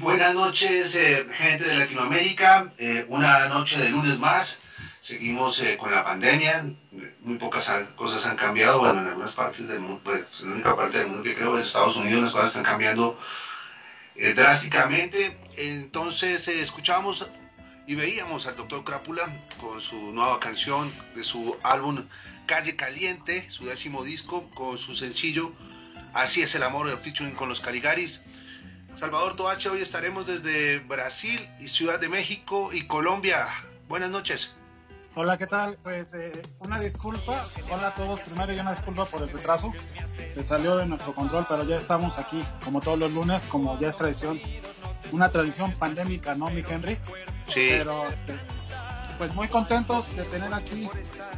Buenas noches, eh, gente de Latinoamérica. Eh, una noche de lunes más. Seguimos eh, con la pandemia. Muy pocas cosas han cambiado. Bueno, en algunas partes del mundo, pues en la única parte del mundo que creo, en Estados Unidos, las cosas están cambiando drásticamente. Entonces, escuchamos y veíamos al doctor Crápula con su nueva canción de su álbum Calle Caliente, su décimo disco, con su sencillo Así es el amor, el featuring con los Caligaris. Salvador Toache, hoy estaremos desde Brasil y Ciudad de México y Colombia. Buenas noches. Hola, ¿qué tal? Pues eh, una disculpa, hola a todos primero y una disculpa por el retraso. Se salió de nuestro control, pero ya estamos aquí, como todos los lunes, como ya es tradición. Una tradición pandémica, ¿no, mi Henry? Sí. Pero este, pues muy contentos de tener aquí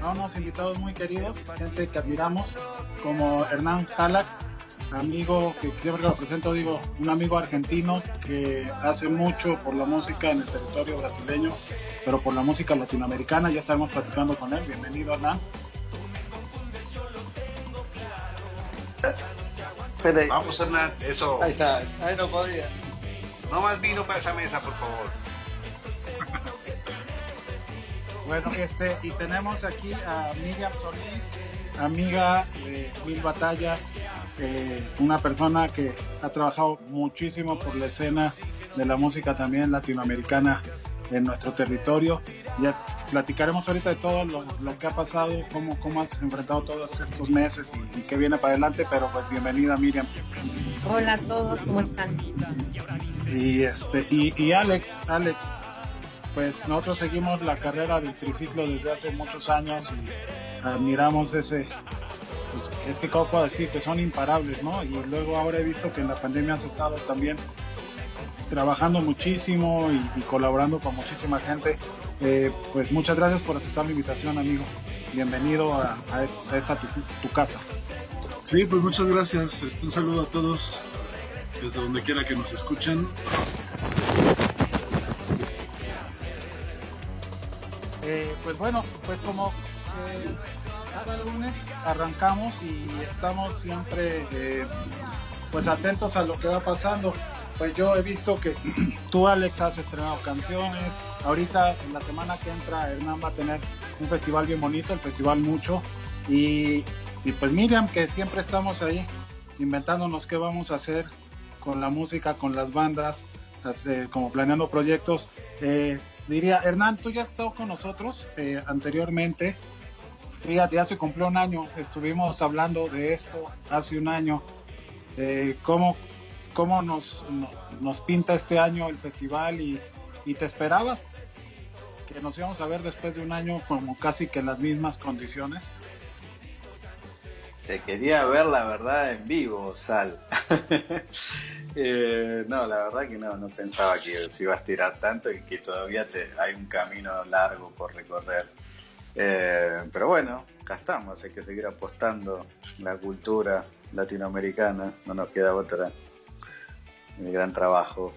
a unos invitados muy queridos, gente que admiramos, como Hernán Talac, amigo que siempre lo presento, digo, un amigo argentino que hace mucho por la música en el territorio brasileño, pero por la música latinoamericana. Ya estamos platicando con él. Bienvenido, Hernán. Vamos, Hernán, eso. Ahí está, ahí no podía. No más vino para esa mesa, por favor. Bueno, este, y tenemos aquí a Miriam Solís, amiga de Mil Batallas, eh, una persona que ha trabajado muchísimo por la escena de la música también latinoamericana en nuestro territorio. Ya platicaremos ahorita de todo lo, que ha pasado, cómo, cómo has enfrentado todos estos meses y, qué viene para adelante, pero pues bienvenida Miriam. Hola a todos, ¿cómo están? Y, este, y, y Alex, Alex, pues nosotros seguimos la carrera del triciclo desde hace muchos años y admiramos ese, pues, es que cómo puedo decir que son imparables, ¿no? Y luego ahora he visto que en la pandemia has estado también trabajando muchísimo y, colaborando con muchísima gente. Eh, pues muchas gracias por aceptar la invitación, amigo. Bienvenido a, esta tu, casa. Sí, pues muchas gracias. Este, un saludo a todos desde donde quiera que nos escuchen. Eh, pues bueno, pues como eh, cada lunes arrancamos y estamos siempre eh, pues atentos a lo que va pasando. Pues yo he visto que tú Alex has estrenado canciones. Ahorita en la semana que entra Hernán va a tener un festival bien bonito, el Festival Mucho. Y, pues Miriam, que siempre estamos ahí inventándonos qué vamos a hacer con la música, con las bandas, como planeando proyectos. Eh, diría, Hernán, tú ya has estado con nosotros eh, anteriormente. Fíjate, ya se cumplió un año, estuvimos hablando de esto hace un año. ¿Cómo, cómo nos, nos pinta este año el festival y, y te esperabas que nos íbamos a ver después de un año como casi que las mismas condiciones? Te quería ver la verdad en vivo, Sal. Eh, no, la verdad que no, no pensaba que se iba a estirar tanto y que todavía te, hay un camino largo por recorrer. Eh, pero bueno, acá estamos, hay que seguir apostando la cultura latinoamericana, no nos queda otra. El gran trabajo.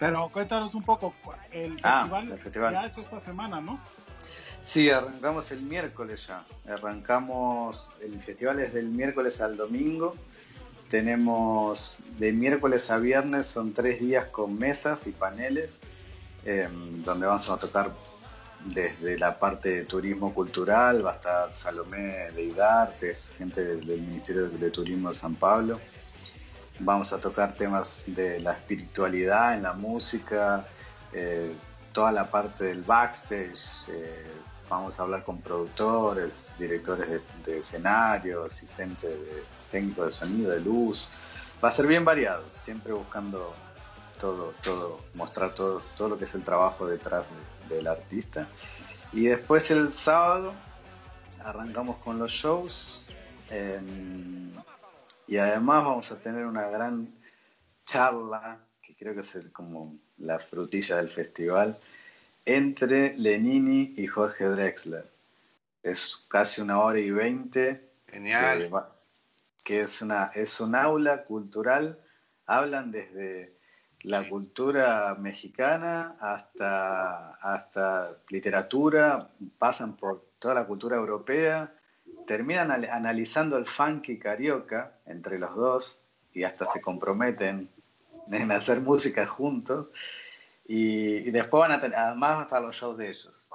Pero cuéntanos un poco, el ah, festival, el festival. ya es esta semana, ¿no? Sí, arrancamos el miércoles ya. Arrancamos, el festival es del miércoles al domingo. Tenemos de miércoles a viernes, son tres días con mesas y paneles, em, donde vamos a tocar desde la parte de turismo cultural, va a estar Salomé de Artes, gente del, Ministerio de, Turismo de San Pablo. Vamos a tocar temas de la espiritualidad en la música, eh, toda la parte del backstage, eh, vamos a hablar con productores, directores de, escenario, asistentes de, técnicos de sonido, de luz. Va a ser bien variado, siempre buscando todo, todo, mostrar todo, todo lo que es el trabajo detrás del artista. Y después el sábado arrancamos con los shows. Em, y además vamos a tener una gran charla, que creo que es como la frutilla del festival, entre Lenini y Jorge Drexler. Es casi una hora y veinte. Genial. Que, es, una, es un aula cultural. Hablan desde la cultura mexicana hasta, hasta literatura, pasan por toda la cultura europea, terminan analizando el funky carioca entre los dos y hasta se comprometen en hacer música juntos. Y, después van a tener, además van a estar los shows de ellos.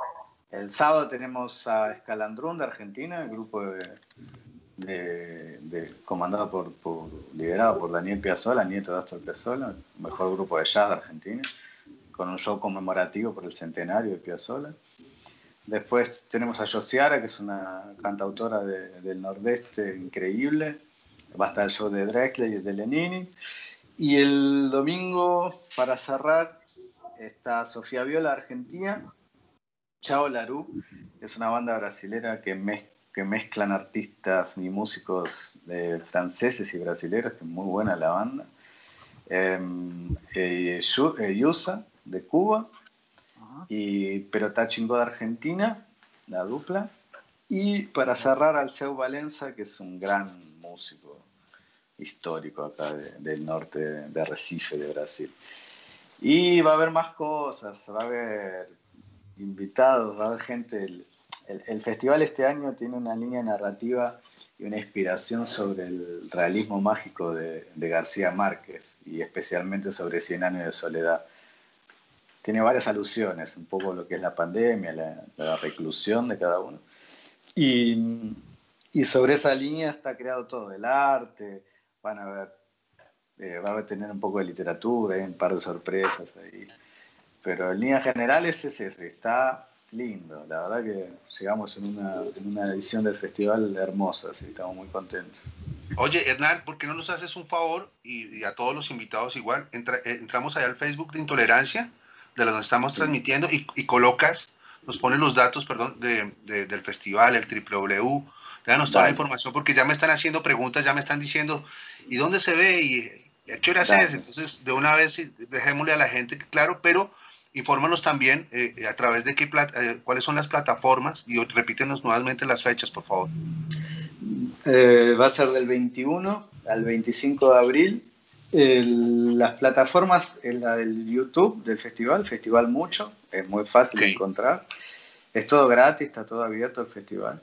El sábado tenemos a Escalandrún de Argentina, el grupo de, comandado por, liderado por Daniel Piazzolla, nieto de Astor Piazzolla, mejor grupo de jazz de Argentina, con un show conmemorativo por el centenario de Piazzolla. Después tenemos a Josiara, que es una cantautora del Nordeste increíble. Va a estar el show de Drexler y de Lenini. Y el domingo, para cerrar, está Sofía Viola, Argentina, Chao Larú, que es una banda brasilera que, que mezclan artistas y músicos de franceses y brasileños, que es muy buena la banda. Em, eh, eh, Yusa, de Cuba, y Perotá Chingó de Argentina, la dupla. Y para cerrar al Seu Valenza, que es un gran músico histórico acá del norte de Recife, de Brasil. Y va a haber más cosas, va a haber invitados, va a haber gente. El, el, festival este año tiene una línea narrativa y una inspiración sobre el realismo mágico de, García Márquez y especialmente sobre Cien años de soledad tiene varias alusiones, un poco lo que es la pandemia, la, reclusión de cada uno. Y, y, sobre esa línea está creado todo, el arte, van a ver, eh, va a tener un poco de literatura, hay un par de sorpresas ahí. Pero en líneas generales es ese, está lindo, la verdad que llegamos en una, en una edición del festival hermosa, así estamos muy contentos. Oye, Hernán, ¿por qué no nos haces un favor y, a todos los invitados igual? Eh, entramos allá al Facebook de Intolerancia de donde estamos transmitiendo y, colocas, nos pones los datos, perdón, de, del festival, el www, danos toda la información porque ya me están haciendo preguntas, ya me están diciendo, ¿y dónde se ve? ¿Y a qué hora es? Entonces, de una vez dejémosle a la gente claro, pero infórmanos también eh, a través de qué eh, cuáles son las plataformas y repítenos nuevamente las fechas, por favor. Eh, va a ser del 21 al 25 de abril las plataformas, en la del YouTube del festival, Festival Mucho, es muy fácil de encontrar. Es todo gratis, está todo abierto el festival.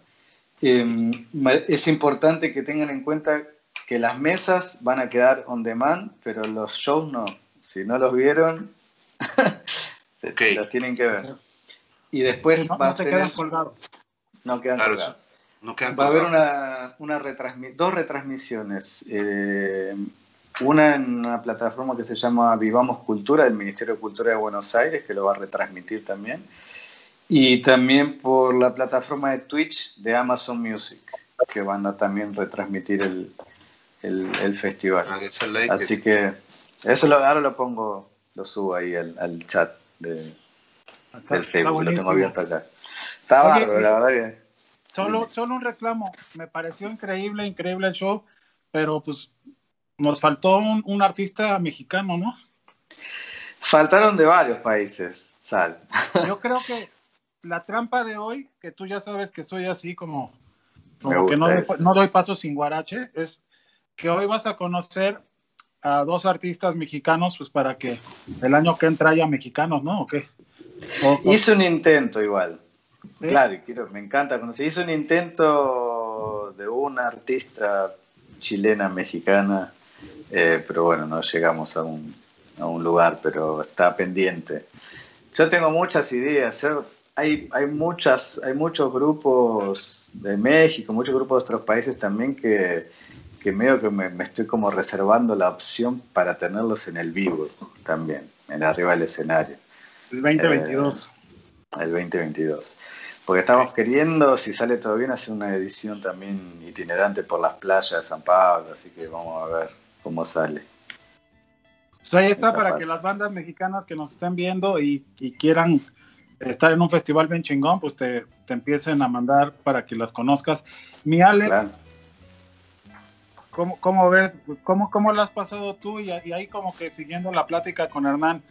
Em, es importante que tengan en cuenta que las mesas van a quedar on demand, pero los shows no. Si no los vieron, los tienen que ver. Y después no, va quedan colgados. No quedan colgados. va a haber una, una dos retransmisiones. Eh, una en una plataforma que se llama Vivamos Cultura del Ministerio de Cultura de Buenos Aires, que lo va a retransmitir también. Y también por la plataforma de Twitch de Amazon Music, que van a también retransmitir el, el, festival. Ah, Así que eso lo, ahora lo pongo, lo subo ahí al, chat de, del Facebook, lo tengo abierto acá. Está bárbaro, la verdad que... Solo, solo un reclamo, me pareció increíble, increíble el show, pero pues nos faltó un, artista mexicano, ¿no? Faltaron de varios países, Sal. Yo creo que la trampa de hoy, que tú ya sabes que soy así como, que no no doy paso sin guarache, es que hoy vas a conocer a dos artistas mexicanos, pues para que el año que entra haya mexicanos, ¿no? ¿O qué? Hice un intento igual. Claro, quiero, me encanta conocer. Hice un intento de una artista chilena, mexicana, eh, pero bueno, no llegamos a un, a un, lugar, pero está pendiente. Yo tengo muchas ideas, hay, hay, muchas, hay muchos grupos de México, muchos grupos de otros países también que, que medio que me, estoy como reservando la opción para tenerlos en el vivo también, en arriba del escenario. El 2022. Eh, el 2022. Porque estamos queriendo, si sale todo bien, hacer una edición también itinerante por las playas de San Pablo, así que vamos a ver cómo sale. Pues ahí está para que las bandas mexicanas que nos estén viendo y, quieran estar en un festival bien chingón, pues te, empiecen a mandar para que las conozcas. Mi Alex, ¿cómo, ves? ¿Cómo, ¿Cómo lo has pasado tú? Y, ahí como que siguiendo la plática con Hernán,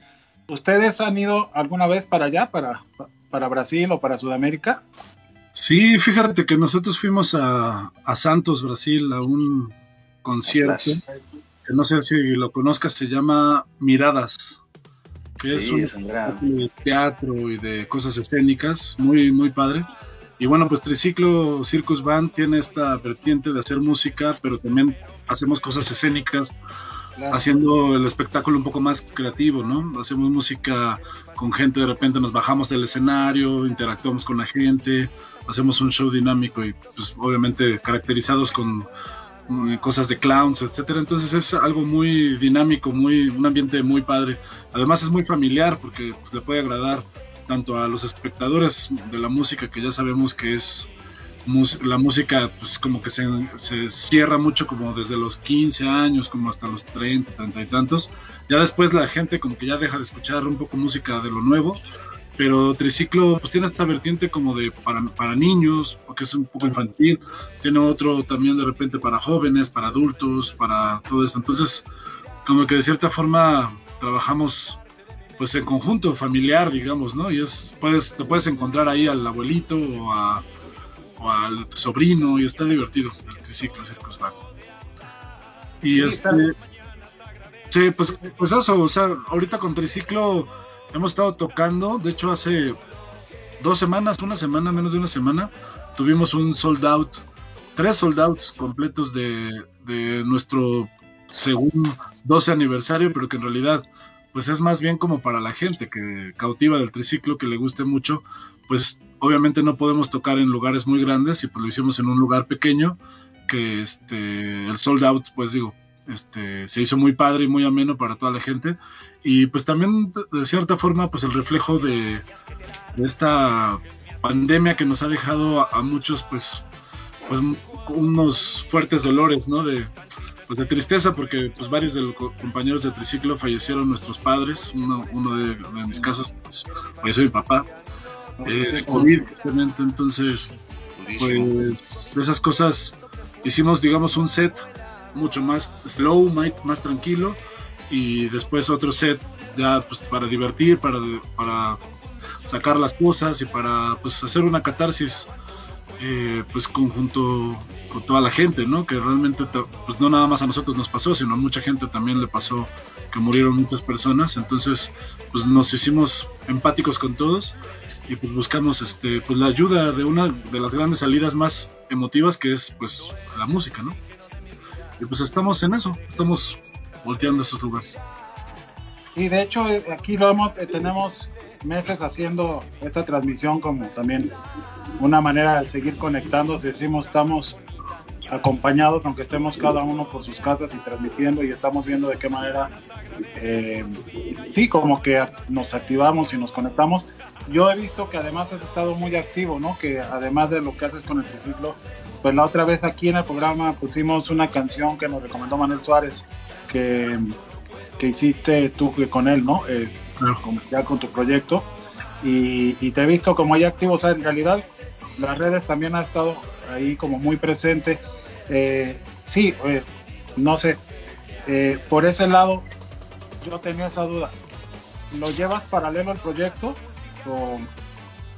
¿ustedes han ido alguna vez para allá, para, para Brasil o para Sudamérica? Sí, fíjate que nosotros fuimos a, a Santos, Brasil, a un concierto que no sé si lo conozcas, se llama Miradas, que es un, de teatro y de cosas escénicas, muy, muy padre. Y bueno, pues Triciclo Circus Band tiene esta vertiente de hacer música, pero también hacemos cosas escénicas, haciendo el espectáculo un poco más creativo, ¿no? Hacemos música con gente, de repente nos bajamos del escenario, interactuamos con la gente, hacemos un show dinámico y pues obviamente caracterizados con Mm, cosas de clowns, etcétera. Entonces es algo muy dinámico, muy un ambiente muy padre. Además es muy familiar porque pues, le puede agradar tanto a los espectadores de la música que ya sabemos que es la música pues como que se, se, cierra mucho como desde los 15 años como hasta los 30, 30 y tantos. Ya después la gente como que ya deja de escuchar un poco música de lo nuevo pero Triciclo pues tiene esta vertiente como de para, para niños, porque es un poco infantil, tiene otro también de repente para jóvenes, para adultos, para todo esto, entonces como que de cierta forma trabajamos pues en conjunto familiar, digamos, ¿no? Y es, puedes, te puedes encontrar ahí al abuelito o a, o al sobrino y está divertido el triciclo Circus Vago. Y este... Sí, pues, pues eso, o sea, ahorita con triciclo hemos estado tocando, de hecho hace dos semanas, una semana, menos de una semana, tuvimos un sold out, tres sold outs completos de, de nuestro segundo 12 aniversario, pero que en realidad pues es más bien como para la gente que cautiva del triciclo, que le guste mucho, pues obviamente no podemos tocar en lugares muy grandes y pues lo hicimos en un lugar pequeño, que este, el sold out, pues digo, este, se hizo muy padre y muy ameno para toda la gente y pues también de cierta forma pues el reflejo de, esta pandemia que nos ha dejado a, muchos pues, pues unos fuertes dolores, ¿no? De, pues de tristeza porque pues varios de los compañeros de triciclo fallecieron nuestros padres. Uno, uno de, mis casos pues, falleció mi papá eh, de COVID entonces pues esas cosas hicimos digamos un set mucho más slow más, más tranquilo y después otro set ya pues para divertir para, para sacar las cosas y para pues hacer una catarsis eh, pues conjunto con toda la gente, ¿no? Que realmente, pues no nada más a nosotros nos pasó, sino a mucha gente también le pasó que murieron muchas personas. Entonces, pues nos hicimos empáticos con todos y pues buscamos, este, pues la ayuda de una de las grandes salidas más emotivas que es, pues, la música, ¿no? Y pues estamos en eso, estamos volteando esos lugares. Y de hecho, aquí lo hemos, eh, tenemos meses haciendo esta transmisión como también una manera de seguir conectando. Si decimos estamos acompañados, aunque estemos cada uno por sus casas y transmitiendo y estamos viendo de qué manera, eh, sí, como que nos activamos y nos conectamos. Yo he visto que además has estado muy activo, ¿no? Que además de lo que haces con el triciclo, pues la otra vez aquí en el programa pusimos una canción que nos recomendó Manuel Suárez, que, que hiciste tú con él, ¿no? Eh, ya con tu proyecto. Y, y, te he visto como ahí activo, o sea, en realidad las redes también ha estado ahí como muy presente. Eh, sí, eh, no sé, eh, por ese lado yo tenía esa duda. ¿Lo llevas paralelo al proyecto o,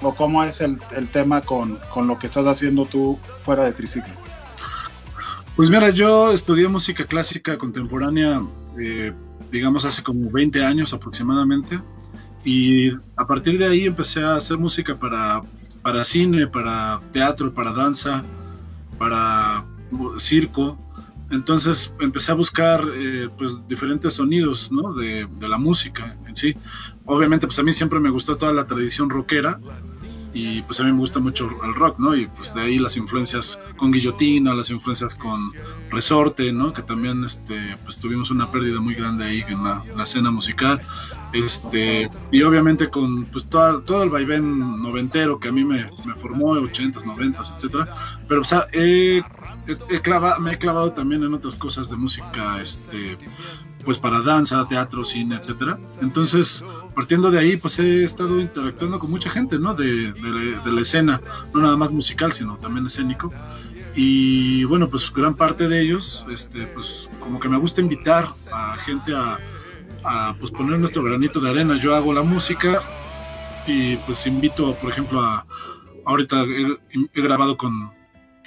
o cómo es el, el tema con, con, lo que estás haciendo tú fuera de triciclo? Pues mira, yo estudié música clásica contemporánea, digamos, hace como 20 años aproximadamente. Y a partir de ahí empecé a hacer música para, para cine, para teatro, para danza, para circo. Entonces empecé a buscar eh, pues diferentes sonidos ¿no? de, de, la música en sí. Obviamente pues a mí siempre me gustó toda la tradición rockera y pues a mí me gusta mucho el rock, ¿no? Y pues de ahí las influencias con Guillotina, las influencias con Resorte, ¿no? Que también este, pues tuvimos una pérdida muy grande ahí en la, escena musical. Este, y obviamente con pues todo, todo el vaivén noventero que a mí me, formó, 80s, 90s, etcétera. Pero o sea, he, me he clavado también en otras cosas de música, este, pues para danza, teatro, cine, etcétera. Entonces, partiendo de ahí, pues he estado interactuando con mucha gente, ¿no? De, la, escena, no nada más musical, sino también escénico. Y bueno, pues gran parte de ellos, este, pues como que me gusta invitar a gente a, pues poner nuestro granito de arena. Yo hago la música y pues invito, por ejemplo, a, ahorita he grabado con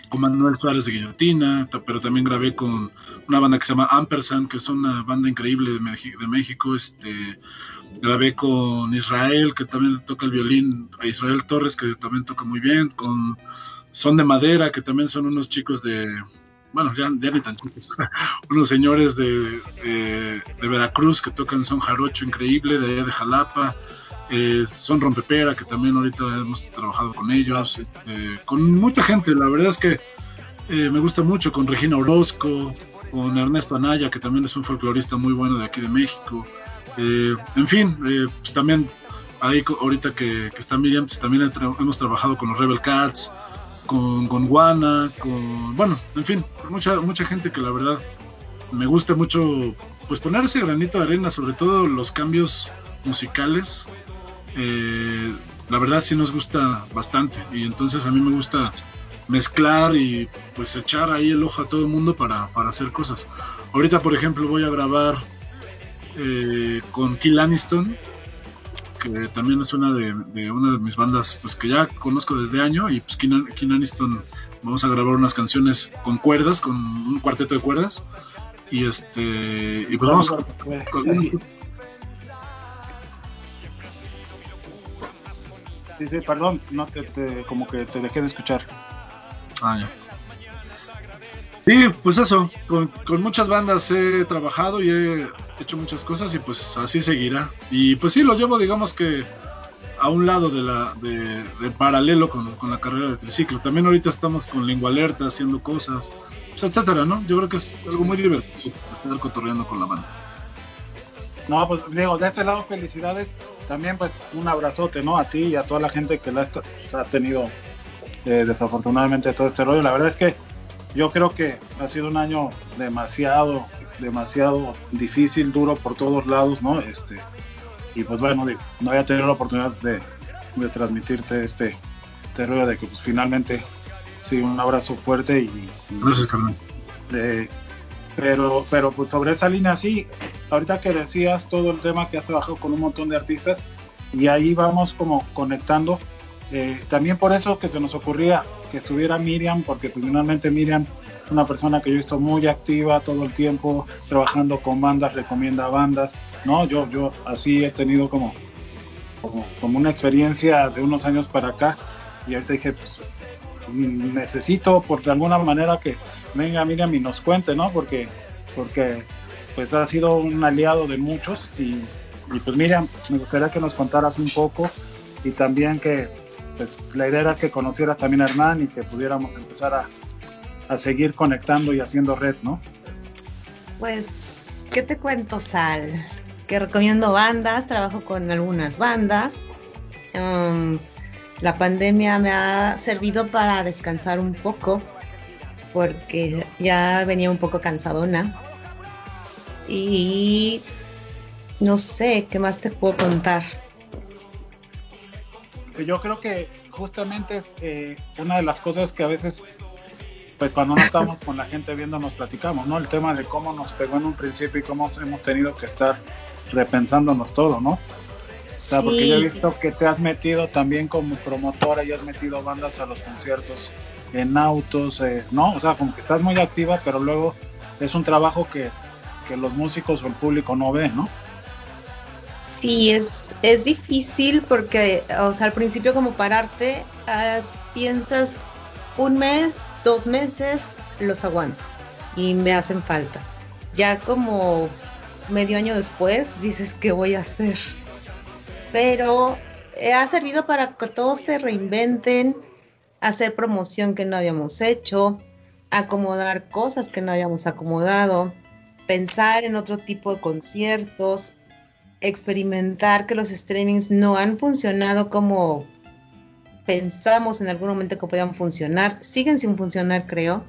con Manuel Suárez de Guillotina, pero también grabé con una banda que se llama Ampersand, que es una banda increíble de, México, de México. Este, grabé con Israel, que también toca el violín, a Israel Torres, que también toca muy bien, con Son de Madera, que también son unos chicos de, bueno, ya, ni tan chicos, unos señores de, Veracruz que tocan son jarocho increíble, de allá de Jalapa. Eh, son Rompepera, que también ahorita hemos trabajado con ellos, este, con mucha gente, la verdad es que eh, me gusta mucho, con Regina Orozco, con Ernesto Anaya, que también es un folclorista muy bueno de aquí de México, eh, en fin, pues también ahí ahorita que, está Miriam, pues también hemos trabajado con los Rebel Cats, con, con con, bueno, en fin, mucha, mucha gente que la verdad me gusta mucho, pues poner ese granito de arena, sobre todo los cambios musicales eh, la verdad sí nos gusta bastante y entonces a mí me gusta mezclar y pues echar ahí el ojo a todo el mundo para, hacer cosas. Ahorita por ejemplo voy a grabar eh, con Kill Aniston que también es una de, una de mis bandas pues que ya conozco desde año y pues Keen, Aniston vamos a grabar unas canciones con cuerdas, con un cuarteto de cuerdas y este y pues vamos a, Sí, sí, perdón, no te, como que te dejé de escuchar. Ah, ya. Sí, pues eso, con, muchas bandas he trabajado y he hecho muchas cosas y pues así seguirá. Y pues sí, lo llevo digamos que a un lado de la de, paralelo con, la carrera de triciclo. También ahorita estamos con lengua alerta haciendo cosas, pues, etcétera, ¿no? Yo creo que es algo muy divertido estar cotorreando con la banda. No, pues digo, de este lado felicidades también pues un abrazote, ¿no? A ti y a toda la gente que la ha tenido eh, desafortunadamente todo este rollo. La verdad es que yo creo que ha sido un año demasiado, demasiado difícil, duro por todos lados, ¿no? Este, y pues bueno, no había tenido la oportunidad de, transmitirte este, este, rollo de que pues finalmente sí, un abrazo fuerte y... Gracias, Carmen. Pero, pero pues sobre esa línea sí, ahorita que decías todo el tema que has trabajado con un montón de artistas y ahí vamos como conectando. Eh, también por eso que se nos ocurría que estuviera Miriam, porque finalmente Miriam es una persona que yo he visto muy activa todo el tiempo, trabajando con bandas, recomienda bandas, ¿no? Yo, yo así he tenido como, como, como una experiencia de unos años para acá y ahorita dije, pues necesito por de alguna manera que venga Miriam y nos cuente, ¿no? Porque, porque pues ha sido un aliado de muchos y, pues Miriam, me gustaría que nos contaras un poco y también que pues la idea era que conocieras también a Hernán y que pudiéramos empezar a, a seguir conectando y haciendo red, ¿no? Pues, ¿qué te cuento, Sal? Que recomiendo bandas, trabajo con algunas bandas. Um, la pandemia me ha servido para descansar un poco porque ya venía un poco cansadona. Y no sé, ¿qué más te puedo contar? Yo creo que justamente es eh, una de las cosas que a veces, pues cuando no estamos con la gente viendo, nos platicamos, ¿no? El tema de cómo nos pegó en un principio y cómo hemos tenido que estar repensándonos todo, ¿no? O sea, porque yo he visto que te has metido también como promotora y has metido bandas a los conciertos en autos, eh, ¿no? O sea, como que estás muy activa, pero luego es un trabajo que, los músicos o el público no ven, ¿no? Sí, es, es difícil porque, o sea, al principio como pararte, ah, piensas un mes, dos meses, los aguanto y me hacen falta. Ya como medio año después dices, ¿qué voy a hacer? pero eh, ha servido para que todos se reinventen, hacer promoción que no habíamos hecho, acomodar cosas que no habíamos acomodado, pensar en otro tipo de conciertos, experimentar que los streamings no han funcionado como pensamos en algún momento que podían funcionar, siguen sin funcionar creo.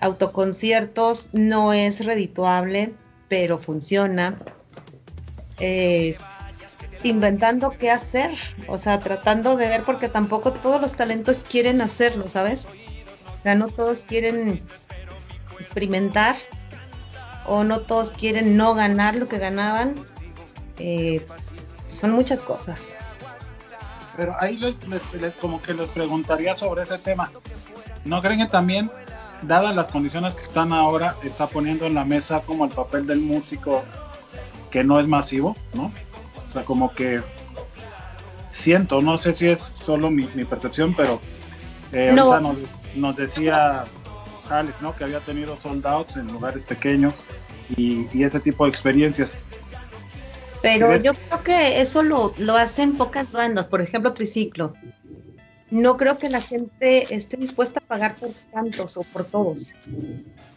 Autoconciertos no es redituable, pero funciona. Eh, inventando qué hacer, o sea, tratando de ver porque tampoco todos los talentos quieren hacerlo, ¿sabes? O no todos quieren experimentar o no todos quieren no ganar lo que ganaban. Eh, son muchas cosas. Pero ahí como que les preguntaría sobre ese tema. ¿No creen que también, dadas las condiciones que están ahora, está poniendo en la mesa como el papel del músico que no es masivo, ¿no? O sea, como que siento, no sé si es solo mi, percepción, pero eh, nos, decía Alex, ¿no? Que había tenido sold outs en lugares pequeños y, ese tipo de experiencias. Pero yo creo que eso lo, lo hacen pocas bandas, por ejemplo, Triciclo. No creo que la gente esté dispuesta a pagar por tantos o por todos,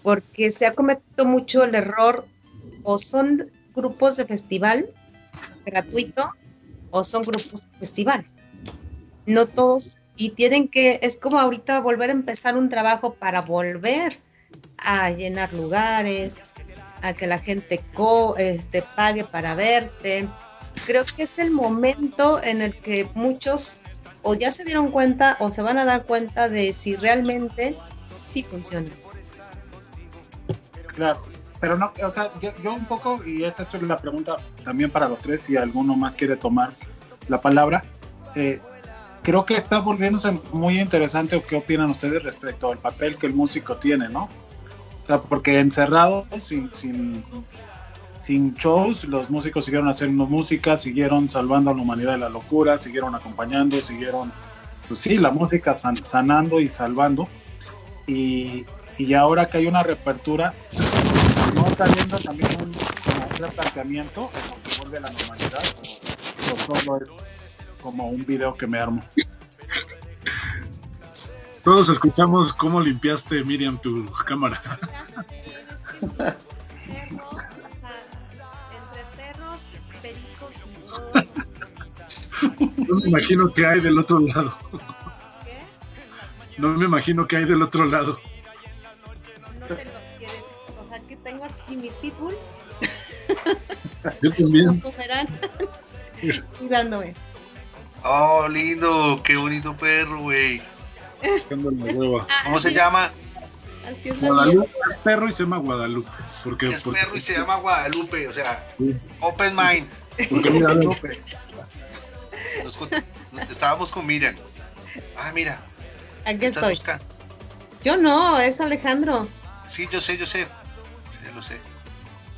porque se ha cometido mucho el error, o son grupos de festival gratuito o son grupos festivales. No todos, y tienen que, es como ahorita volver a empezar un trabajo para volver a llenar lugares, a que la gente co, este, pague para verte. Creo que es el momento en el que muchos o ya se dieron cuenta o se van a dar cuenta de si realmente sí funciona. Pero no, o sea, yo, un poco, y esa es la pregunta también para los tres, si alguno más quiere tomar la palabra, eh, creo que está volviéndose muy interesante, ¿qué opinan ustedes respecto al papel que el músico tiene, no? O sea, porque encerrado, sin, sin, sin shows, los músicos siguieron haciendo música, siguieron salvando a la humanidad de la locura, siguieron acompañando, siguieron, pues sí, la música sanando y salvando. Y, y ahora que hay una reapertura, no está viendo también un, como un replanteamiento en lo que vuelve a la normalidad, o, solo es como un video que me armo. Todos escuchamos cómo limpiaste, Miriam, tu cámara. No me imagino que hay del otro lado. ¿Qué? No me imagino que hay del otro lado. Tengo aquí mi pitbull. Yo también. Cuidándome. Oh, lindo. Qué bonito perro, güey. Ah, ¿Cómo se llama? Así es Guadalupe es perro y se llama Guadalupe. Porque, es perro y se llama Guadalupe, o sea, open mind. Porque mira, Guadalupe. estábamos con Miriam. Ah, mira. Aquí estoy. Yo no, es Alejandro. Sí, yo sé, yo sé. Lo sé.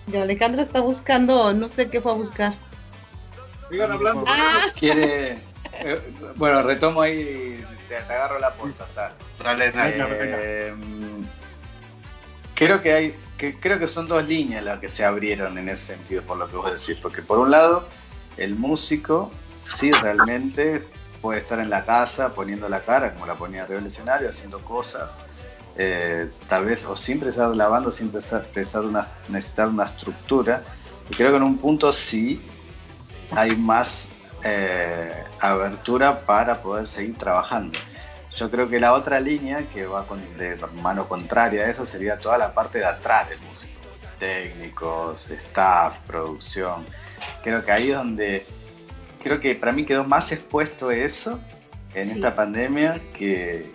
Yo, Alejandro está buscando, no sé qué fue a buscar. Sigan hablando. Ah. Quiere. Eh, bueno, retomo ahí, te, agarro la puerta, Dale, eh, creo que hay, que, creo que son dos líneas las que se abrieron en ese sentido, por lo que vos decís, porque por un lado, el músico sí realmente puede estar en la casa poniendo la cara, como la ponía arriba del escenario, haciendo cosas, eh, tal vez, o siempre estar lavando, siempre empezar una, necesitar una estructura. Y creo que en un punto sí hay más eh, abertura para poder seguir trabajando. Yo creo que la otra línea que va con, de mano contraria a eso sería toda la parte de atrás del músico, técnicos, staff, producción. Creo que ahí es donde creo que para mí quedó más expuesto eso en esta pandemia que,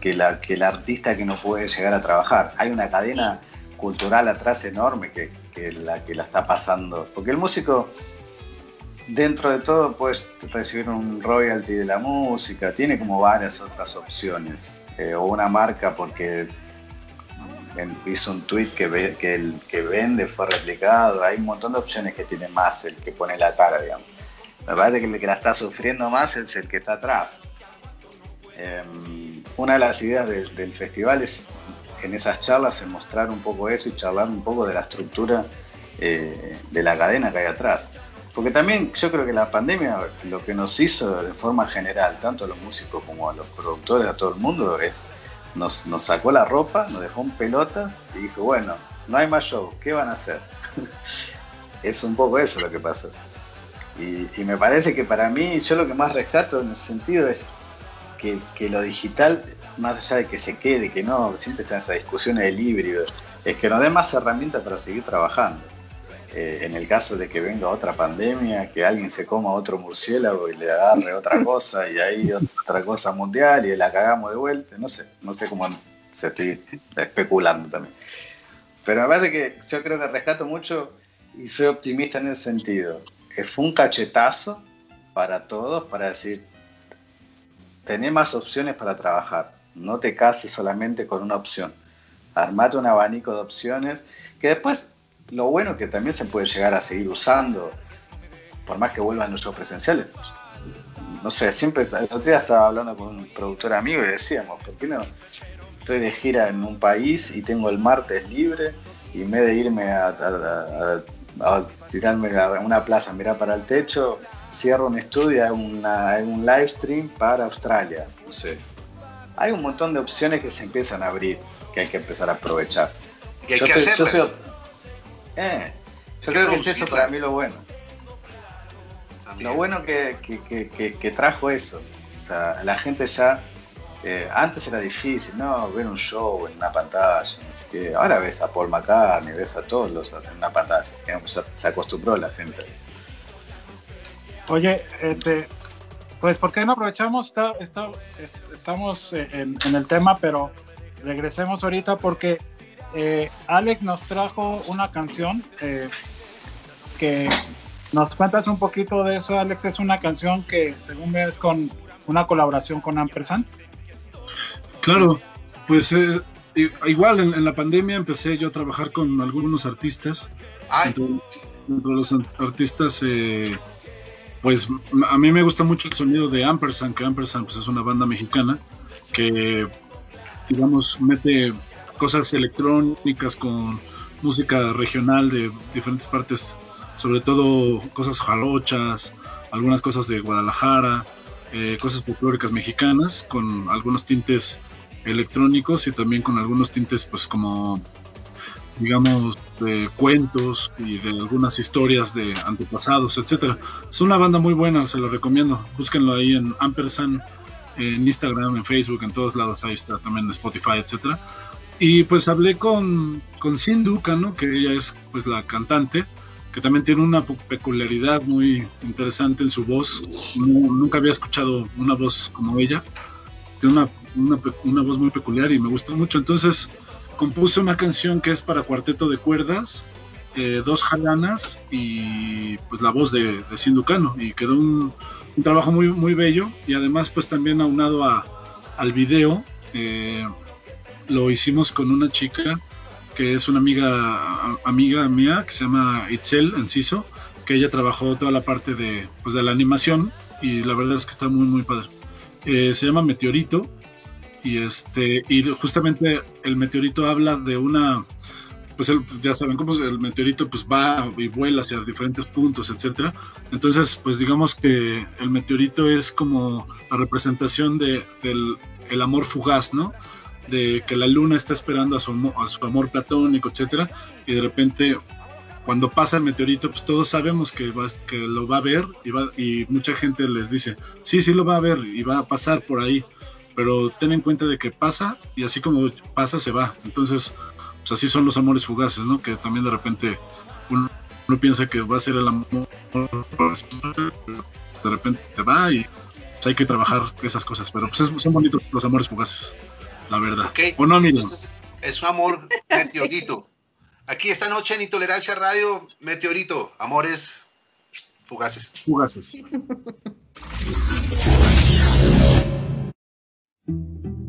que, la, que el artista que no puede llegar a trabajar. Hay una cadena cultural atrás enorme que, la, que la está pasando. Porque el músico, dentro de todo, puede recibir un royalty de la música, tiene como varias otras opciones. Eh, o una marca porque hizo un tweet que, que que vende fue replicado. Hay un montón de opciones que tiene más el que pone la cara, digamos. Me parece que el que la está sufriendo más es el que está atrás. Em, una de las ideas del festival es en esas charlas mostrar un poco eso y charlar un poco de la estructura eh, de la cadena que hay atrás. Porque también yo creo que la pandemia lo que nos hizo de forma general, tanto a los músicos como a los productores, a todo el mundo, es nos, sacó la ropa, nos dejó en pelotas y dijo, bueno, no hay más show, ¿qué van a hacer? es un poco eso lo que pasó. Y, me parece que para mí, yo lo que más rescato en ese sentido es que, lo digital, más allá de que se quede, que no, siempre está en esa discusión del híbrido, es que nos dé más herramientas para seguir trabajando. Eh, en el caso de que venga otra pandemia, que alguien se coma otro murciélago y le agarre otra cosa y ahí otra cosa mundial y la cagamos de vuelta, no sé, no sé cómo se estoy especulando también. Pero me parece que yo creo que rescato mucho y soy optimista en ese sentido fue un cachetazo para todos para decir, tenés más opciones para trabajar, no te cases solamente con una opción, armate un abanico de opciones que después lo bueno que también se puede llegar a seguir usando, por más que vuelvan los presenciales. No sé, siempre, el otro día estaba hablando con un productor amigo y decíamos, ¿por qué no? Estoy de gira en un país y tengo el martes libre y en vez de irme a a tirarme a una plaza, mirar para el techo, cierro un estudio, hago, un live stream para Australia, no sé. Hay un montón de opciones que se empiezan a abrir, que hay que empezar a aprovechar. Y hay yo, que yo, eh, yo creo que es eso para mí lo bueno. Lo bueno que, que, trajo eso. O sea, la gente ya eh, antes era difícil, ¿no? Ver un show en una pantalla, Ahora ves a Paul McCartney, ves a todos los en una pantalla. se acostumbró la gente. Oye, este, pues, ¿por qué no aprovechamos? estamos en, el tema, pero regresemos ahorita porque eh, Alex nos trajo una canción eh, que nos cuentas un poquito de eso, Alex. Es una canción que, según ves, con una colaboración con Ampersand. Claro, pues eh, igual en, la pandemia empecé yo a trabajar con algunos artistas. Entre, los artistas, pues a mí me gusta mucho el sonido de Ampersand, que Ampersand pues, es una banda mexicana que, digamos, mete cosas electrónicas con música regional de diferentes partes, sobre todo cosas jalochas, algunas cosas de Guadalajara, eh, cosas folclóricas mexicanas, con algunos tintes electrónicos y también con algunos tintes pues como digamos de cuentos y de algunas historias de antepasados, etcétera. Es una banda muy buena, se lo recomiendo. Búsquenlo ahí en Ampersand, en Instagram, en Facebook, en todos lados, ahí está también en Spotify, etcétera. Y pues hablé con, con Sinduka, ¿no? que ella es pues la cantante, que también tiene una peculiaridad muy interesante en su voz. nunca había escuchado una voz como ella. Tiene una, una, voz muy peculiar y me gustó mucho. Entonces compuse una canción que es para cuarteto de cuerdas, eh, dos jalanas y pues la voz de, de Sinducano. Y quedó un, un, trabajo muy, muy bello y además pues también aunado a, al video. Eh, lo hicimos con una chica que es una amiga amiga mía que se llama Itzel Enciso, que ella trabajó toda la parte de, pues, de la animación y la verdad es que está muy muy padre. Eh, se llama Meteorito y este y justamente el meteorito habla de una pues ya saben cómo el meteorito pues va y vuela hacia diferentes puntos, etcétera. Entonces, pues digamos que el meteorito es como la representación de, del el amor fugaz, ¿no? de que la luna está esperando a su, a su amor platónico, etcétera, y de repente cuando pasa el meteorito, pues todos sabemos que, va, que lo va a ver y, va, y mucha gente les dice, sí, sí lo va a ver y va a pasar por ahí, pero ten en cuenta de que pasa y así como pasa se va. Entonces, pues así son los amores fugaces, ¿no? Que también de repente uno, piensa que va a ser el amor, de repente te va y pues hay que trabajar esas cosas, pero pues son bonitos los amores fugaces la verdad. ¿O no, es un amor meteorito. Aquí esta noche en Intolerancia Radio, meteorito, amores fugaces. Fugaces. Thank you.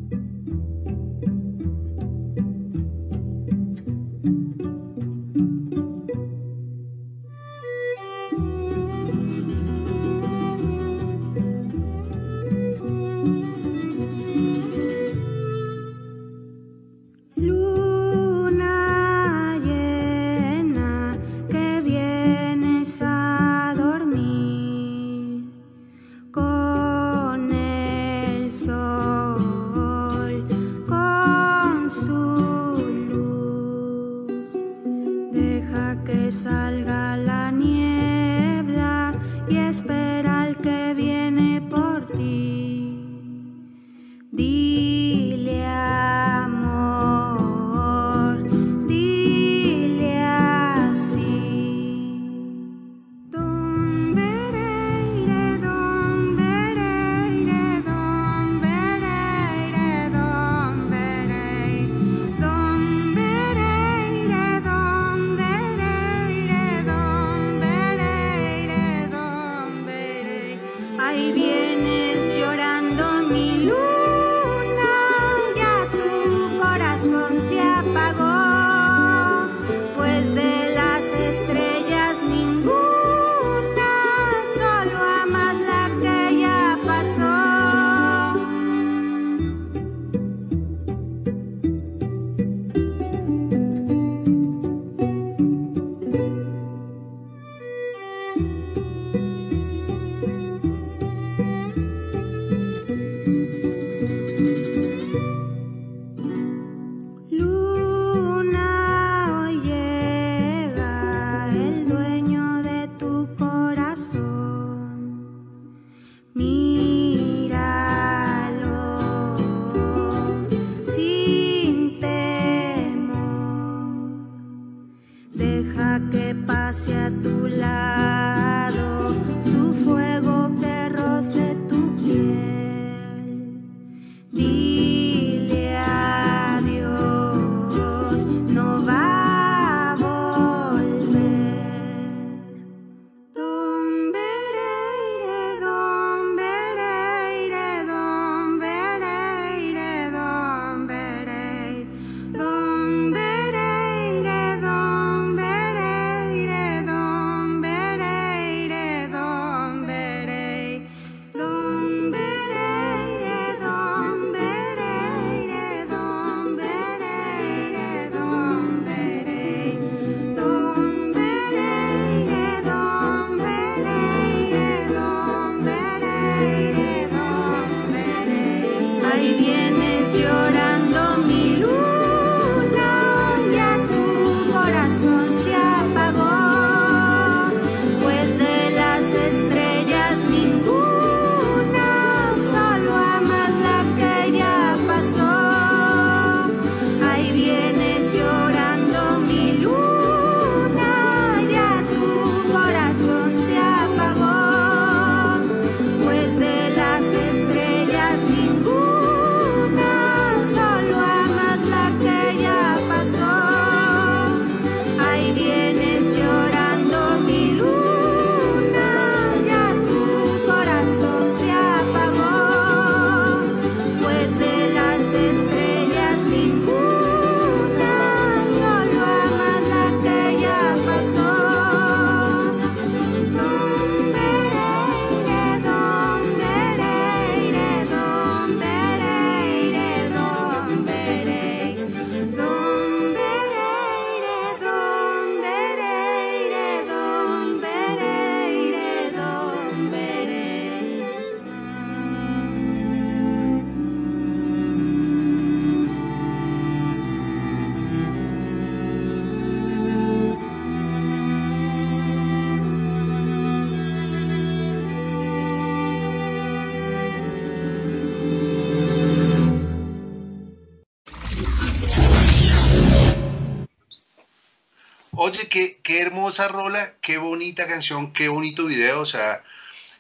Rola, qué bonita canción, qué bonito video, o sea,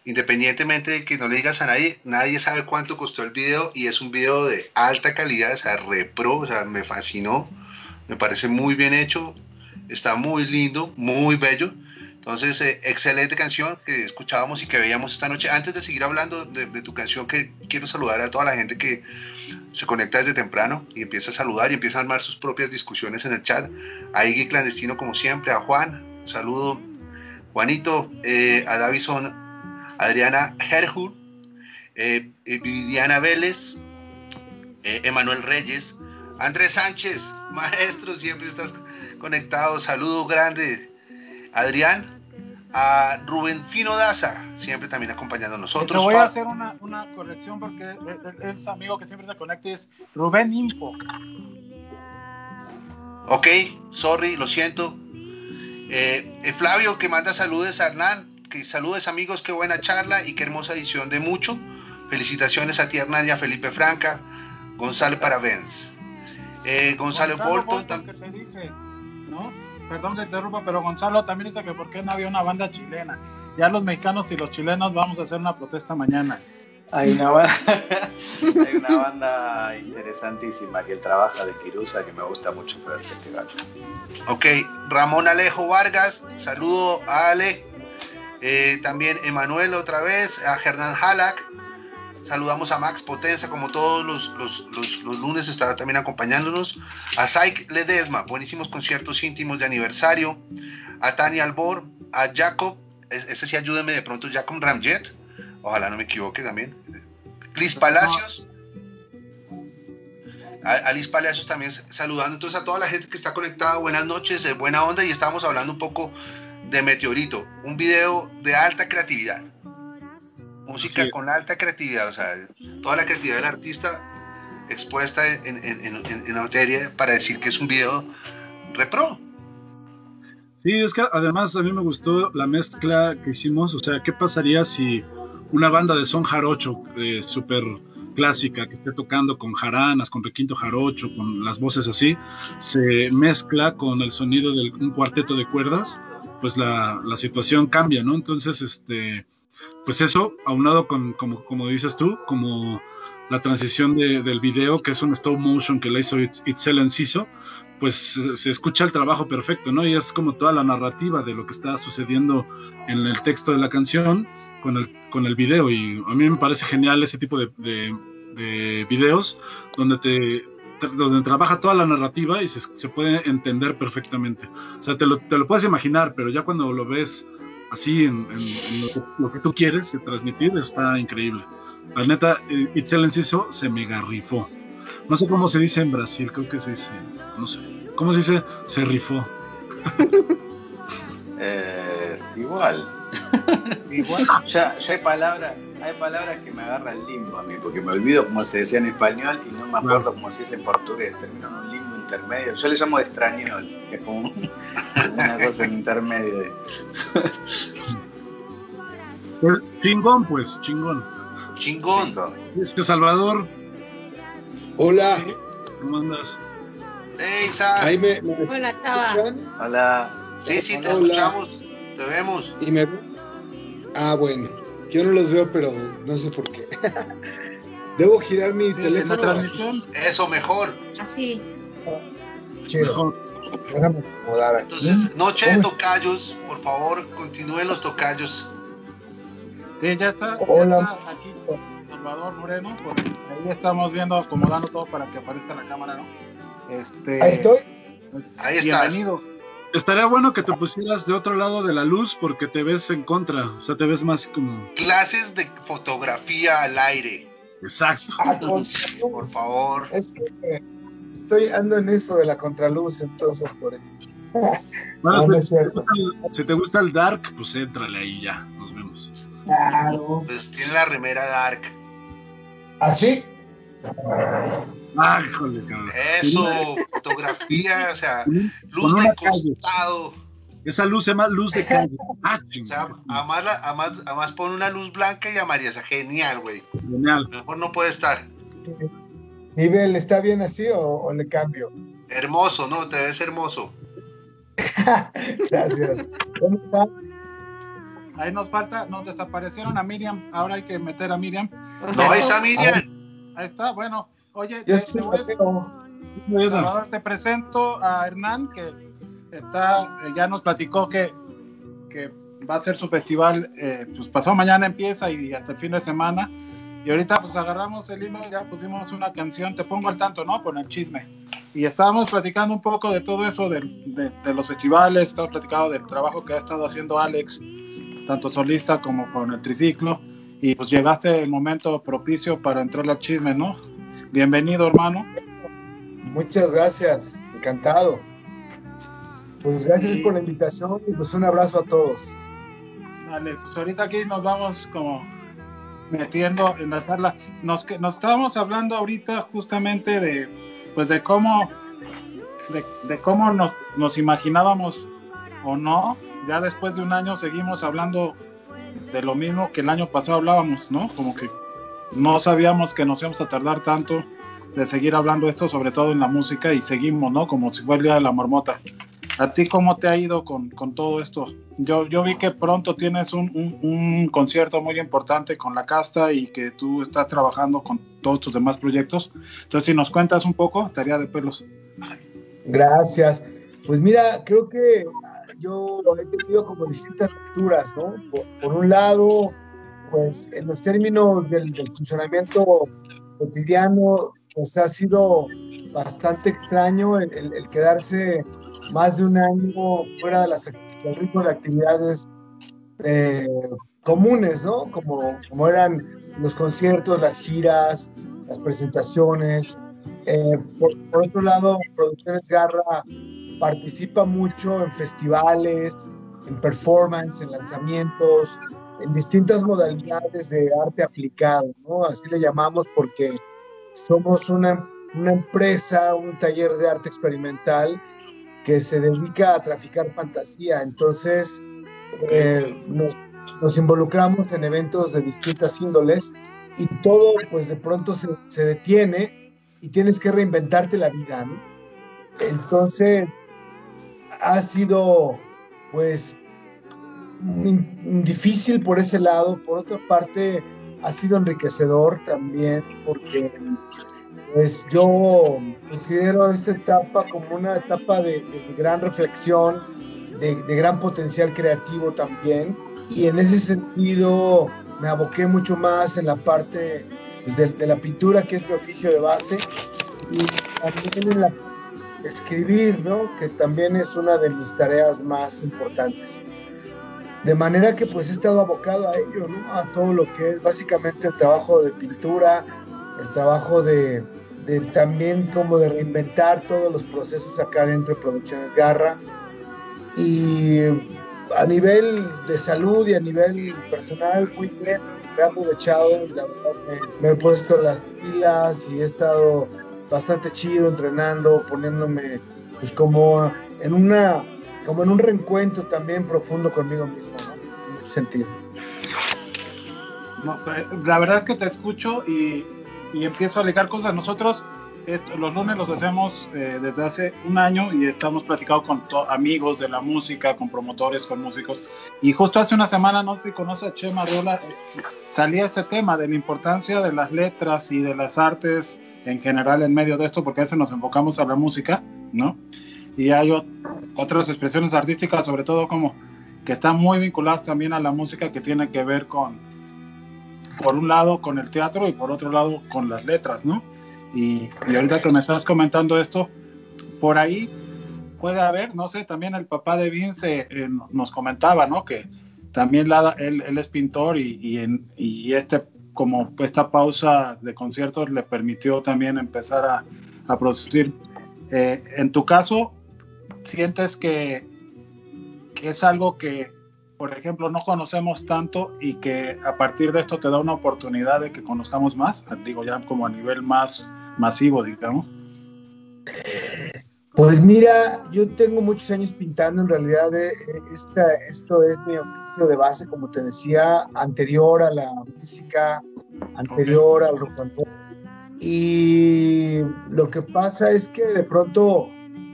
independientemente de que no le digas a nadie, nadie sabe cuánto costó el video y es un video de alta calidad, o sea, repro, o sea, me fascinó, me parece muy bien hecho, está muy lindo, muy bello. Entonces, eh, excelente canción que escuchábamos y que veíamos esta noche. Antes de seguir hablando de, de, tu canción, que quiero saludar a toda la gente que se conecta desde temprano y empieza a saludar y empieza a armar sus propias discusiones en el chat. A Iggy Clandestino, como siempre, a Juan, saludo. Juanito, eh, a Davison, Adriana Herhur, eh, Viviana Vélez, Emanuel Reyes, Andrés Sánchez, maestro, siempre estás conectado. Saludo grande Adrián, a Rubén Fino Daza, siempre también acompañando a nosotros. Te voy a hacer una, una corrección porque es amigo que siempre se conecta es Rubén Info. Ok, sorry, lo siento. Eh, eh, Flavio que manda saludos a Hernán, que saludes amigos, qué buena charla y qué hermosa edición de mucho. Felicitaciones a ti Hernán y a Felipe Franca. Gonzalo Paravens. Eh, Gonzalo, Gonzalo Bolton. Bolton que te dice, ¿no? perdón que interrumpa, pero Gonzalo también dice que por qué no había una banda chilena. Ya los mexicanos y los chilenos vamos a hacer una protesta mañana. Hay una, banda, hay una banda interesantísima que él trabaja de Kirusa que me gusta mucho para el festival. Ok, Ramón Alejo Vargas, saludo a Ale. Eh, también Emanuel otra vez, a Hernán Halak. Saludamos a Max Potenza, como todos los, los, los, los lunes, está también acompañándonos. A Saik Ledesma, buenísimos conciertos íntimos de aniversario. A Tania Albor, a Jacob, ese sí ayúdeme de pronto, Jacob Ramjet, ojalá no me equivoque también. Liz Palacios. A, a Liz Palacios también saludando. Entonces a toda la gente que está conectada, buenas noches, de buena onda. Y estábamos hablando un poco de Meteorito, un video de alta creatividad música sí. con alta creatividad, o sea, toda la creatividad del artista expuesta en, en, en, en, la materia para decir que es un video repro. Sí, es que además a mí me gustó la mezcla que hicimos, o sea, ¿qué pasaría si una banda de son jarocho, eh, súper clásica, que esté tocando con jaranas, con requinto jarocho, con las voces así, se mezcla con el sonido de un cuarteto de cuerdas, pues la, situación cambia, ¿no? Entonces, este pues eso, aunado con, como, como dices tú, como la transición de, del video, que es un stop motion que la hizo Itzel Enciso, pues se escucha el trabajo perfecto, ¿no? Y es como toda la narrativa de lo que está sucediendo en el texto de la canción con el, con el video. Y a mí me parece genial ese tipo de, de, de videos donde te, donde trabaja toda la narrativa y se, se, puede entender perfectamente. O sea, te lo, te lo puedes imaginar, pero ya cuando lo ves así en, en, en lo, que, lo, que, tú quieres transmitir está increíble. La neta, Itzel Enciso se mega rifó. No sé cómo se dice en Brasil, creo que se dice, no sé. ¿Cómo se dice? Se rifó. eh, igual. igual. Ya, ya, hay palabras, hay palabras que me agarran el limbo a mí, porque me olvido cómo se decía en español y no me acuerdo cómo se dice en portugués. Termino en un limbo intermedio. Yo le llamo de extrañol, que es como una cosa en intermedio. Pues chingón, pues, chingón. Chingón. Este Salvador. Hola. ¿Cómo andas? Hey. Ahí me, me Hola, Taba. Hola. Sí, sí, te Hola. escuchamos. Te vemos. Y me... Ah, bueno. Yo no los veo, pero no sé por qué. Debo girar mi sí, teléfono. La transmisión. Eso, mejor. Así. Chido. Mejor. Déjame acomodar aquí. Entonces, noche de tocayos. Por favor, continúen los tocayos. Sí, ya está. Hola. Ya está aquí Salvador Moreno. Por ahí estamos viendo, acomodando todo para que aparezca la cámara, ¿no? Este, ahí estoy. Ahí está. Bienvenido. Estaría bueno que te pusieras de otro lado de la luz porque te ves en contra, o sea, te ves más como... Clases de fotografía al aire. Exacto. Ah, por favor. Es que estoy ando en eso de la contraluz, entonces por eso. Bueno, no, si, no te el, si, te gusta el dark, pues éntrale ahí ya, nos vemos. Claro. Pues tiene la remera dark. ¿Así? Ah, cabrón. Eso, fotografía, o sea, luz de costado. Esa luz se llama luz de calle. Ah, o sea, además, además, además pone una luz blanca y amarilla. O sea, genial, güey. Genial. Mejor no puede estar. Nivel, ¿está bien así o, o, le cambio? Hermoso, ¿no? Te ves hermoso. Gracias. ¿Cómo está? Ahí nos falta, nos desaparecieron a Miriam, ahora hay que meter a Miriam. No, ahí está Miriam. Ahí está, bueno, Oye, Yo te, te voy- pero- Salvador, te presento a Hernán, que está, eh, ya nos platicó que, que va a hacer su festival, eh, pues pasado mañana empieza y hasta el fin de semana. Y ahorita pues agarramos el hilo, ya pusimos una canción, te pongo al tanto, ¿no? Con el chisme. Y estábamos platicando un poco de todo eso del- de, de los festivales, estábamos platicando del trabajo que ha estado haciendo Alex, tanto solista como con el triciclo. Y pues llegaste el momento propicio para entrar al chisme, ¿no? Bienvenido, hermano. Muchas gracias, encantado. Pues gracias Sí. por la invitación y pues un abrazo a todos. Dale, pues ahorita aquí nos vamos como metiendo en la charla. Nos, nos estábamos hablando ahorita justamente de, pues de cómo, de, de cómo nos, nos imaginábamos o no. Ya después de un año seguimos hablando de lo mismo que el año pasado hablábamos, ¿no? Como que no sabíamos que nos íbamos a tardar tanto de seguir hablando esto, sobre todo en la música, y seguimos, ¿no? Como si fuera el día de la marmota. ¿A ti cómo te ha ido con, con todo esto? Yo, yo vi que pronto tienes un, un- un concierto muy importante con la casta y que tú estás trabajando con todos tus demás proyectos. Entonces, si nos cuentas un poco, estaría de pelos. Gracias. Pues mira, creo que yo he tenido como distintas lecturas, ¿no? Por, por un lado, pues en los términos del, del funcionamiento cotidiano, pues ha sido bastante extraño el, el- el quedarse más de un año fuera de las, del ritmo de actividades eh, comunes, ¿no? Como, como eran los conciertos, las giras, las presentaciones. Eh, por, por otro lado, Producciones Garra participa mucho en festivales, en performance, en lanzamientos, en distintas modalidades de arte aplicado, ¿no? Así le llamamos porque somos una, empresa, un taller de arte experimental que se dedica a traficar fantasía. Entonces, eh, nos, nos involucramos en eventos de distintas índoles y todo, pues de pronto se, se detiene y tienes que reinventarte la vida, ¿no? Entonces, ha sido, pues, difícil por ese lado. Por otra parte, ha sido enriquecedor también porque, pues, yo considero esta etapa como una etapa de, gran reflexión, de, gran potencial creativo también. Y en ese sentido, me aboqué mucho más en la parte pues, de, de la pintura, que es mi oficio de base, y también en la escribir, ¿no? Que también es una de mis tareas más importantes. De manera que pues he estado abocado a ello, ¿no? A todo lo que es básicamente el trabajo de pintura, el trabajo de, también como de reinventar todos los procesos acá dentro de Producciones Garra. Y a nivel de salud y a nivel personal, muy bien, me he aprovechado, me he puesto las pilas y he estado bastante chido entrenando, poniéndome pues como en una como en un reencuentro también profundo conmigo mismo, ¿no? En mucho sentido. No, eh, la verdad es que te escucho y, y empiezo a ligar cosas. Nosotros esto- los lunes los hacemos eh, desde hace un año y estamos platicando con amigos de la música, con promotores, con músicos. Y justo hace una semana, no sé si conoce a Chema Riola, eh, salía este tema de la importancia de las letras y de las artes en general en medio de esto, porque a veces nos enfocamos a la música, ¿no? Y hay ot- otras expresiones artísticas, sobre todo como que están muy vinculadas también a la música que tiene que ver con, por un lado con el teatro y por otro lado con las letras, ¿no? Y, y ahorita que me estás comentando esto, por ahí puede haber, no sé, también el papá de Vince eh, nos comentaba, ¿no? Que también la, él, él es pintor y, y, en- y este, como esta pausa de conciertos le permitió también empezar a, a producir. Eh, en tu caso, ¿sientes que, que es algo que, por ejemplo, no conocemos tanto y que a partir de esto te da una oportunidad de que conozcamos más? Digo, ya como a nivel más masivo, digamos. Pues mira, yo tengo muchos años pintando, en realidad eh, esto es mi oficio de base, como te decía, anterior a la música, anterior al rock and roll. Y lo que pasa es que de pronto,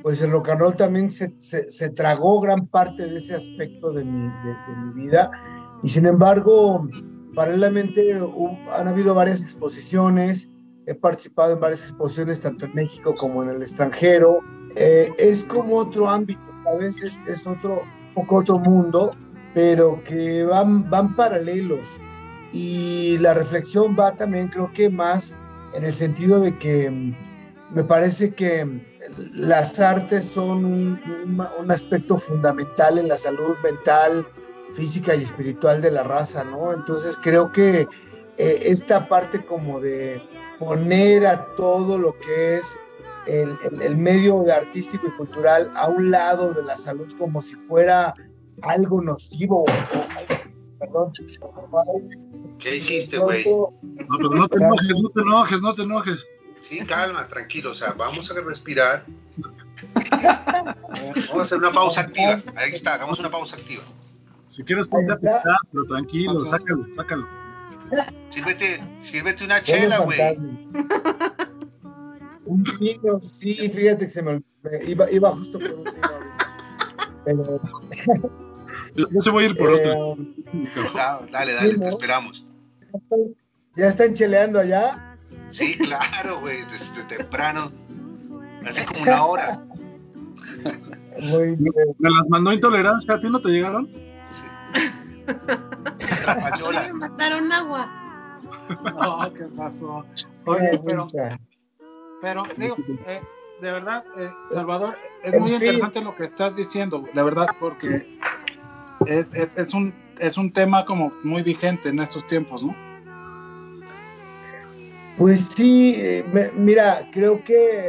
pues el rock and roll también se, se, tragó gran parte de ese aspecto de mi, de, mi vida. Y sin embargo, paralelamente han habido varias exposiciones, he participado en varias exposiciones tanto en México como en el extranjero. Eh, es como otro ámbito, ¿sabes? Es, es otro, poco otro mundo, pero que van, van paralelos. Y la reflexión va también, creo que más en el sentido de que mm, me parece que las artes son un, aspecto fundamental en la salud mental, física y espiritual de la raza, ¿no? Entonces creo que eh, esta parte como de poner a todo lo que es el, medio de artístico y cultural a un lado de la salud como si fuera algo nocivo. Perdón. ¿Qué hiciste, güey? No, pero no te enojes, no te enojes, no te enojes. Sí, calma, tranquilo, o sea, vamos a respirar. vamos a hacer una pausa activa. Ahí está, hagamos una pausa activa. Si quieres ponte a pero tranquilo, sácalo, sácalo. Sírvete, sírvete una chela, güey. Un vino, sí, fíjate que se me iba, iba justo por un vino. Pero... Yo se voy a ir por otro. Eh, dale, dale, te esperamos. ¿Ya están cheleando allá? Sí, claro, güey, desde temprano. Hace como una hora. Muy bien. Me las mandó intolerancia, ¿a ti no te llegaron? Sí. Me mataron agua. Oh, ¿qué pasó? Oye, pero, pero digo, eh, de verdad, eh, Salvador, es muy interesante lo que estás diciendo, de verdad, porque es, es, un, es un tema como muy vigente en estos tiempos, ¿no? Pues sí, eh, mira, creo que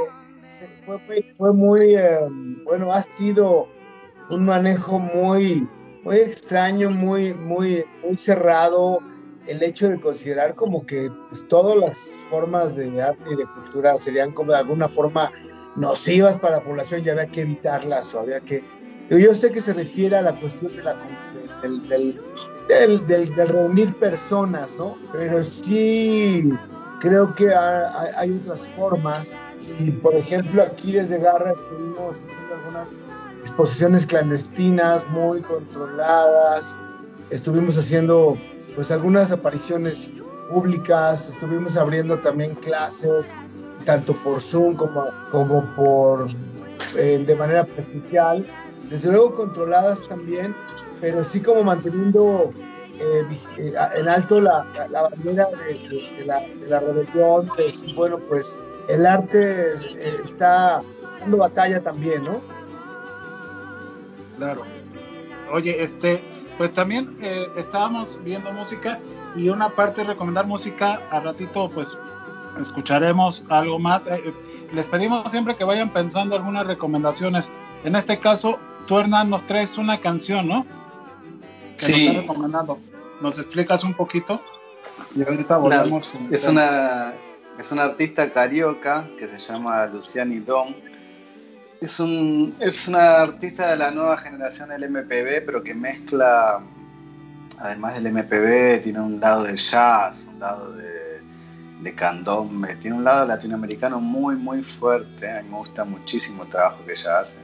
fue, muy, em, bueno, ha sido un manejo muy, muy extraño, muy, muy, muy cerrado el hecho de considerar como que pues, todas las formas de arte y de cultura serían como de alguna forma nocivas para la población y había que evitarlas o había que... Yo sé que se refiere a la cuestión de la, del, reunir personas, ¿no? Pero sí creo que hay, otras formas. Y por ejemplo, aquí desde Garra estuvimos haciendo algunas exposiciones clandestinas muy controladas. Estuvimos haciendo pues algunas apariciones públicas, estuvimos abriendo también clases, tanto por Zoom como, como por eh, de manera presencial, desde luego controladas también, pero sí como manteniendo eh, eh, en alto la, la, bandera de, la, de, la, rebelión, pues bueno, pues el arte eh, está dando batalla también, ¿no? Claro. Oye, este, pues también estábamos viendo música y una parte de recomendar música, al ratito pues escucharemos algo más. les pedimos siempre que vayan pensando algunas recomendaciones. En este caso, tú Hernán nos traes una canción, ¿no? sí. ¿Nos explicas un poquito? Y ahorita volvemos es una es una artista carioca que se llama Luciani Dom. Es, un, es una artista de la nueva generación del MPB, pero que mezcla, además del MPB, tiene un lado de jazz, un lado de, de candombe, tiene un lado latinoamericano muy, muy fuerte. A mí me gusta muchísimo el trabajo que ella hace.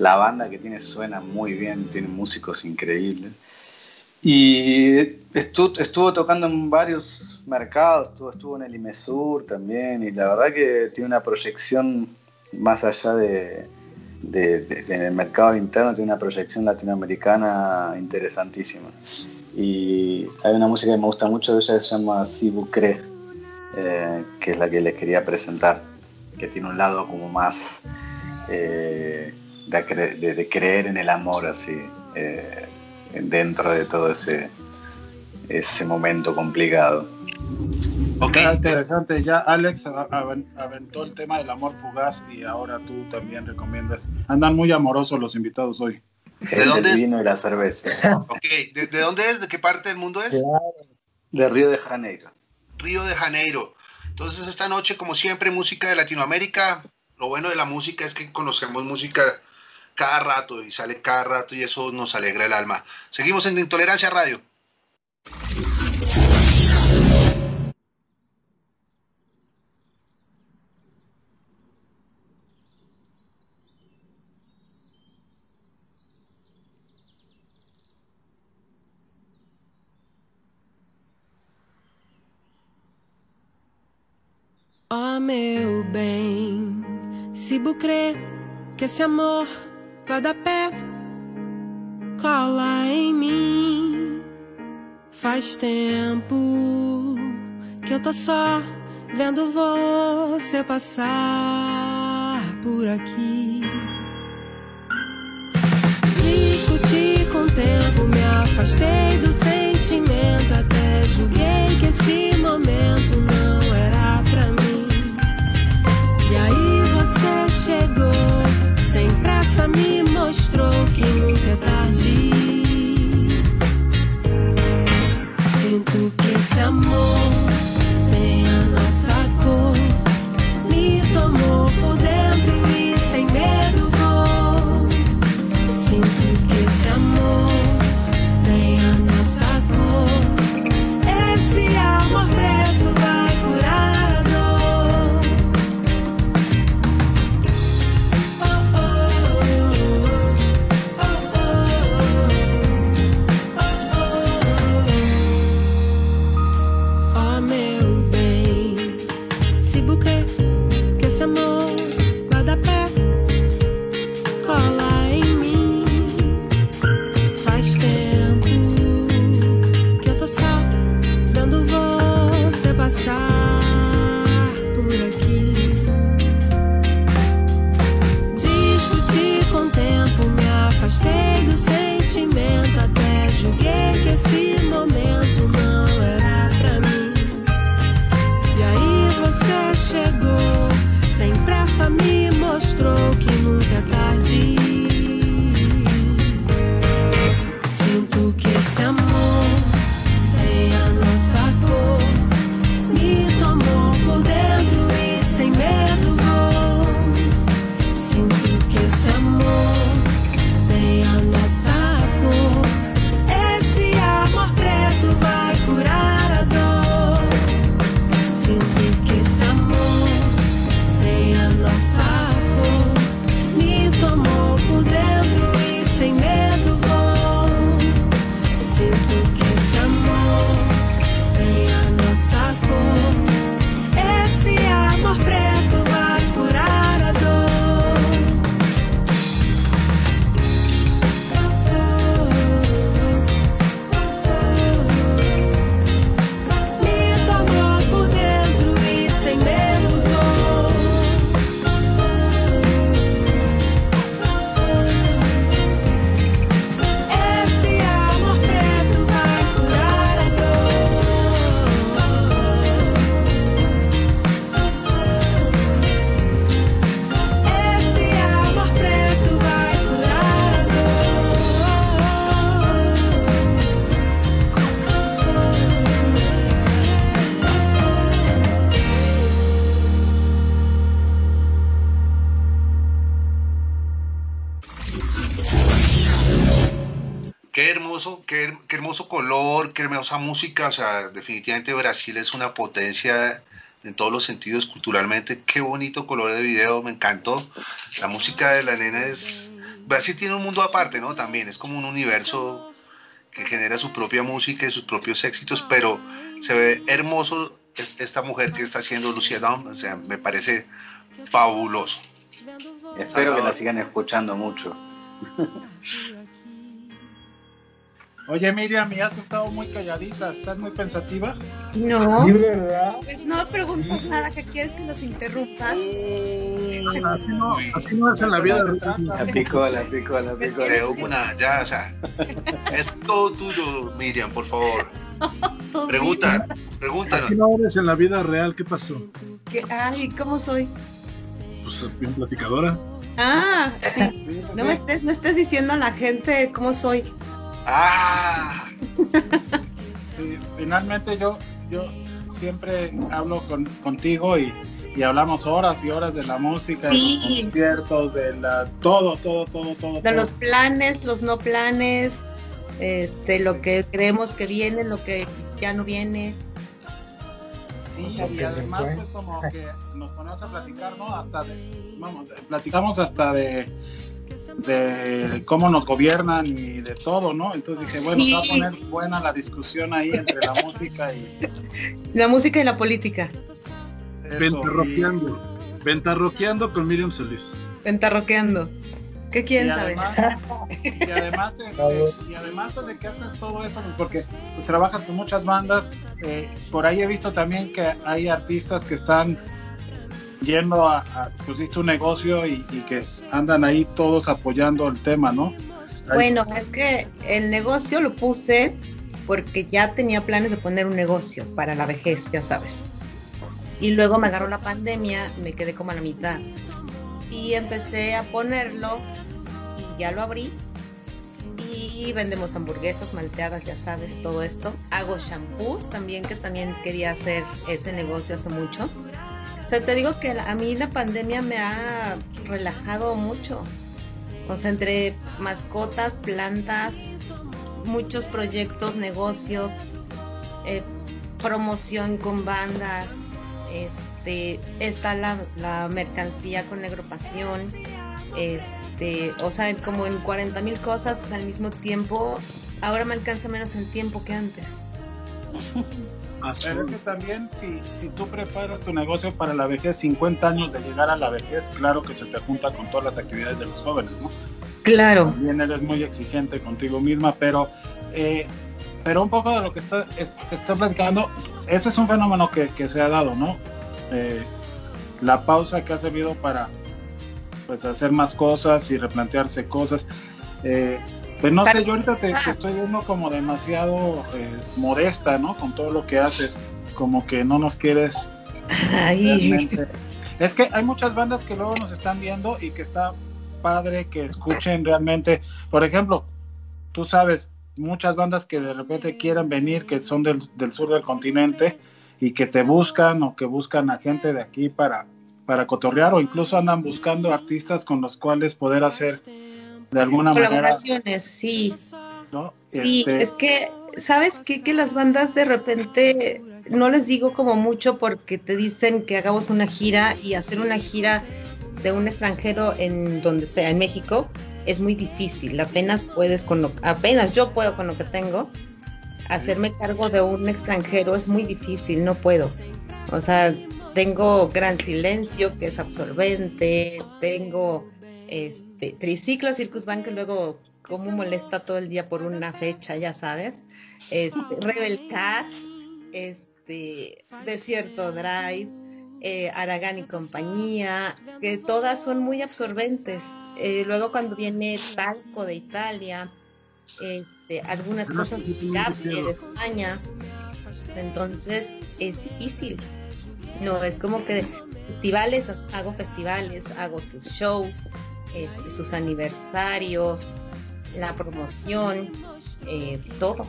La banda que tiene suena muy bien, tiene músicos increíbles. Y estuvo, tocando en varios mercados, estuvo, en el IMESUR también, y la verdad que tiene una proyección más allá de, del mercado interno, tiene una proyección latinoamericana interesantísima. Y hay una música que me gusta mucho ella se llama Sibu Cre, eh, que es la que les quería presentar, que tiene un lado como más eh, de, creer en el amor, así. Eh, dentro de todo ese, ese momento complicado. Ok. Ah, interesante, ya Alex aventó el tema del amor fugaz y ahora tú también recomiendas. Andan muy amorosos los invitados hoy. ¿De dónde el vino y la cerveza. Ok, ¿De, dónde es? ¿De qué parte del mundo es? De Río de Janeiro. Río de Janeiro. Entonces esta noche, como siempre, música de Latinoamérica. Lo bueno de la música es que conocemos música cada rato y sale cada rato y eso nos alegra el alma. Seguimos en Intolerancia Radio. Oh meu bem, se si que esse amor vai dar pé, cola em mim. Faz tempo que eu tô só vendo você passar por aqui. Discuti com o tempo, me afastei do sentimento, até julguei que esse momento não era pra mim. E aí amor hermosa música. O sea, definitivamente Brasil es una potencia en todos los sentidos culturalmente. Qué bonito color de video, me encantó. La música de la nena es... Brasil tiene un mundo aparte, ¿no? También es como un universo que genera su propia música y sus propios éxitos, pero se ve hermoso es- esta mujer que está haciendo Lucia Down. O sea, me parece fabuloso. Espero que la sigan escuchando mucho. Oye, Miriam, y has estado muy calladita, ¿estás muy pensativa? No, Sí, ¿verdad? pues no preguntas nada, que quieres que los interrumpa. Así no, así no es en la vida real. La picó, la picó, la picó. De una, ya, o sea, es todo tuyo, Miriam, por favor. Pregunta, pregúntanos. Así no eres en la vida real. ¿Qué pasó? Que- Ay, ¿cómo soy? Pues bien platicadora. Ah, sí. No me estés, no estés diciendo a la gente cómo soy. Ah, Sí, finalmente yo, yo siempre hablo con, contigo y, y hablamos horas y horas de la música, Sí. de los conciertos, de la todo, todo, todo, todo. De todo. los planes, los no planes, este, lo que creemos que viene, lo que ya no viene. Sí, O sea, y además fue. pues como que nos ponemos a platicar, ¿no? Hasta de, vamos, platicamos hasta de, de cómo nos gobiernan y de todo, ¿no? Entonces dije, bueno, Sí. se va a poner buena la discusión ahí entre la música y La música y la política. Ventarroqueando. Ventarroqueando con Miriam Solís. Ventarroqueando. ¿Qué Y saber? además, y además, este, y además de que haces todo eso, pues, porque pues, trabajas con muchas bandas, eh, por ahí he visto también que hay artistas que están yendo a, pusiste un negocio y, que andan ahí todos apoyando el tema, ¿no? Bueno, es que el negocio lo puse porque ya tenía planes de poner un negocio para la vejez, ya sabes. Y luego me agarró la pandemia, me quedé como a la mitad. Y empecé a ponerlo y ya lo abrí. Y vendemos hamburguesas, malteadas, ya sabes, todo esto. Hago shampoos también, que también quería hacer ese negocio hace mucho. O sea, te digo que a mí la pandemia me ha relajado mucho. O sea, entre mascotas, plantas, muchos proyectos, negocios, eh, promoción con bandas, este, está la, la mercancía con negropasión, este, o sea, como en 40 mil cosas al mismo tiempo. Ahora me alcanza menos el tiempo que antes. Pero es que también si, si tú preparas tu negocio para la vejez, 50 años de llegar a la vejez, claro que se te junta con todas las actividades de los jóvenes, ¿no? Claro. También eres muy exigente contigo misma, pero, eh, pero un poco de lo que está, es- está platicando, ese es un fenómeno que, que se ha dado, ¿no? Eh, la pausa que ha servido para pues hacer más cosas y replantearse cosas. Eh, pues no sé, yo ahorita te, Ah. te estoy viendo como demasiado eh, modesta, ¿no? Con todo lo que haces, como que no nos quieres Ay. Es que hay muchas bandas que luego nos están viendo y que está padre que escuchen realmente. Por ejemplo, tú sabes, muchas bandas que de repente quieren venir, que son del, del sur del continente y que te buscan o que buscan a gente de aquí para, para cotorrear o incluso andan buscando artistas con los cuales poder hacer de alguna manera, colaboraciones, sí. ¿no? Sí, Este, es que, ¿sabes qué? Que las bandas de repente, no les digo como mucho porque te dicen que hagamos una gira y hacer una gira de un extranjero en donde sea, en México, es muy difícil. Apenas puedes con lo, apenas yo puedo con lo que tengo. Hacerme cargo de un extranjero es muy difícil, no puedo. O sea, tengo Gran Silencio, que es absorbente, tengo este Triciclo Circus Bank, que luego como molesta todo el día por una fecha, ya sabes. Este, Rebel Cats, este, Desierto Drive, eh, Aragán y compañía, que todas son muy absorbentes. Eh, luego cuando viene Talco de Italia, este, algunas Ah, cosas de España. Entonces es difícil. No, es como que festivales, hago festivales, hago sus shows, este, sus aniversarios, la promoción, eh, todo.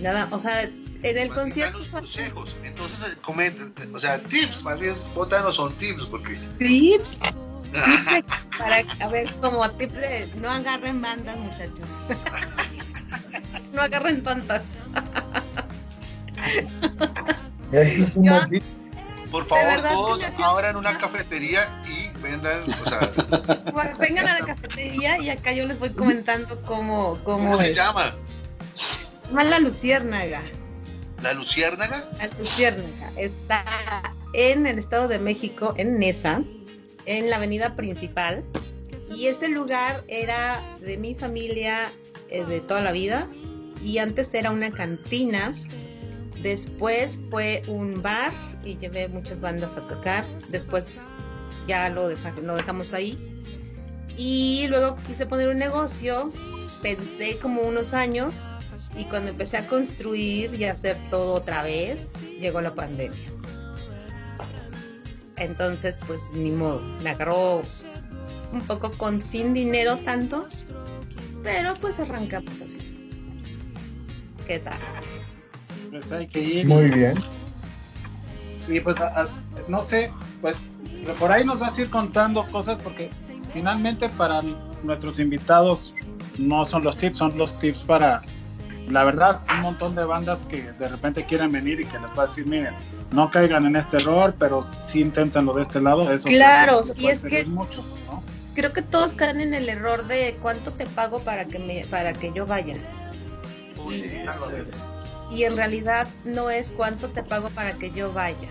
Nada, o sea, en el concierto los consejos. Entonces, comenten, o sea, tips, más bien, botanos son tips, porque. tips, tips de- para, a ver, como tips de no agarren bandas, muchachos. no agarren tip. Por favor, todos abran una cafetería y vendan, o sea, Bueno, Vengan a la cafetería y acá yo les voy comentando cómo, cómo ¿cómo se llama? Más la luciérnaga. ¿La luciérnaga? La Luciérnaga está en el Estado de México, en Nesa, en la avenida principal. Y ese lugar era de mi familia eh, de toda la vida. Y antes era una cantina. Después fue un bar y llevé muchas bandas a tocar. Después ya lo, lo dejamos ahí. Y luego quise poner un negocio. Pensé como unos años y cuando empecé a construir y a hacer todo otra vez, llegó la pandemia. Entonces, pues ni modo, me agarró un poco con sin dinero tanto, pero pues arrancamos así. ¿Qué tal? pues hay que ir. Muy bien. Y pues, a- a- no sé, pues por ahí nos vas a ir contando cosas porque finalmente para nuestros invitados no son los tips, son los tips para, la verdad, un montón de bandas que de repente quieren venir y que les va a decir, miren, no caigan en este error, pero sí inténtenlo de este lado. Eso Claro, sí, es que- mucho, ¿no? Creo que todos caen en el error de cuánto te pago para que me, para que yo vaya. Sí, Y en realidad no es cuánto te pago para que yo vaya.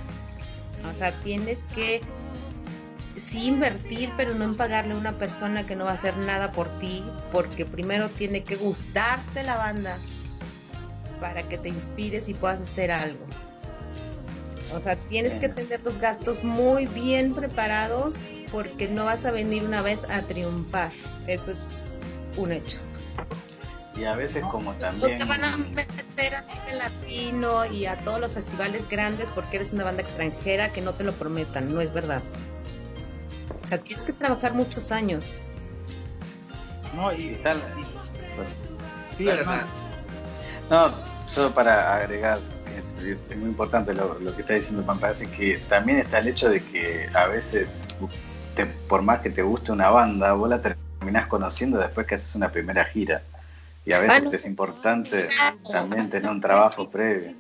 O sea, tienes que sí invertir, pero no en pagarle a una persona que no va a hacer nada por ti, porque primero tiene que gustarte la banda para que te inspires y puedas hacer algo. O sea, tienes que tener los gastos muy bien preparados porque no vas a venir una vez a triunfar. Eso es un hecho. Y a veces como No también... te van a meter a Latino y a todos los festivales grandes porque eres una banda extranjera que no te lo prometan, no es verdad. O sea, tienes que trabajar muchos años. No, y y tal- sí. No, solo para agregar, que es, es muy importante lo, lo que está diciendo Pampa, es que también está el hecho de que a veces, te- por más que te guste una banda, vos la terminás conociendo después que haces una primera gira. Y a veces Ah, no. es importante también tener un trabajo previo.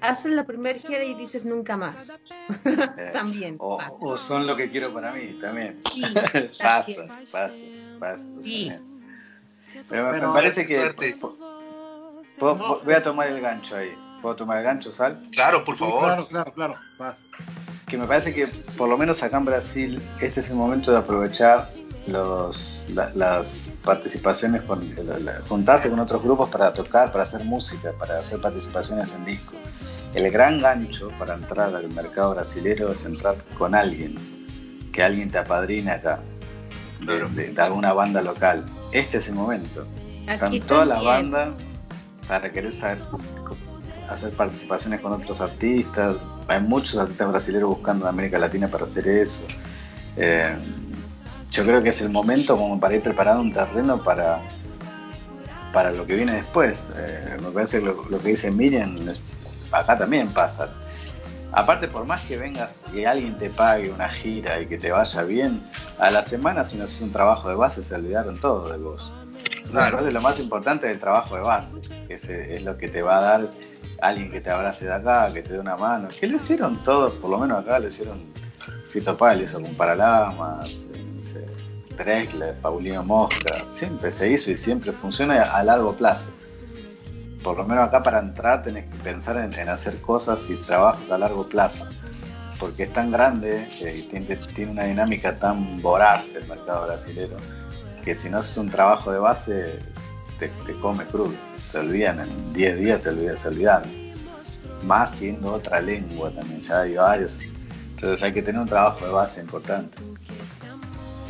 Haces la primera gira y dices nunca más. También o, pasa. o son lo que quiero para mí también. Sí, pasa, pasa, pasa. Sí. también. Pero me- Pero- parece que... Suerte. po- po- po- voy a tomar el gancho ahí. ¿Puedo tomar el gancho, Sal? Claro, por Sí, favor. claro, claro, claro. Vas. que me parece que por lo menos acá en Brasil este es el momento de aprovechar los, la- las participaciones, con, la- juntarse con otros grupos para tocar, para hacer música, para hacer participaciones en disco. El gran gancho para entrar al mercado brasilero es entrar con alguien, que alguien te apadrine acá, de, de- de alguna banda local. Este es el momento. Aquí Están todas las bandas para querer saber hacer participaciones con otros artistas. Hay muchos artistas brasileños buscando en América Latina para hacer eso. Eh, yo creo que es el momento como para ir preparando un terreno para, para lo que viene después. Eh, me parece que lo, lo que dice Miriam, es- acá también pasa. Aparte, por más que vengas y alguien te pague una gira y que te vaya bien, a la semana si no haces un trabajo de base se olvidaron todo de vos. Entonces, Claro. parece lo más importante es el trabajo de base, que es, es lo que te va a dar alguien que te abrace de acá, que te dé una mano. Que lo hicieron todos, por lo menos acá lo hicieron Fito Páez, o con Paralamas, eh, Drexler, Paulino Mosca. Siempre se hizo y siempre funciona a largo plazo. Por lo menos acá para entrar tenés que pensar en, hacer cosas y trabajos a largo plazo. Porque es tan grande eh, y tiene, tiene una dinámica tan voraz el mercado brasilero que si no haces un trabajo de base te, te come crudo. Te olvidan en 10 días, te olvidas, se olvidan. Más siendo otra lengua también, ya hay varios. Entonces hay que tener un trabajo de base importante.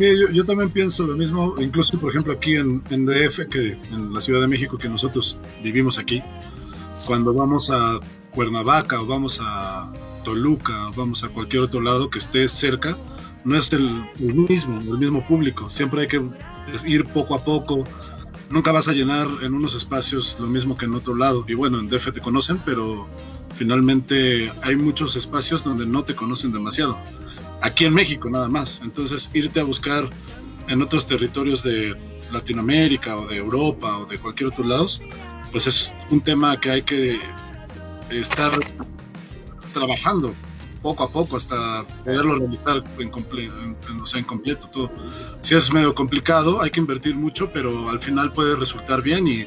Sí, yo, yo también pienso lo mismo, incluso por ejemplo aquí en, en DF, que en la Ciudad de México, que nosotros vivimos aquí, cuando vamos a Cuernavaca o vamos a Toluca o vamos a cualquier otro lado que esté cerca, no es el, el mismo, el mismo público, siempre hay que ir poco a poco, nunca vas a llenar en unos espacios lo mismo que en otro lado, y bueno, en DF te conocen, pero finalmente hay muchos espacios donde no te conocen demasiado aquí en México nada más. Entonces, irte a buscar en otros territorios de Latinoamérica o de Europa o de cualquier otro lado, pues es un tema que hay que estar trabajando poco a poco hasta poderlo realizar en, comple en, en, completo todo. Si es medio complicado, hay que invertir mucho, pero al final puede resultar bien y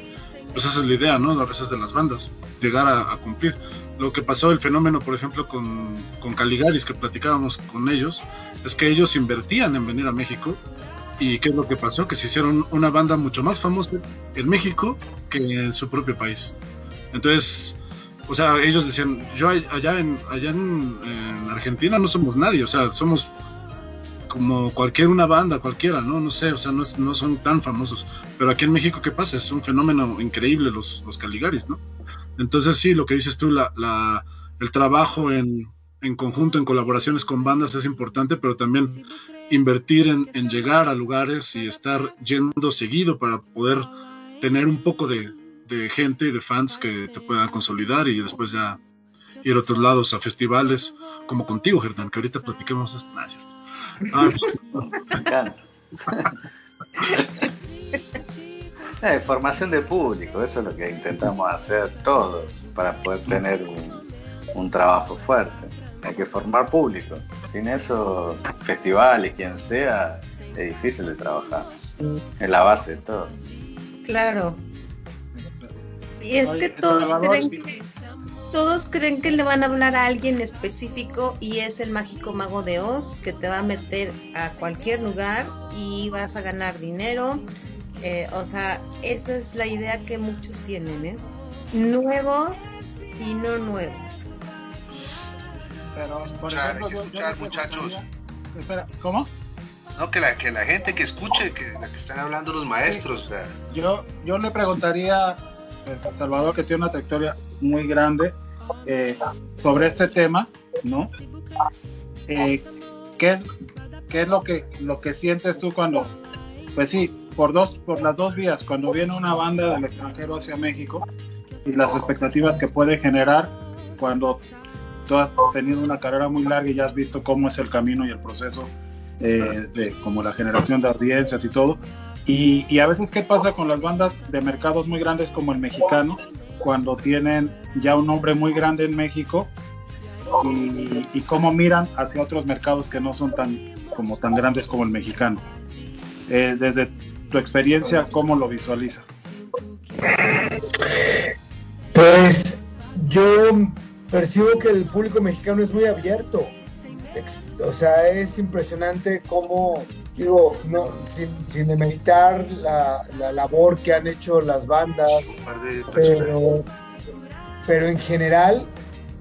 pues esa es la idea, ¿no? A veces de las bandas, llegar a cumplir. Lo que pasó, el fenómeno, por ejemplo, con, con Caligaris, que platicábamos con ellos, es que ellos invertían en venir a México. ¿Y qué es lo que pasó? Que se hicieron una banda mucho más famosa en México que en su propio país. Entonces, o sea, ellos decían, yo allá en, allá en, en Argentina no somos nadie, o sea, somos como cualquier una banda, cualquiera, ¿no? No sé, o sea, no, es, no, son tan famosos. Pero aquí en México, ¿qué pasa? Es un fenómeno increíble los, los Caligaris, ¿no? Entonces sí, lo que dices tú, la, la, el trabajo en, en, conjunto, en colaboraciones con bandas es importante, pero también invertir en, en, llegar a lugares y estar yendo seguido para poder tener un poco de, de gente y de fans que te puedan consolidar y después ya ir a otros lados, a festivales, como contigo, Germán, que ahorita platiquemos esto. Ah, cierto. Ah, encanta. Eh, formación de público, eso es lo que intentamos hacer todos para poder tener un, un, trabajo fuerte. Hay que formar público. Sin eso, festivales, quien sea, es difícil de trabajar. Es la base de todo. Claro. Y es que todos creen que... todos creen que le van a hablar a alguien específico y es el mágico mago de Oz que te va a meter a cualquier lugar y vas a ganar dinero. Eh, o sea, esa es la idea que muchos tienen, ¿eh? Nuevos y no nuevos. Pero, por Escuchar, ejemplo, hay que escuchar, muchachos. Espera, ¿cómo? No, que la, que la gente que escuche, que la que están hablando los maestros, o sea, Yo, yo le preguntaría pues, a Salvador, que tiene una trayectoria muy grande, eh, sobre este tema, ¿no? Eh, ¿qué, qué es lo que, lo que sientes tú cuando, pues sí, por, dos, por las dos vías, cuando viene una banda del extranjero hacia México y las expectativas que puede generar cuando tú has tenido una carrera muy larga y ya has visto cómo es el camino y el proceso eh, de como la generación de audiencias y todo. Y, a veces, ¿qué pasa con las bandas de mercados muy grandes como el mexicano? Cuando tienen ya un nombre muy grande en México y, y cómo miran hacia otros mercados que no son tan, como tan grandes como el mexicano. Eh, desde tu experiencia, ¿cómo lo visualizas? Pues yo percibo que el público mexicano es muy abierto. O sea, es impresionante cómo, digo, no, sin, sin demeritar la, la labor que han hecho las bandas, pero, pero en general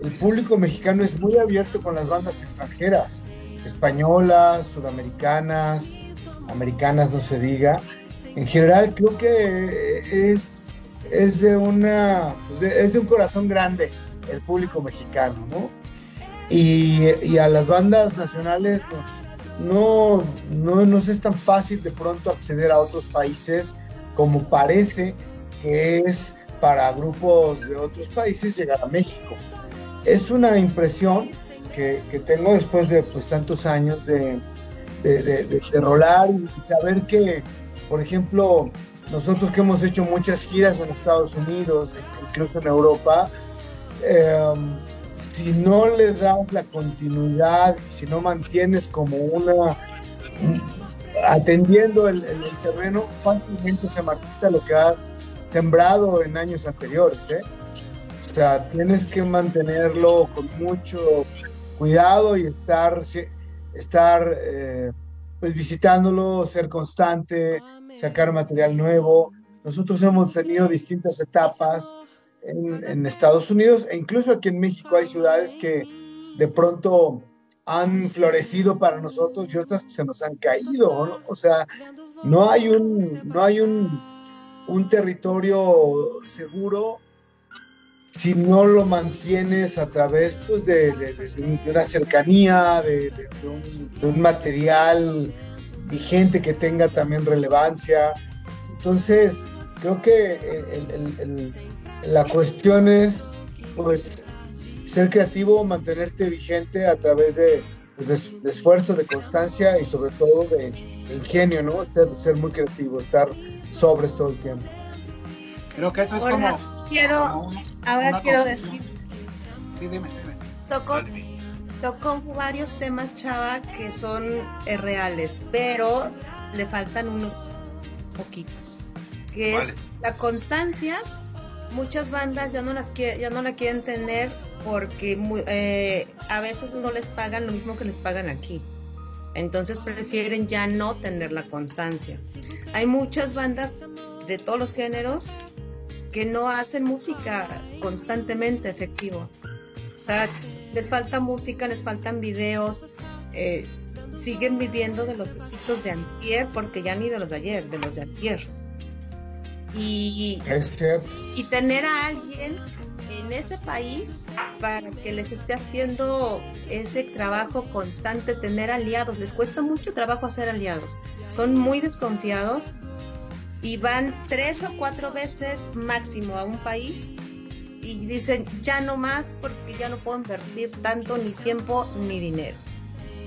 el público mexicano es muy abierto con las bandas extranjeras, españolas, sudamericanas, americanas, no se diga. En general creo que es, es de una pues, es de un corazón grande el público mexicano, ¿no? Y, y a las bandas nacionales no, no, no nos es tan fácil de pronto acceder a otros países como parece que es para grupos de otros países llegar a México. Es una impresión que, que tengo después de pues, tantos años de, de, de- de- de rolar y saber que, por ejemplo, nosotros que hemos hecho muchas giras en Estados Unidos, incluso en Europa, eh, si no le das la continuidad, si no mantienes como una atendiendo el, el- el terreno, fácilmente se marchita lo que has sembrado en años anteriores. ¿eh? O sea, tienes que mantenerlo con mucho cuidado y estar, estar eh, pues visitándolo, ser constante, sacar material nuevo. Nosotros hemos tenido distintas etapas en, Estados Unidos e incluso aquí en México hay ciudades que de pronto han florecido para nosotros y otras que se nos han caído. O sea, no hay un, no hay un, un territorio seguro si no lo mantienes a través pues, de, de- de- de un- de una cercanía, de, de- de un, de un material vigente que tenga también relevancia. Entonces, creo que el- el- el- la cuestión es pues ser creativo, mantenerte vigente a través de, pues, de es- de esfuerzo, de constancia y sobre todo de, de ingenio, ¿no? Ser, ser muy creativo, estar sobres todo el tiempo. Creo que eso es Ahora como... quiero, ahora una quiero decir, Sí, dime, dime. tocó, tocó varios temas, Chava, que son eh, reales, pero le faltan unos poquitos. Que Vale. es la constancia. Muchas bandas ya no las quie- ya no la quieren tener porque eh, a veces no les pagan lo mismo que les pagan aquí. Entonces prefieren ya no tener la constancia. Hay muchas bandas de todos los géneros que no hacen música constantemente efectivo. O sea, les falta música, les faltan videos, eh, siguen viviendo de los éxitos de antier porque ya ni de los de ayer, de los de antier. Y, Es y tener a alguien en ese país para que les esté haciendo ese trabajo constante, tener aliados. Les cuesta mucho trabajo hacer aliados. Son muy desconfiados y van tres o cuatro veces máximo a un país y dicen ya no más porque ya no puedo invertir tanto ni tiempo ni dinero.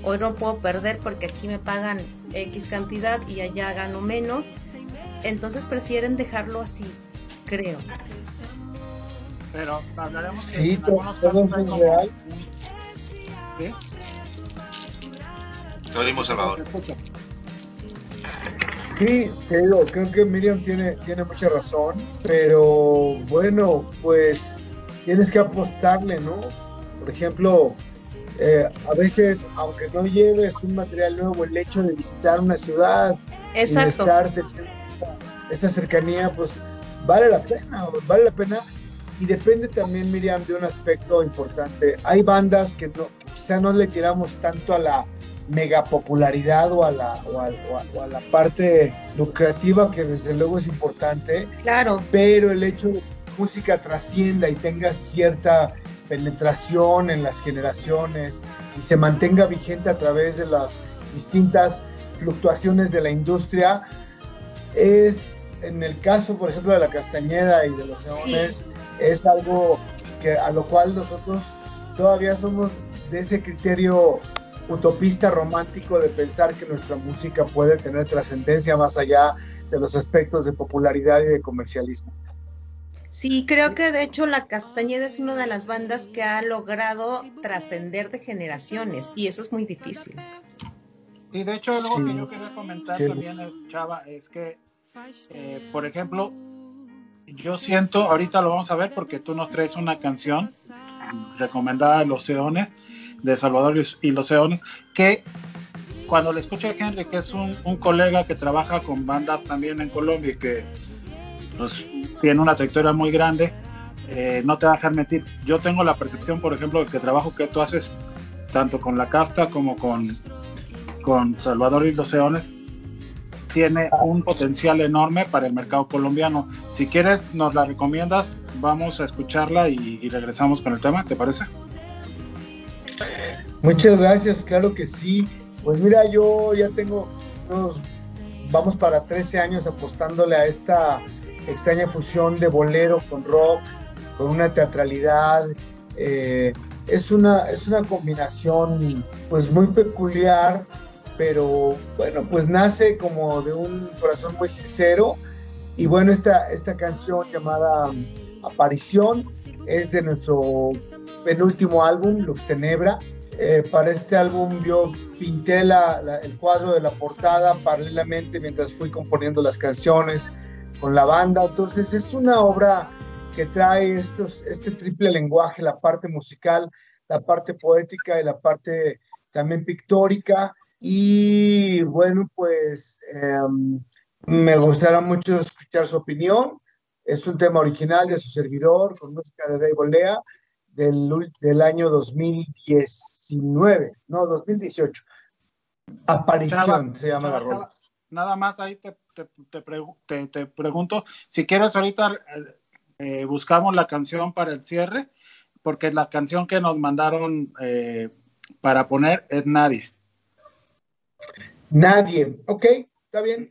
Hoy no puedo perder porque aquí me pagan X cantidad y allá gano menos. Entonces prefieren dejarlo así, creo. Pero hablaremos que Sí, en algunos todo casos es como real. Salvador. Sí, te digo, creo que Miriam tiene, tiene mucha razón, pero bueno, pues tienes que apostarle, ¿no? Por ejemplo, eh, a veces, aunque no lleves un material nuevo, el hecho de visitar una ciudad y Exacto. estar teniendo esta cercanía, pues vale la pena, vale la pena. Y depende también, Miriam, de un aspecto importante. Hay bandas que no, quizá no le tiramos tanto a la mega popularidad o a la, o a, o a- o a la parte lucrativa, que desde luego es importante, Claro, pero el hecho de que la música trascienda y tenga cierta penetración en las generaciones y se mantenga vigente a través de las distintas fluctuaciones de la industria, es, en el caso, por ejemplo, de la Castañeda y de los Sí. Leones, es algo que a lo cual nosotros todavía somos de ese criterio utopista romántico de pensar que nuestra música puede tener trascendencia más allá de los aspectos de popularidad y de comercialismo. sí, creo que de hecho la Castañeda es una de las bandas que ha logrado trascender de generaciones y eso es muy difícil. Y de hecho, algo que Sí. yo quería comentar Sí. también, eh, Chava, es que, eh, por ejemplo, yo siento, ahorita lo vamos a ver porque tú nos traes una canción recomendada de Los Eones, de Salvador y Los Eones, que cuando le escuché a Henry, que es un, colega que trabaja con bandas también en Colombia y que pues, tiene una trayectoria muy grande, eh, no te va a dejar mentir. Yo tengo la percepción, por ejemplo, del que trabajo que tú haces tanto con la casta como con, con Salvador y los Eones, tiene un potencial enorme para el mercado colombiano. Si quieres, nos la recomiendas, vamos a escucharla y, y regresamos con el tema, ¿te parece? Muchas gracias, claro que sí. Pues mira, yo ya tengo unos, vamos para 13 años apostándole a esta extraña fusión de bolero con rock, con una teatralidad. eh, es, una, es una combinación pues muy peculiar, pero bueno, pues nace como de un corazón muy sincero. Y bueno, esta, esta canción llamada Aparición es de nuestro penúltimo álbum, Lux Tenebra. Eh, para este álbum yo pinté la- el cuadro de la portada paralelamente mientras fui componiendo las canciones con la banda. Entonces es una obra que trae estos, este triple lenguaje, la parte musical, la parte poética y la parte también pictórica. Y bueno, pues em, me gustaría mucho escuchar su opinión. Es un tema original de su servidor con música de Dave Olea del, del año 2019, no, 2018. Aparición Chava, se llama la rola. Nada más ahí te, te- te pregu- te- te pregunto, si quieres ahorita eh, buscamos la canción para el cierre, porque la canción que nos mandaron eh, para poner es Nadie. Nadie. Ok, está bien.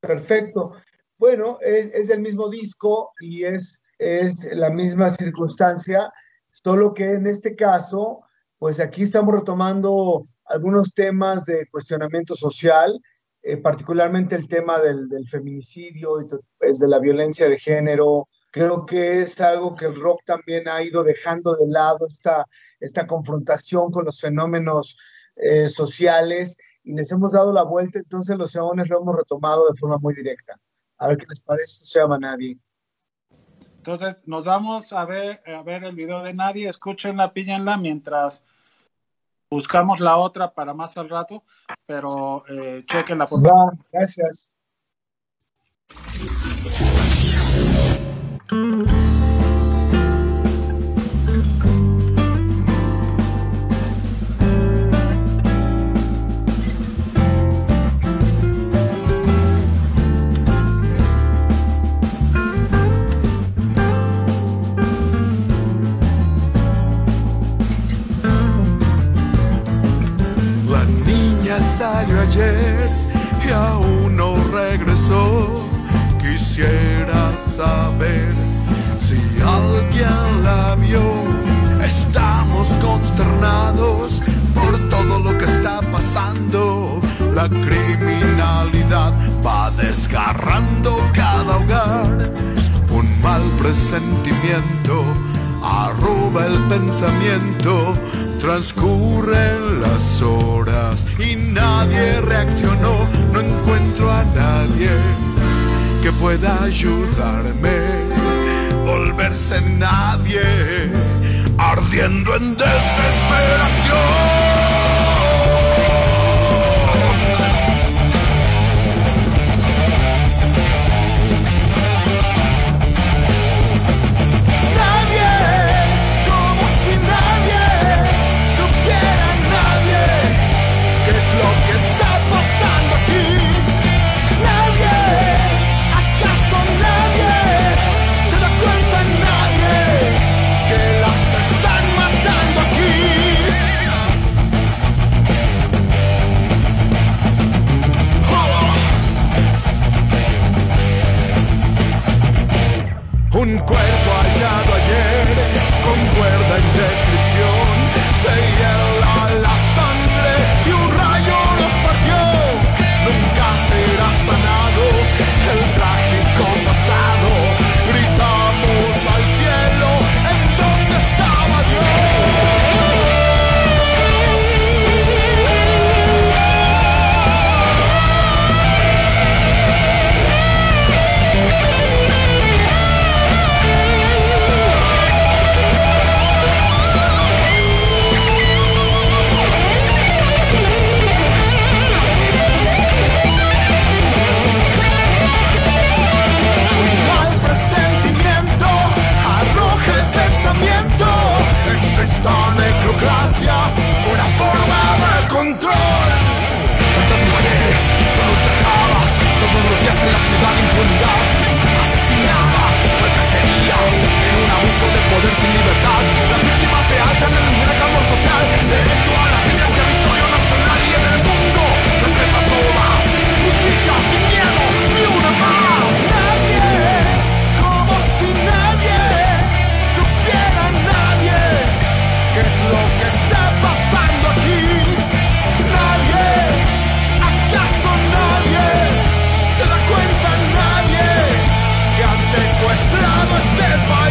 Perfecto. Bueno, es, es del mismo disco y es, es la misma circunstancia, solo que en este caso, pues aquí estamos retomando algunos temas de cuestionamiento social, eh, particularmente el tema del, del feminicidio y pues, de la violencia de género. Creo que es algo que el rock también ha ido dejando de lado, esta, esta confrontación con los fenómenos eh, sociales y les hemos dado la vuelta, entonces los Eones lo hemos retomado de forma muy directa. A ver qué les parece, se llama Nadie. Entonces, nos vamos a ver, a ver el video de Nadie, escúchenla, píllenla mientras buscamos la otra para más al rato, pero eh, chequenla por favor. Va, gracias. Ayer y aún no regresó. Quisiera saber si alguien la vio. Estamos consternados por todo lo que está pasando. La criminalidad va desgarrando cada hogar. Un mal presentimiento arroba el pensamiento. Transcurren las horas y nadie reaccionó. No encuentro a nadie que pueda ayudarme. Volver volverse nadie, ardiendo en desesperación. Social. Derecho a la vida en territorio nacional y en el mundo. Respeto a todas. Justicia sin miedo, ni una más. Nadie, como si nadie supiera nadie qué es lo que está pasando aquí. Nadie, acaso nadie se da cuenta nadie que han secuestrado este país.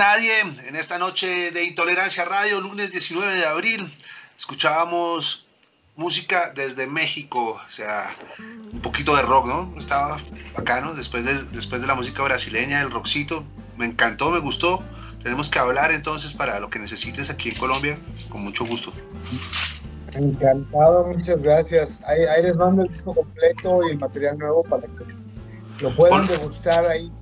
Nadie en esta noche de Intolerancia Radio, lunes 19 de abril, escuchábamos música desde México, o sea, un poquito de rock, ¿no? Estaba bacano, después de, después de la música brasileña, el rockcito, me encantó, me gustó. Tenemos que hablar entonces para lo que necesites aquí en Colombia, con mucho gusto. Encantado, muchas gracias. Ahí, ahí les mando el disco completo y el material nuevo para que lo puedan degustar ahí.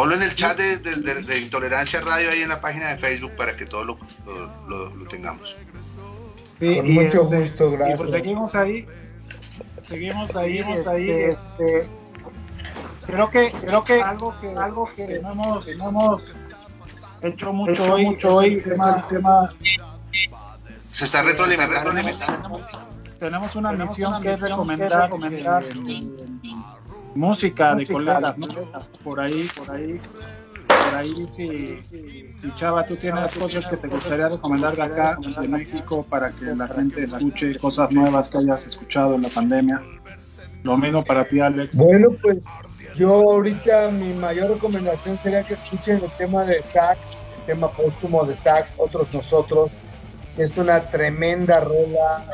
Ponlo en el chat de, de- de- de Intolerancia Radio ahí en la página de Facebook para que todos lo, lo- lo- lo tengamos. Sí, Con y mucho este, gusto, y gracias. pues seguimos ahí, seguimos ahí, seguimos ahí, este, creo que, creo que algo que, algo que no hemos, que no hemos hecho mucho Hecho hoy, mucho hoy, tema, el tema, Se está retroalimentando. tenemos una Tenemos misión una que es recomendar, que es recomendar, música de colegas, ¿no? Por ahí, por ahí, por ahí, si, si Chava, tú tienes cosas que te gustaría recomendar de acá, de México, para que la gente escuche cosas nuevas que hayas escuchado en la pandemia. Lo mismo para ti, Alex. Bueno, pues yo ahorita mi mayor recomendación sería que escuchen el tema de Sax, el tema póstumo de Sax, Otros Nosotros. Es una tremenda rola,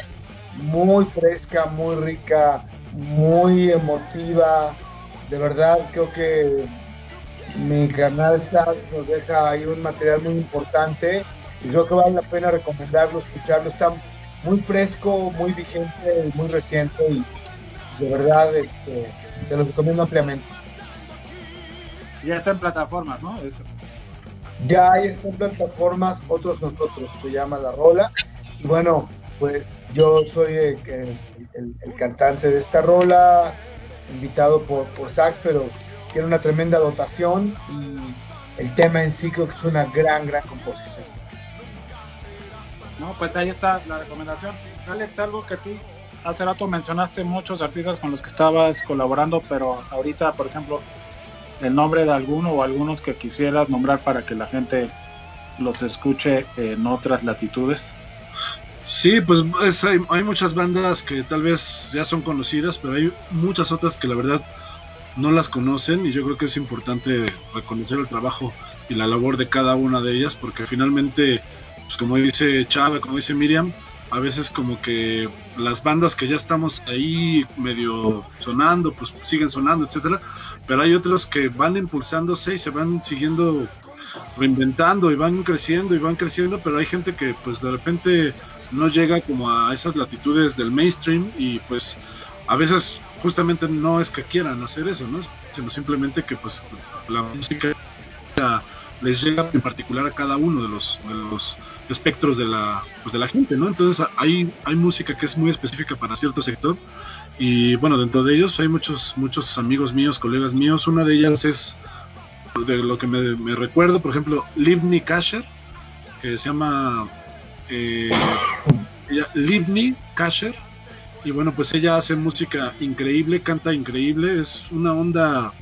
muy fresca, muy rica, muy emotiva. De verdad, creo que mi canal Sax nos deja ahí un material muy importante y creo que vale la pena recomendarlo, escucharlo. Está muy fresco, muy vigente, muy reciente y de verdad este, se los recomiendo ampliamente. Ya está en plataformas, ¿no? Eso. Ya hay en plataformas, otros nosotros, se llama La Rola. Y bueno, pues yo soy el, el- el- cantante de esta rola, invitado por, por Sax, pero tiene una tremenda dotación y el tema en sí creo que es una gran, gran composición. No, pues ahí está la recomendación. Alex, algo que a ti hace rato mencionaste muchos artistas con los que estabas colaborando, pero ahorita, por ejemplo, el nombre de alguno o algunos que quisieras nombrar para que la gente los escuche en otras latitudes. Sí, pues es- hay, hay muchas bandas que tal vez ya son conocidas, pero hay muchas otras que la verdad no las conocen y yo creo que es importante reconocer el trabajo y la labor de cada una de ellas, porque finalmente, pues como dice Chava, como dice Miriam, a veces como que las bandas que ya estamos ahí medio sonando, pues siguen sonando, etcétera, pero hay otros que van impulsándose y se van siguiendo reinventando y van creciendo y van creciendo, pero hay gente que pues de repente no llega como a esas latitudes del mainstream y pues a veces justamente no es que quieran hacer eso, ¿no? Sino simplemente que pues la música les llega en particular a cada uno de los, de los espectros de la, pues de la gente, ¿no? Entonces hay, hay música que es muy específica para cierto sector y bueno, dentro de ellos hay muchos, muchos amigos míos, colegas míos, una de ellas es de lo que me, me recuerdo, por ejemplo, Livni Kasher, que se llama eh, ella, Livni Kasher, y bueno, pues ella hace música increíble, canta increíble, es una onda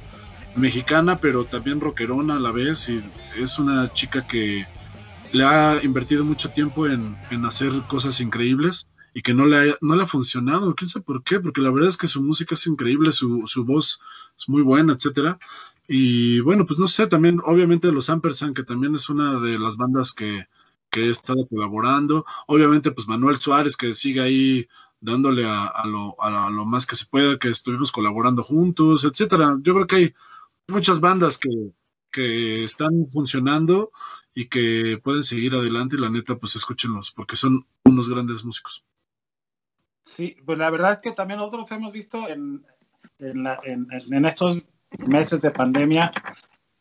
mexicana, pero también rockerona a la vez, y es una chica que le ha invertido mucho tiempo en, en hacer cosas increíbles y que no le, ha, no le ha funcionado, quién sabe por qué, porque la verdad es que su música es increíble, su, su voz es muy buena, etcétera. Y bueno, pues no sé, también obviamente los Ampersand, que también es una de las bandas que, que he estado colaborando. Obviamente, pues Manuel Suárez, que sigue ahí dándole a, lo, a, lo, más que se pueda, que estuvimos colaborando juntos, etcétera. Yo creo que hay muchas bandas que, que están funcionando y que pueden seguir adelante y la neta, pues escúchenlos, porque son unos grandes músicos. Sí, pues la verdad es que también nosotros hemos visto en, en estos meses de pandemia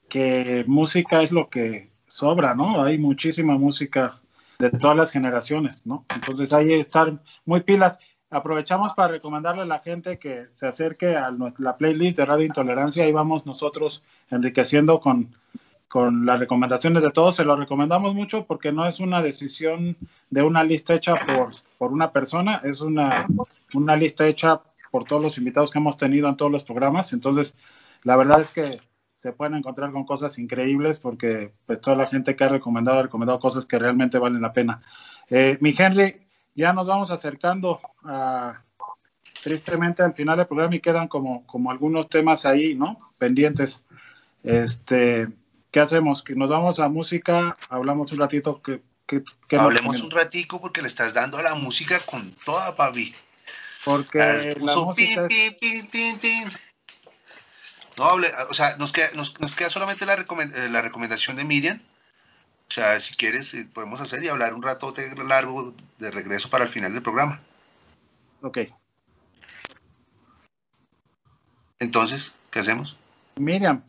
que música es lo que sobra, ¿no? Hay muchísima música de todas las generaciones, ¿no? Entonces hay que estar muy pilas. Aprovechamos para recomendarle a la gente que se acerque a la playlist de Radio Intolerancia. Ahí vamos nosotros enriqueciendo con, con las recomendaciones de todos. Se lo recomendamos mucho porque no es una decisión de una lista hecha por, por una persona, es una, una lista hecha por todos los invitados que hemos tenido en todos los programas. Entonces, la verdad es que se pueden encontrar con cosas increíbles porque pues, toda la gente que ha recomendado ha recomendado cosas que realmente valen la pena. Eh, mi Henry, ya nos vamos acercando a, tristemente al final del programa y quedan como, como algunos temas ahí, ¿no? Pendientes. Este, ¿Qué hacemos? ¿Que ¿Nos vamos a música? ¿Hablamos un ratito? que Hablemos un ratico porque le estás dando a la música con toda, papi. Porque la música pin, pin, pin, pin, no hable, o sea, nos queda, nos, nos queda solamente la, recomend la, recomendación de Miriam. O sea, si quieres, podemos hacer y hablar un rato largo de regreso para el final del programa. Ok. Entonces, ¿qué hacemos? Miriam.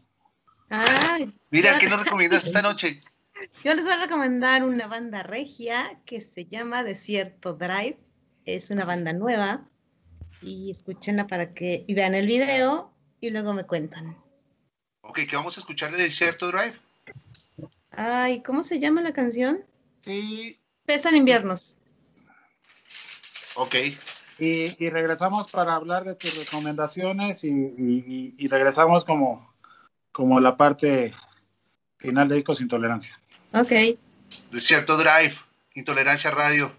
Ay, Mira, ¿qué nos recomiendas esta noche? Yo les voy a recomendar una banda regia que se llama Desierto Drive. Es una banda nueva y escúchenla para que y vean el video y luego me cuentan. Ok, ¿qué vamos a escuchar de Desierto Drive? Ay, ¿cómo se llama la canción? Sí. Pesan inviernos. Ok. Y, y, regresamos para hablar de tus recomendaciones y, y, y, regresamos como, como la parte final de Discos Intolerancia. Ok. Desierto Drive, Intolerancia Radio.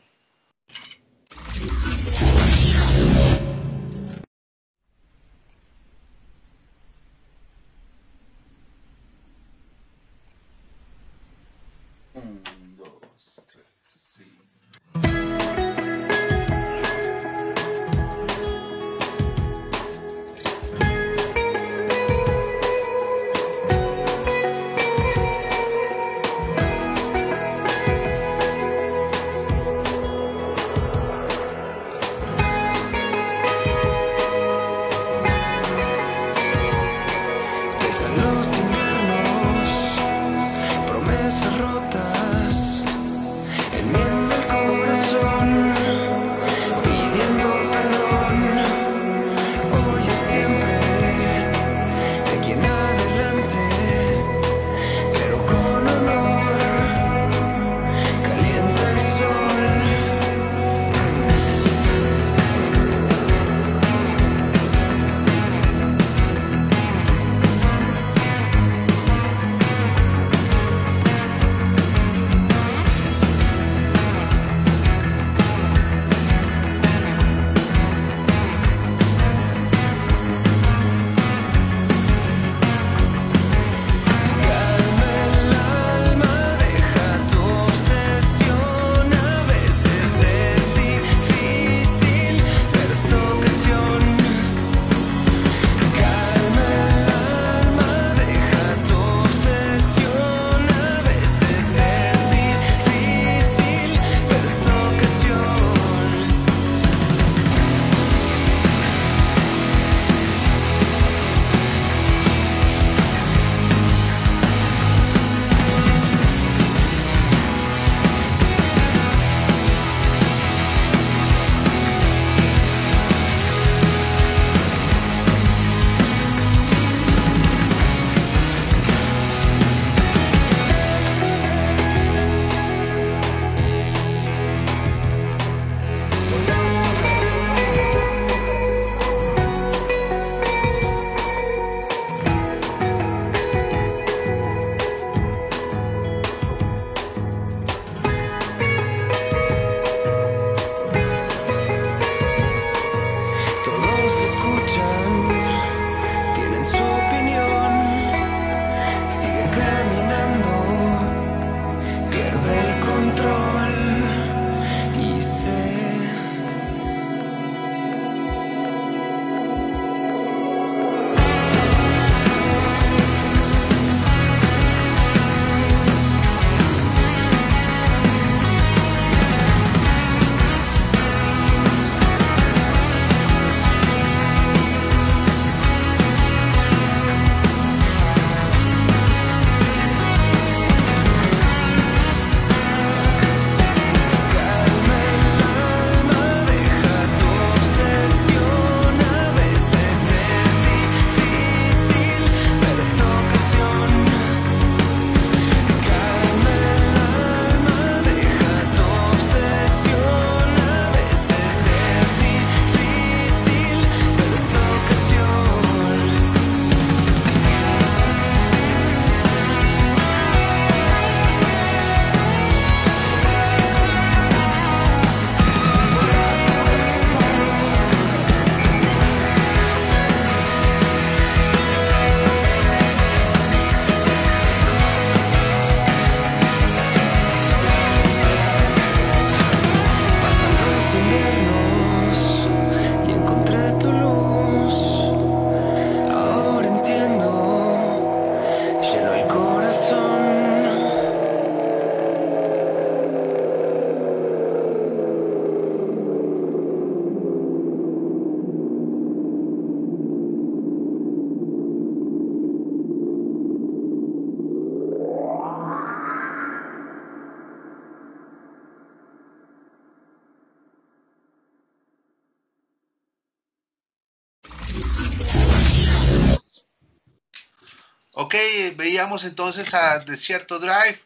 Veíamos entonces a Desierto Drive,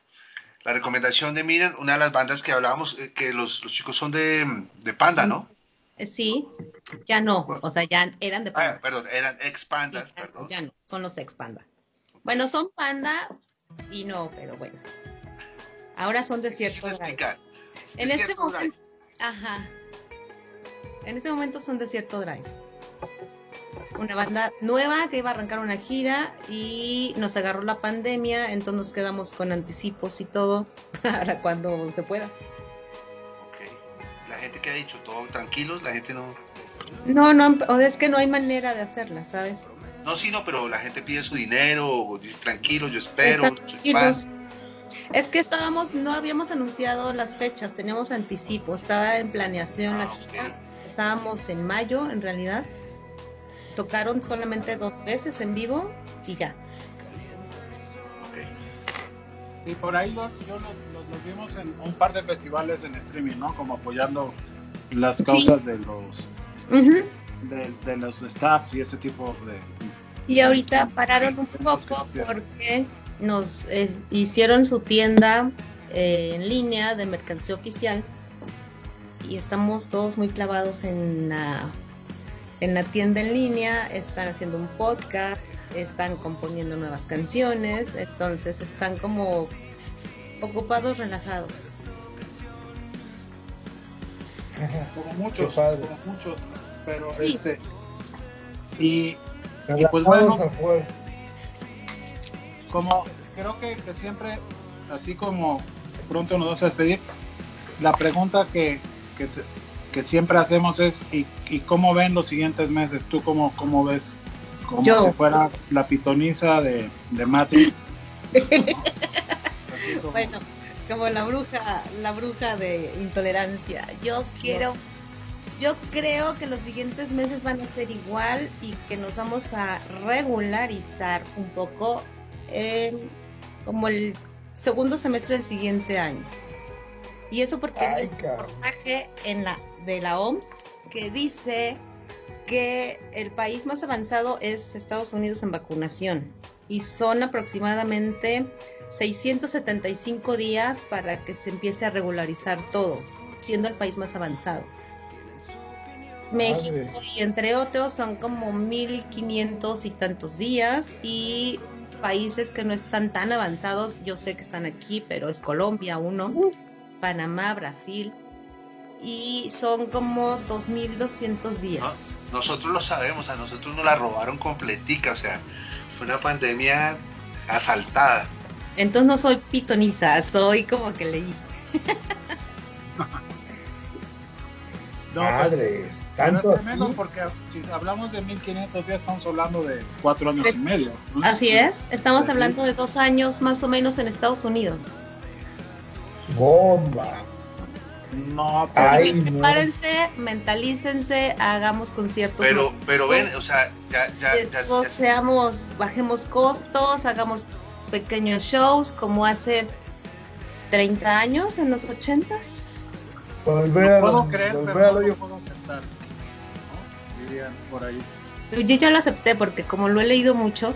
la recomendación de Miriam, una de las bandas que hablábamos, eh, que los, los chicos son de, de Panda, ¿no? Eh, Sí, ya no, o sea, ya eran de Ah, panda. perdón, eran ex Pandas, Ya, perdón. ya no, son los ex panda. Bueno, son panda y no, pero bueno. Ahora son desierto drive. En este Desierto momento, ajá. En este momento son Desierto Drive. Una banda nueva que iba a arrancar una gira y nos agarró la pandemia, entonces nos quedamos con anticipos y todo para cuando se pueda. La gente que ha dicho, todo tranquilos, la gente no... No, no, o es que no hay manera de hacerla, ¿sabes? No, sí, no, pero la gente pide su dinero, o dice tranquilo, yo espero, Están soy tranquilos. fan". Es que estábamos, no habíamos anunciado las fechas, teníamos anticipo, estaba en planeación la Ah, gira. ok. Estábamos en mayo, en realidad. Tocaron solamente dos veces en vivo y ya. Ok. Y por ahí los, yo los, los- los vimos en un par de festivales en streaming, ¿no? Como apoyando las causas de los de, de los staffs y ese tipo de Y ahorita pararon un poco porque nos eh, hicieron su tienda eh, en línea de mercancía oficial y estamos todos muy clavados en la, en la tienda en línea, están haciendo un podcast, están componiendo nuevas canciones, entonces están como ocupados, relajados. como muchos, como muchos, pero Sí. este y, y pues bueno, como creo que, que siempre, así como pronto nos vamos a despedir, la pregunta que, que, se- que siempre hacemos es ¿y, y cómo ven los siguientes meses? ¿Tú cómo, cómo ves? Como Yo. si fuera la pitoniza de, de Matrix. Así como- Bueno, como la bruja, la bruja de intolerancia. Yo quiero, yo creo que los siguientes meses van a ser igual y que nos vamos a regularizar un poco en como el segundo semestre del siguiente año. Y eso porque hay Ay, un reportaje en la de la OMS que dice que el país más avanzado es Estados Unidos en vacunación. Y son aproximadamente 675 días para que se empiece a regularizar todo, siendo el país más avanzado. México y entre otros son como 1500 y tantos días y países que no están tan avanzados, yo sé que están aquí, pero es Colombia uno, Panamá, Brasil y son como 2200 días. No, nosotros lo sabemos, a nosotros nos la robaron completica, o sea, fue una pandemia asaltada. Entonces no soy pitoniza, soy como que leí. No, Madres, pero tanto es tremendo así. porque si hablamos de 1500 días estamos hablando de cuatro años Es- y medio. ¿no? Así es, estamos hablando de dos años más o menos en Estados Unidos. Bomba. No, pues, Ay, no. prepárense, mentalícense, hagamos conciertos. Pero, pero ven, o sea, ya, ya, ya, ya- seamos, bajemos costos, hagamos pequeños shows como hace 30 años en los 80s. Volver no a puedo creer, volver pero al no lo puedo aceptar. ¿no? Dirían por ahí. Yo ya lo acepté porque como lo he leído mucho,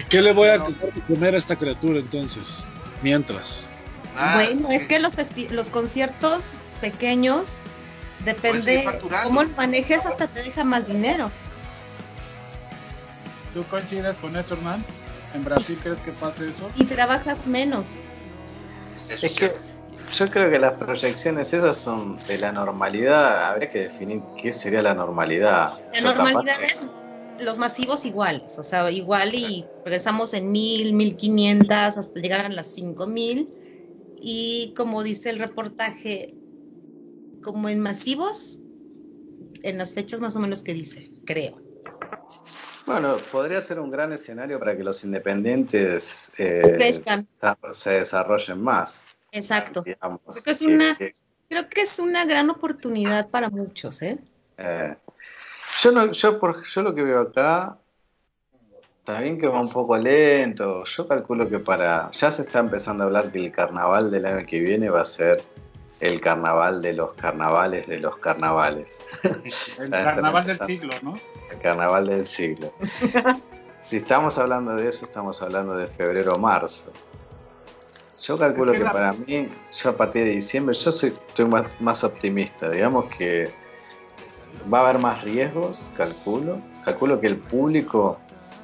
¿Y qué le voy a No. comer a esta criatura entonces? Mientras. Ah, bueno, es que los, festi- los conciertos pequeños Puedes depende cómo lo manejes hasta te deja más dinero. ¿Tú coincides con eso, Hernán? ¿En Brasil crees que pase eso? Y trabajas menos. Es que yo creo que las proyecciones esas son de la normalidad. Habría que definir qué sería la normalidad. La Yo normalidad que- es los masivos iguales, o sea, igual y regresamos en mil, mil quinientas hasta llegar a las cinco mil y como dice el reportaje, como en masivos, en las fechas más o menos que dice, creo. Bueno, podría ser un gran escenario para que los independientes eh, se desarrollen más. Exacto. digamos, Creo que es una- que- Creo que es una gran oportunidad para muchos, ¿eh? eh, yo, no, yo, por, yo lo que veo acá, está bien que va un poco lento. Yo calculo que para. Ya se está empezando a hablar que el carnaval del año que viene va a ser el carnaval de los carnavales de los carnavales. El carnaval del siglo, ¿no? El carnaval del siglo. si estamos hablando de eso, estamos hablando de febrero o marzo. Yo calculo que para mí, yo a partir de diciembre, yo soy, estoy más, más optimista. Digamos que va a haber más riesgos, calculo. Calculo que el público,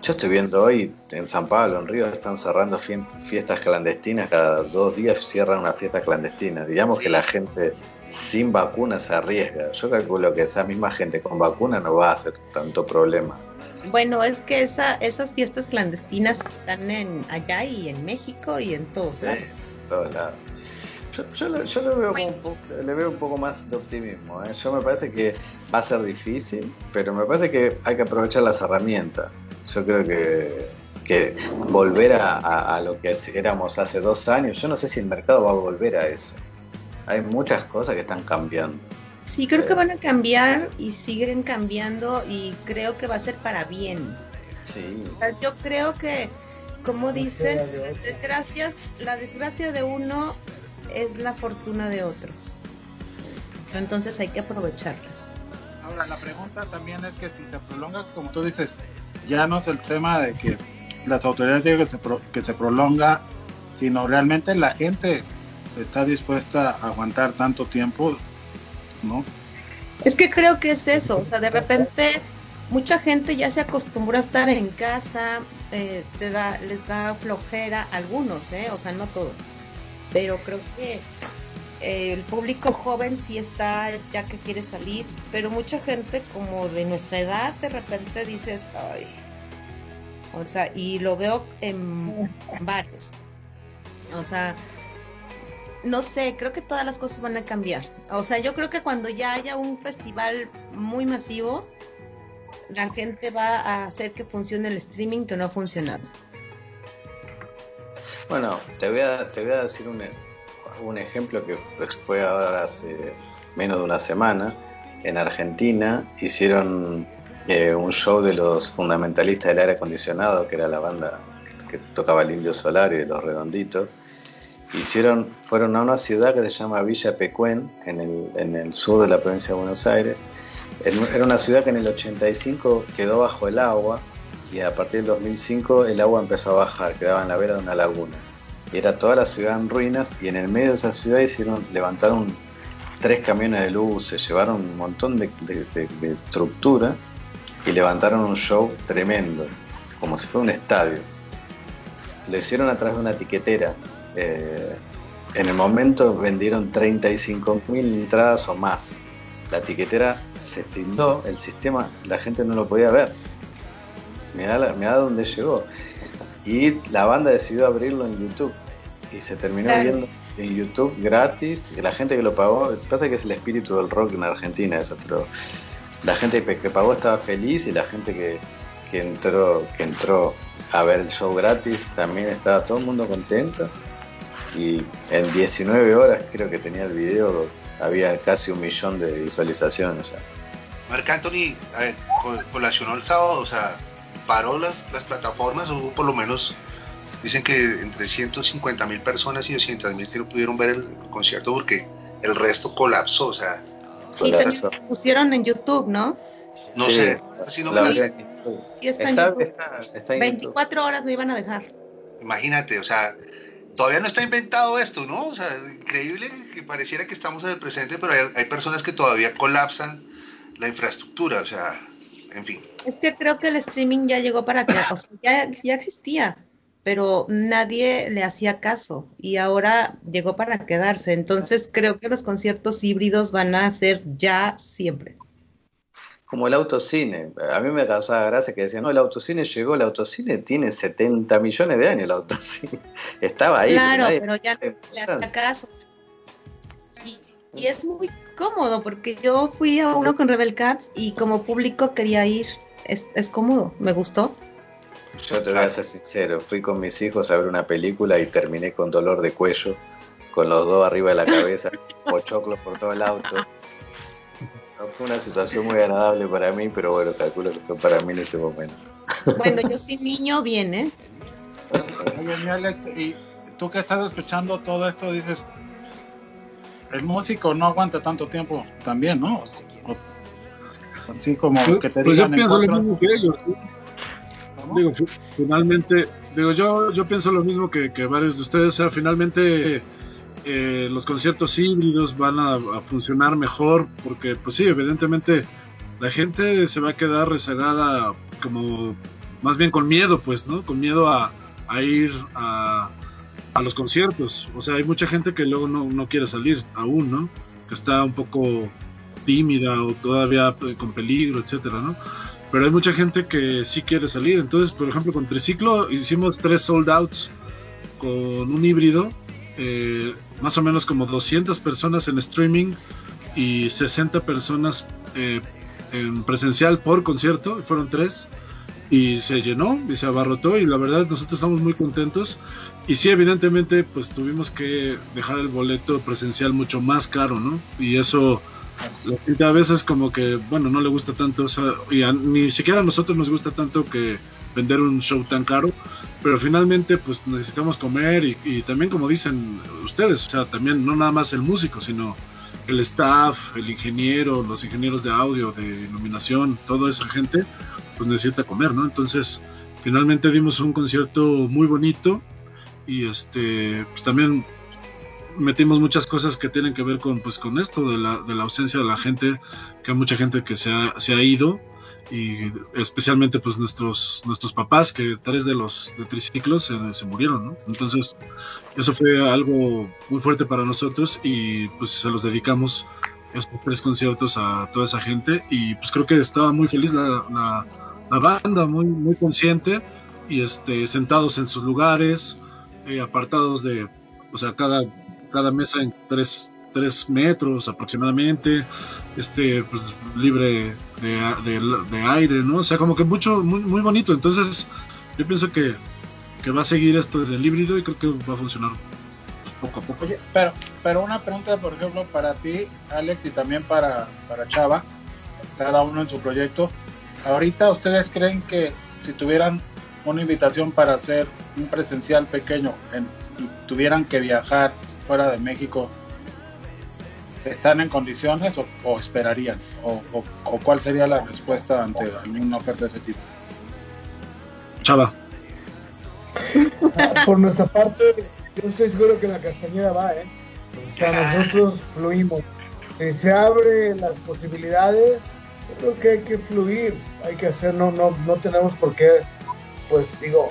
yo estoy viendo hoy en San Pablo, en Río, están cerrando fiestas clandestinas, cada dos días cierran una fiesta clandestina. Digamos que la gente sin vacuna se arriesga. Yo calculo que esa misma gente con vacuna no va a hacer tanto problema. Bueno, es que esa, esas fiestas clandestinas están en allá y en México y en todos Sí, lados. en todos lados. Yo, yo lo, yo lo veo como un poco- le veo un poco más de optimismo. ¿eh? Yo me parece que va a ser difícil, pero me parece que hay que aprovechar las herramientas. Yo creo que, que volver a, a- a lo que éramos hace dos años, yo no sé si el mercado va a volver a eso. Hay muchas cosas que están cambiando. Sí, creo que van a cambiar y siguen cambiando y creo que va a ser para bien. Sí. Yo creo que, como dicen, las desgracias, la desgracia de uno es la fortuna de otros. Entonces hay que aprovecharlas. Ahora, la pregunta también es que si se prolonga, como tú dices, ya no es el tema de que las autoridades digan que se, pro- que se prolonga, sino realmente la gente está dispuesta a aguantar tanto tiempo, ¿no? Es que creo que es eso, o sea, de repente mucha gente ya se acostumbró a estar en casa, eh, te da, les da flojera, algunos, ¿eh? o sea, no todos, pero creo que el público joven sí está ya que quiere salir, pero mucha gente como de nuestra edad de repente dices, ay, o sea, y lo veo en varios, o sea, no sé, creo que todas las cosas van a cambiar. O sea, yo creo que cuando ya haya un festival muy masivo, la gente va a hacer que funcione el streaming que no ha funcionado. Bueno, te voy a, te voy a decir un, un ejemplo que pues, fue ahora hace menos de una semana. En Argentina hicieron eh, un show de los fundamentalistas del aire acondicionado, que era la banda que tocaba el Indio Solar y de los Redonditos. Hicieron, fueron a una ciudad que se llama Villa Pecuén, en el, en el sur de la provincia de Buenos Aires. Era una ciudad que en el 85 quedó bajo el agua y a partir del 2005 el agua empezó a bajar, quedaba en la vera de una laguna. Era toda la ciudad en ruinas y en el medio de esa ciudad hicieron, levantaron tres camiones de luz, se llevaron un montón de, estructura y levantaron un show tremendo, como si fuera un estadio. Lo hicieron a través de una etiquetera. eh, en el momento vendieron 35.000 entradas o más. La etiquetera se tildó, el sistema, la gente no lo podía ver. Mirá, mirá dónde llegó. Y la banda decidió abrirlo en YouTube. Y se terminó Claro. viendo en YouTube gratis. La gente que lo pagó, pasa que es el espíritu del rock en Argentina eso, pero la gente que pagó estaba feliz y la gente que, que entró, que entró a ver el show gratis también estaba todo el mundo contento. Y en 19 horas creo que tenía el video, había casi un millón de visualizaciones ya. Marc Anthony eh, co- colacionó el sábado, o sea, paró las, las plataformas, hubo por lo menos, dicen que entre 150 mil personas y 200 mil que no pudieron ver el concierto porque el resto colapsó, o sea, Sí, Colapsó. pusieron en YouTube, ¿no? no Sí, sé, si no me sé. Sí, está, en Está, YouTube. está- está en YouTube. 24 horas no iban a dejar. imagínate, o sea, todavía no está inventado esto, ¿no? O sea, increíble que pareciera que estamos en el presente, pero hay, hay personas que todavía colapsan la infraestructura, o sea, en fin. Es que creo que el streaming ya llegó para quedar, o sea, ya, ya existía, pero nadie le hacía caso y ahora llegó para quedarse. Entonces creo que los conciertos híbridos van a ser ya siempre. Como el autocine. A mí me causaba gracia que decían, no, el autocine llegó, el autocine tiene 70 millones de años el autocine. Estaba ahí. Claro, pero ya no le hacía caso. Y, y es muy cómodo porque yo fui a uno con Rebel Cats y como público quería ir. Es, es cómodo, me gustó. Yo te voy a ser sincero, fui con mis hijos a ver una película y terminé con dolor de cuello, con los dos arriba de la cabeza, pochoclos por todo el auto. No fue una situación muy agradable para mí, pero bueno, calculo que fue para mí en ese momento. Bueno, yo sin niño bien, ¿eh? Oye, mi Alex, y tú que estás escuchando todo esto, dices, el músico no aguanta tanto tiempo también, ¿no? O- así como Pues, que te pues yo digan pienso lo mismo que ellos. ¿sí? Digo, fi- finalmente, digo, yo, yo pienso lo mismo que, que varios de ustedes, o sea, finalmente eh, los conciertos híbridos van a, funcionar mejor, porque pues sí, evidentemente la gente se va a quedar rezagada como, más bien con miedo, pues, ¿no? Con miedo a, a ir a, a los conciertos, o sea, hay mucha gente que luego no, no quiere salir aún, ¿no? Que está un poco tímida o todavía eh, con peligro, etcétera, ¿no? Pero hay mucha gente que sí quiere salir. Entonces, por ejemplo, con Triciclo hicimos tres sold outs con un híbrido, eh, más o menos como 200 personas en streaming y 60 personas eh, en presencial por concierto, fueron tres, y se llenó y se abarrotó y la verdad nosotros estamos muy contentos. Y sí, evidentemente, pues tuvimos que dejar el boleto presencial mucho más caro, ¿no? Y eso la gente a veces como que, bueno, no le gusta tanto, y ni siquiera a nosotros nos gusta tanto que vender un show tan caro, pero finalmente pues necesitamos comer y, y también como dicen ustedes, o sea, también no nada más el músico, sino el staff, el ingeniero, los ingenieros de audio, de iluminación, toda esa gente, pues necesita comer, ¿no? Entonces, finalmente dimos un concierto muy bonito y este, pues también metimos muchas cosas que tienen que ver con pues con esto de la, de la ausencia de la gente que hay mucha gente que se ha, se ha ido y especialmente pues nuestros nuestros papás que tres de los de triciclos se, murieron ¿no? entonces eso fue algo muy fuerte para nosotros y pues se los dedicamos estos tres conciertos a toda esa gente y pues creo que estaba muy feliz la, la, la banda muy muy consciente y este sentados en sus lugares eh, apartados de o sea cada cada mesa en tres, tres metros aproximadamente, este, pues, libre de, de- de aire, ¿no? O sea, como que mucho, muy, muy bonito. Entonces, yo pienso que, que va a seguir esto del híbrido y creo que va a funcionar pues, poco a poco. Oye, pero, pero una pregunta, por ejemplo, para ti, Alex, y también para, para Chava, cada uno en su proyecto. Ahorita, ¿ustedes creen que si tuvieran una invitación para hacer un presencial pequeño en- y tuvieran que viajar fuera de México, ¿están en condiciones o, o esperarían? O, o- o cuál sería la respuesta ante alguna oferta de ese tipo? Chava, Ah, Por nuestra parte, yo estoy seguro que la Castañeda va, ¿eh? O sea, nosotros fluimos. Si se abren las posibilidades, yo creo que hay que fluir, hay que hacer, no, no, no tenemos por qué, pues digo,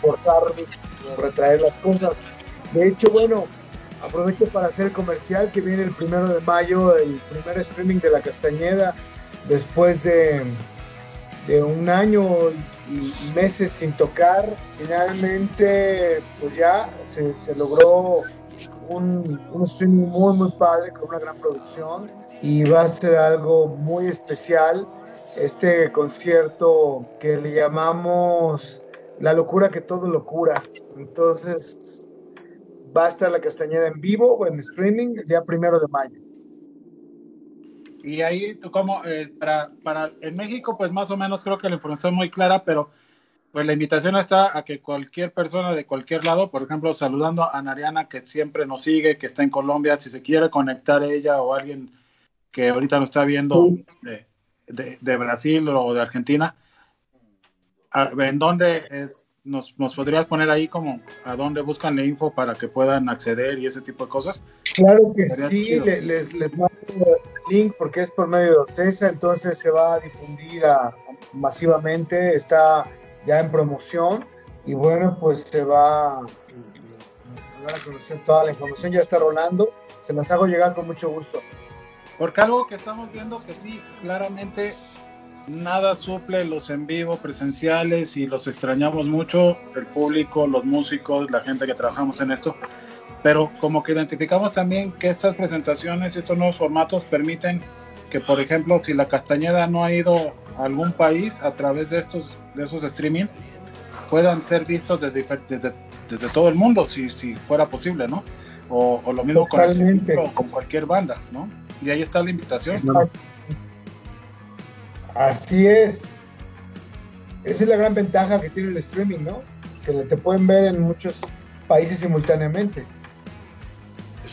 forzar o retraer las cosas. De hecho, bueno, aprovecho para hacer comercial que viene el primero de mayo, el primer streaming de la Castañeda, después de, un año y, meses sin tocar, finalmente pues ya se, logró un, un streaming muy muy padre con una gran producción y va a ser algo muy especial este concierto que le llamamos La locura que todo lo cura. Entonces va a estar la Castañeda en vivo o en streaming el día primero de mayo. Y ahí, tú como, eh, para, para, en México, pues más o menos creo que la información es muy clara, pero pues la invitación está a que cualquier persona de cualquier lado, por ejemplo, saludando a Nariana, que siempre nos sigue, que está en Colombia, si se quiere conectar ella o alguien que ahorita nos está viendo de, de, de Brasil o de Argentina, a- ¿en dónde eh, nos, nos podrías poner ahí como a dónde buscan la info para que puedan acceder y ese tipo de cosas? Claro que sí, chido. les, les mando el link porque es por medio de Ocesa, entonces se va a difundir a- masivamente, está ya en promoción y bueno, pues se va, se va a conocer toda la información, ya está rolando, se las hago llegar con mucho gusto. Porque algo que estamos viendo que sí, claramente nada suple los en vivo presenciales y los extrañamos mucho, el público, los músicos, la gente que trabajamos en esto, pero como que identificamos también que estas presentaciones, estos nuevos formatos permiten que, por ejemplo, si la Castañeda no ha ido a algún país a través de estos de esos streaming, puedan ser vistos desde, desde, desde todo el mundo, si, si fuera posible, ¿no? O, o lo mismo con, el Totalmente. Triciclo o con cualquier banda, ¿no? Y ahí está la invitación. Así es. Esa es la gran ventaja que tiene el streaming, ¿no? Que te pueden ver en muchos países simultáneamente.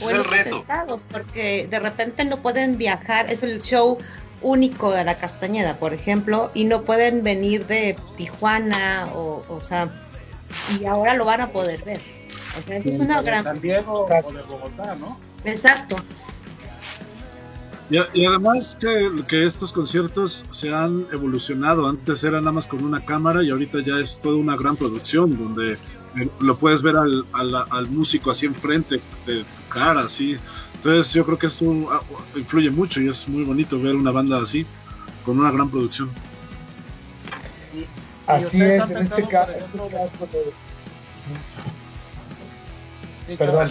O es en el reto. estados, porque de repente no pueden viajar, es el show único de la Castañeda, por ejemplo, y no pueden venir de Tijuana o, o sea, y ahora lo van a poder ver. O sea, esa es una de gran... San Diego o de Bogotá, ¿no? Exacto. Y, y además que, que estos conciertos se han evolucionado. Antes era nada más con una cámara y ahorita ya es toda una gran producción donde eh, lo puedes ver al, al- al músico así enfrente de tu cara, así. Entonces yo creo que eso ah, influye mucho y es muy bonito ver una banda así, con una gran producción. Y- y Así es, en este, ca- este caso. de- Perdón.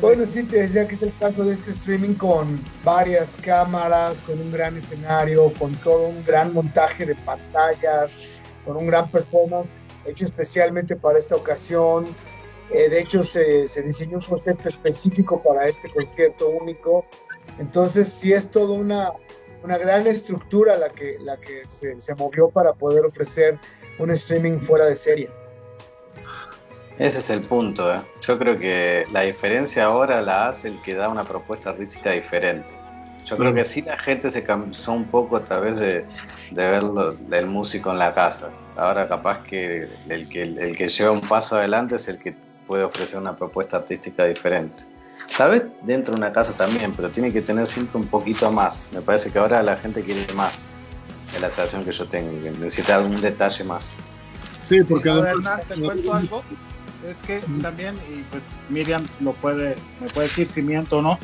Bueno, sí, te decía que es el caso de este streaming con varias cámaras, con un gran escenario, con todo un gran montaje de pantallas, con un gran performance hecho especialmente para esta ocasión. Eh, de hecho, se, se diseñó un concepto específico para este concierto único. Entonces, sí es toda una, una gran estructura la que, la que se movió para poder ofrecer un streaming fuera de serie. Ese es el punto. ¿eh? Yo creo que la diferencia ahora la hace el que da una propuesta artística diferente. Yo creo que sí la gente se cansó un poco a través de, de ver del músico en la casa. Ahora capaz que el, que el que lleva un paso adelante es el que puede ofrecer una propuesta artística diferente. Tal vez dentro de una casa también, pero tiene que tener siempre un poquito más. Me parece que ahora la gente quiere más de la sensación que yo tengo, que necesita algún detalle más. Sí, porque Ahora, además- te cuento algo. Es que también, y pues Miriam lo puede, me puede decir si miento o no,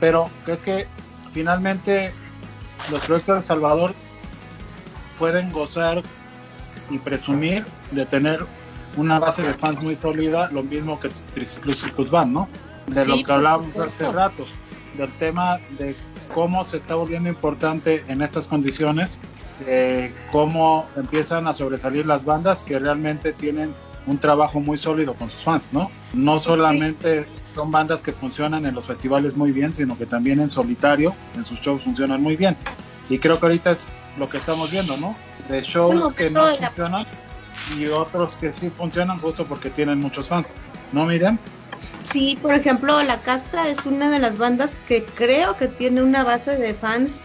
pero es que finalmente los proyectos de El Salvador pueden gozar y presumir de tener una base de fans muy sólida, lo mismo que Triciclos Circus Band, ¿no? De Sí, lo que hablábamos hace rato, del tema de cómo se está volviendo importante en estas condiciones, eh, cómo empiezan a sobresalir las bandas que realmente tienen un trabajo muy sólido con sus fans, ¿no? No solamente son bandas que funcionan en los festivales muy bien, sino que también en solitario, en sus shows funcionan muy bien. Y creo que ahorita es lo que estamos viendo, ¿no? De shows que no funcionan y otros que sí funcionan justo porque tienen muchos fans. ¿No, Miriam? Sí, por ejemplo, La Casta es una de las bandas que creo que tiene una base de fans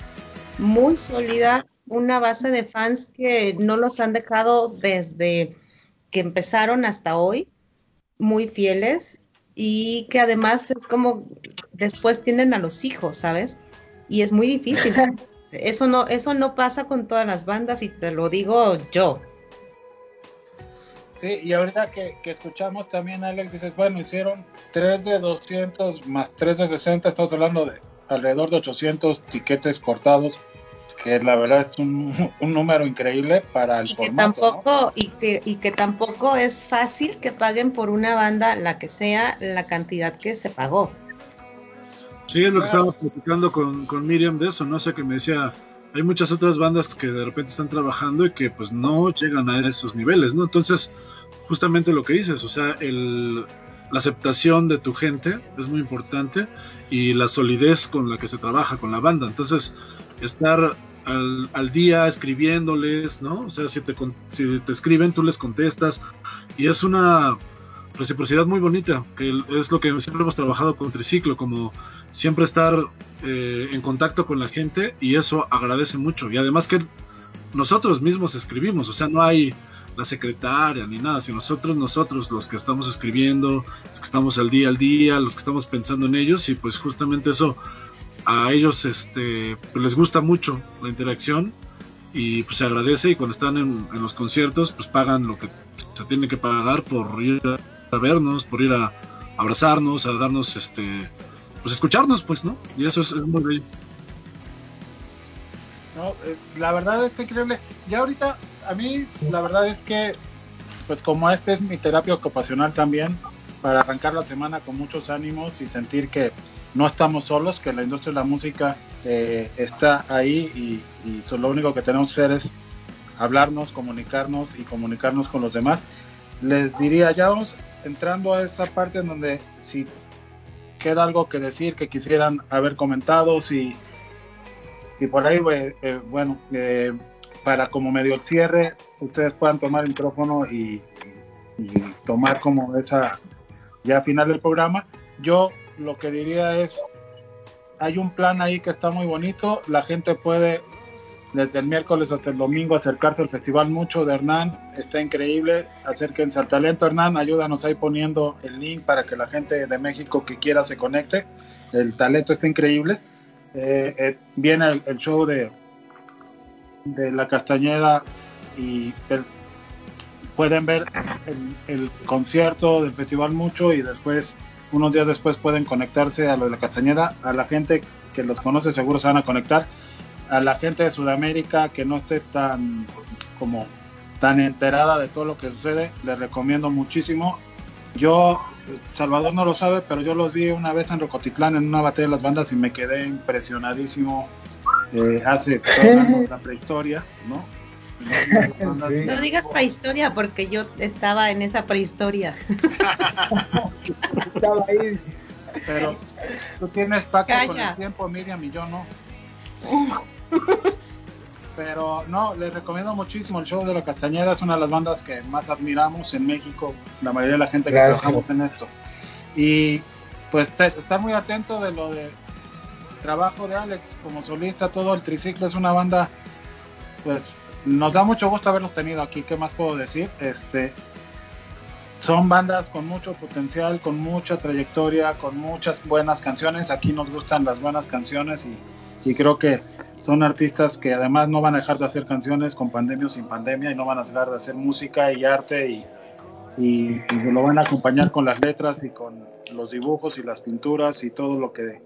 muy sólida, una base de fans que no los han dejado desde que empezaron hasta hoy, muy fieles y que además es como después tienen a los hijos, ¿sabes? Y es muy difícil. Eso no, eso no pasa con todas las bandas y te lo digo yo. Sí, y ahorita que, que escuchamos también, Alex, dices, bueno, hicieron 3 de 200 más 3 de 60, estamos hablando de alrededor de 800 tiquetes cortados, que la verdad es un, un número increíble para el y que formato. ¿no? tampoco y que y que tampoco es fácil que paguen por una banda la que sea la cantidad que se pagó Sí, es lo que Claro. estaba platicando con, con Miriam de eso, ¿no? O sea, que me decía, hay muchas otras bandas que de repente están trabajando y que pues no llegan a esos niveles, ¿no? Entonces, justamente lo que dices, o sea, el, la aceptación de tu gente es muy importante y la solidez con la que se trabaja con la banda. Entonces, estar al, día escribiéndoles, ¿no? O sea, si te, si te escriben, tú les contestas y es una reciprocidad muy bonita, que es lo que siempre hemos trabajado con Triciclo, como siempre estar eh, en contacto con la gente y eso agradece mucho. Y además que nosotros mismos escribimos, o sea, no hay la secretaria ni nada, sino nosotros, nosotros los que estamos escribiendo, los que estamos al día al día, los que estamos pensando en ellos y pues justamente eso a ellos este pues les gusta mucho la interacción y pues se agradece y cuando están en, en los conciertos pues pagan lo que se tiene que pagar por ir a vernos, por ir a abrazarnos, a darnos este pues escucharnos pues, ¿no? Y eso es, muy bello. No, eh, la verdad es increíble. Ya ahorita, a mí, la verdad es que, pues como este es mi terapia ocupacional también, para arrancar la semana con muchos ánimos y sentir que no estamos solos, que la industria de la música eh, está ahí y, y lo único que tenemos que hacer es hablarnos, comunicarnos y comunicarnos con los demás. Les diría, ya vamos entrando a esa parte en donde si queda algo que decir, que quisieran haber comentado, si, por ahí, eh, eh, bueno, para como medio el cierre, ustedes puedan tomar el micrófono y, y tomar como esa ya final del programa. Yo lo que diría es, hay un plan ahí que está muy bonito. La gente puede desde el miércoles hasta el domingo acercarse al festival mucho de Hernán. Está increíble. Acérquense al talento Hernán. Ayúdanos ahí poniendo el link para que la gente de México que quiera se conecte. El talento está increíble. Eh, eh, viene el, show de, de la Castañeda y pueden ver el concierto del festival mucho y después, unos días después pueden conectarse a lo de la Castañeda. A la gente que los conoce seguro se van a conectar. A la gente de Sudamérica que no esté tan como tan enterada de todo lo que sucede, les recomiendo muchísimo. Yo, Salvador no lo sabe, pero yo los vi una vez en Rocotitlán en una batalla de las bandas y me quedé impresionadísimo. Eh, hace la prehistoria, ¿no? Sí. No digas prehistoria porque yo estaba en esa prehistoria. Estaba ahí. Pero tú tienes pacto con el tiempo, Miriam, y yo no. Pero no, les recomiendo muchísimo el show de la Castañeda, es una de las bandas que más admiramos en México, la mayoría de la gente que Gracias. trabajamos en esto. Y pues te- estar muy atento de lo de trabajo de Alex como solista, todo el triciclo es una banda, pues nos da mucho gusto haberlos tenido aquí, ¿qué más puedo decir? Este, son bandas con mucho potencial, con mucha trayectoria, con muchas buenas canciones. Aquí nos gustan las buenas canciones y, y creo que son artistas que además no van a dejar de hacer canciones con pandemia o sin pandemia y no van a dejar de hacer música y arte y, y- y lo van a acompañar con las letras y con los dibujos y las pinturas y todo lo que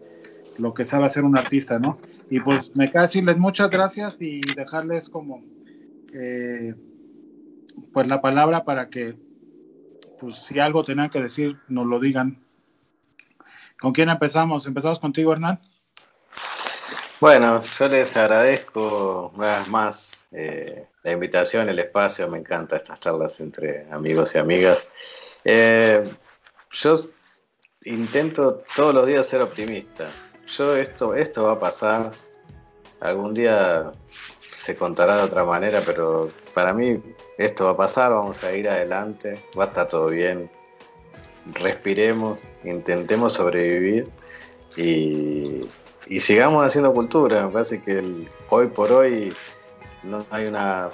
lo que sabe hacer un artista, ¿no? Y pues me queda decirles muchas gracias y dejarles como eh, pues la palabra para que pues si algo tenían que decir, nos lo digan. ¿Con quién empezamos? Empezamos contigo, Hernán. Bueno, yo les agradezco una vez más eh, la invitación, el espacio, me encantan estas charlas entre amigos y amigas. Eh, yo intento todos los días ser optimista. Yo esto, esto va a pasar, algún día se contará de otra manera, pero para mí esto va a pasar, vamos a ir adelante, va a estar todo bien. Respiremos, intentemos sobrevivir y, y sigamos haciendo cultura. Me parece que el- hoy por hoy no hay una,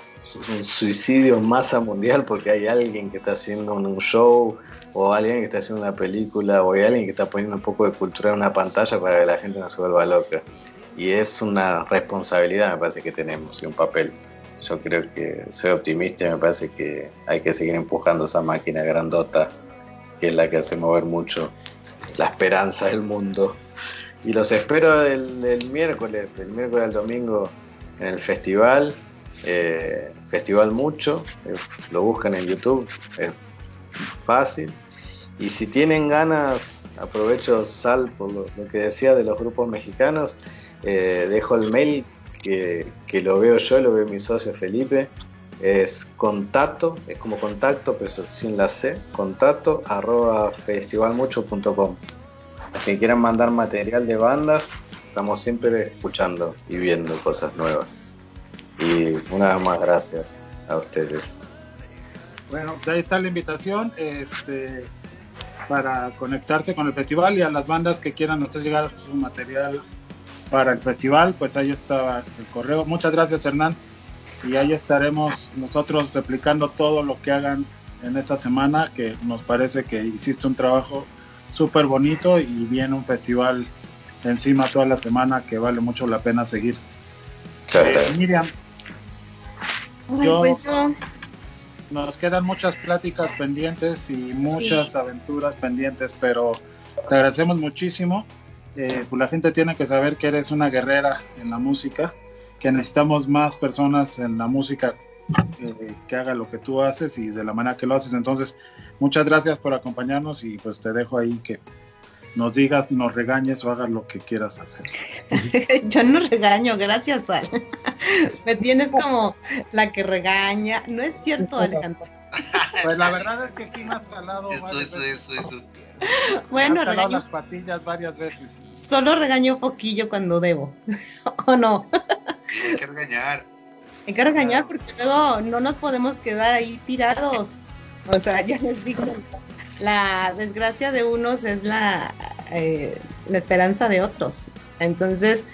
un suicidio en masa mundial porque hay alguien que está haciendo un, show o alguien que está haciendo una película o hay alguien que está poniendo un poco de cultura en una pantalla para que la gente no se vuelva loca. Y es una responsabilidad, me parece que tenemos y un papel. Yo creo que soy optimista y me parece que hay que seguir empujando esa máquina grandota que es la que hace mover mucho la esperanza del mundo. Y los espero el, el miércoles, el miércoles al domingo en el festival, eh, Festival Mucho, eh, lo buscan en YouTube, es fácil. Y si tienen ganas, aprovecho Sal por lo, lo que decía de los grupos mexicanos, eh, dejo el mail que, que lo veo yo, lo ve mi socio Felipe, es contacto, es como contacto, pero sin la C, contacto arroba festivalmucho.com. Que quieran mandar material de bandas, estamos siempre escuchando y viendo cosas nuevas. Y una vez más, gracias a ustedes. Bueno, ahí está la invitación este, para conectarse con el festival y a las bandas que quieran hacer llegar su material para el festival, pues ahí está el correo. Muchas gracias, Hernán. Y ahí estaremos nosotros replicando todo lo que hagan en esta semana, que nos parece que hiciste un trabajo súper bonito y viene un festival encima toda la semana que vale mucho la pena seguir. Muchas Eh, gracias. Miriam, Ay, Yo- pues yo, nos quedan muchas pláticas pendientes y muchas Sí. aventuras pendientes, pero te agradecemos muchísimo. Eh, pues la gente tiene que saber que eres una guerrera en la música, que necesitamos más personas en la música eh, que haga lo que tú haces y de la manera que lo haces. Entonces, muchas gracias por acompañarnos y pues te dejo ahí que nos digas, nos regañes o hagas lo que quieras hacer. yo no regaño, gracias Al. Me tienes como la que regaña. No es cierto, Alejandro. Pues la verdad es que sí me has jalado, Eso, eso, eso, eso. Bueno, regaño, las patillas varias veces. solo regaño poquillo cuando debo. ¿O no? Hay que regañar. Hay que regañar porque luego no nos podemos quedar ahí tirados. O sea, ya les digo, la desgracia de unos es la, eh, la esperanza de otros. Entonces,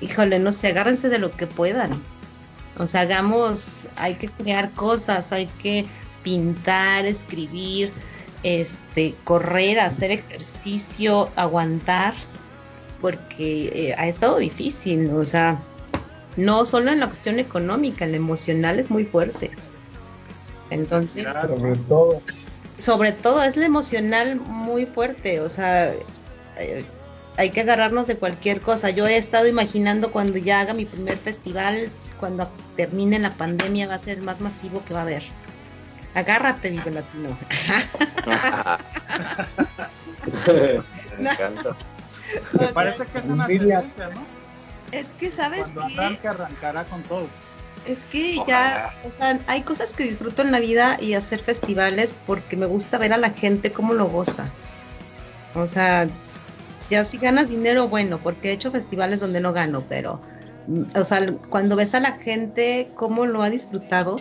híjole, no sé, agárrense de lo que puedan. O sea, hagamos, hay que crear cosas, hay que pintar, escribir, este, correr, hacer ejercicio, aguantar, porque eh, ha estado difícil, o sea, no solo en la cuestión económica, en la emocional es muy fuerte. Entonces, Sobre todo. sobre todo es la emocional muy fuerte, o sea, eh, hay que agarrarnos de cualquier cosa. Yo he estado imaginando cuando ya haga mi primer festival, cuando termine la pandemia, va a ser el más masivo que va a haber. Agárrate, Vive Latino. Me encanta. Me parece que es una Miriam. tendencia, ¿no? Es que, ¿sabes Cuando qué? arranque, arrancará con todo. Es que Ojalá. ya, o sea, hay cosas que disfruto en la vida y hacer festivales porque me gusta ver a la gente cómo lo goza. O sea, ya si ganas dinero, bueno, porque he hecho festivales donde no gano, pero, o sea, cuando ves a la gente cómo lo ha disfrutado,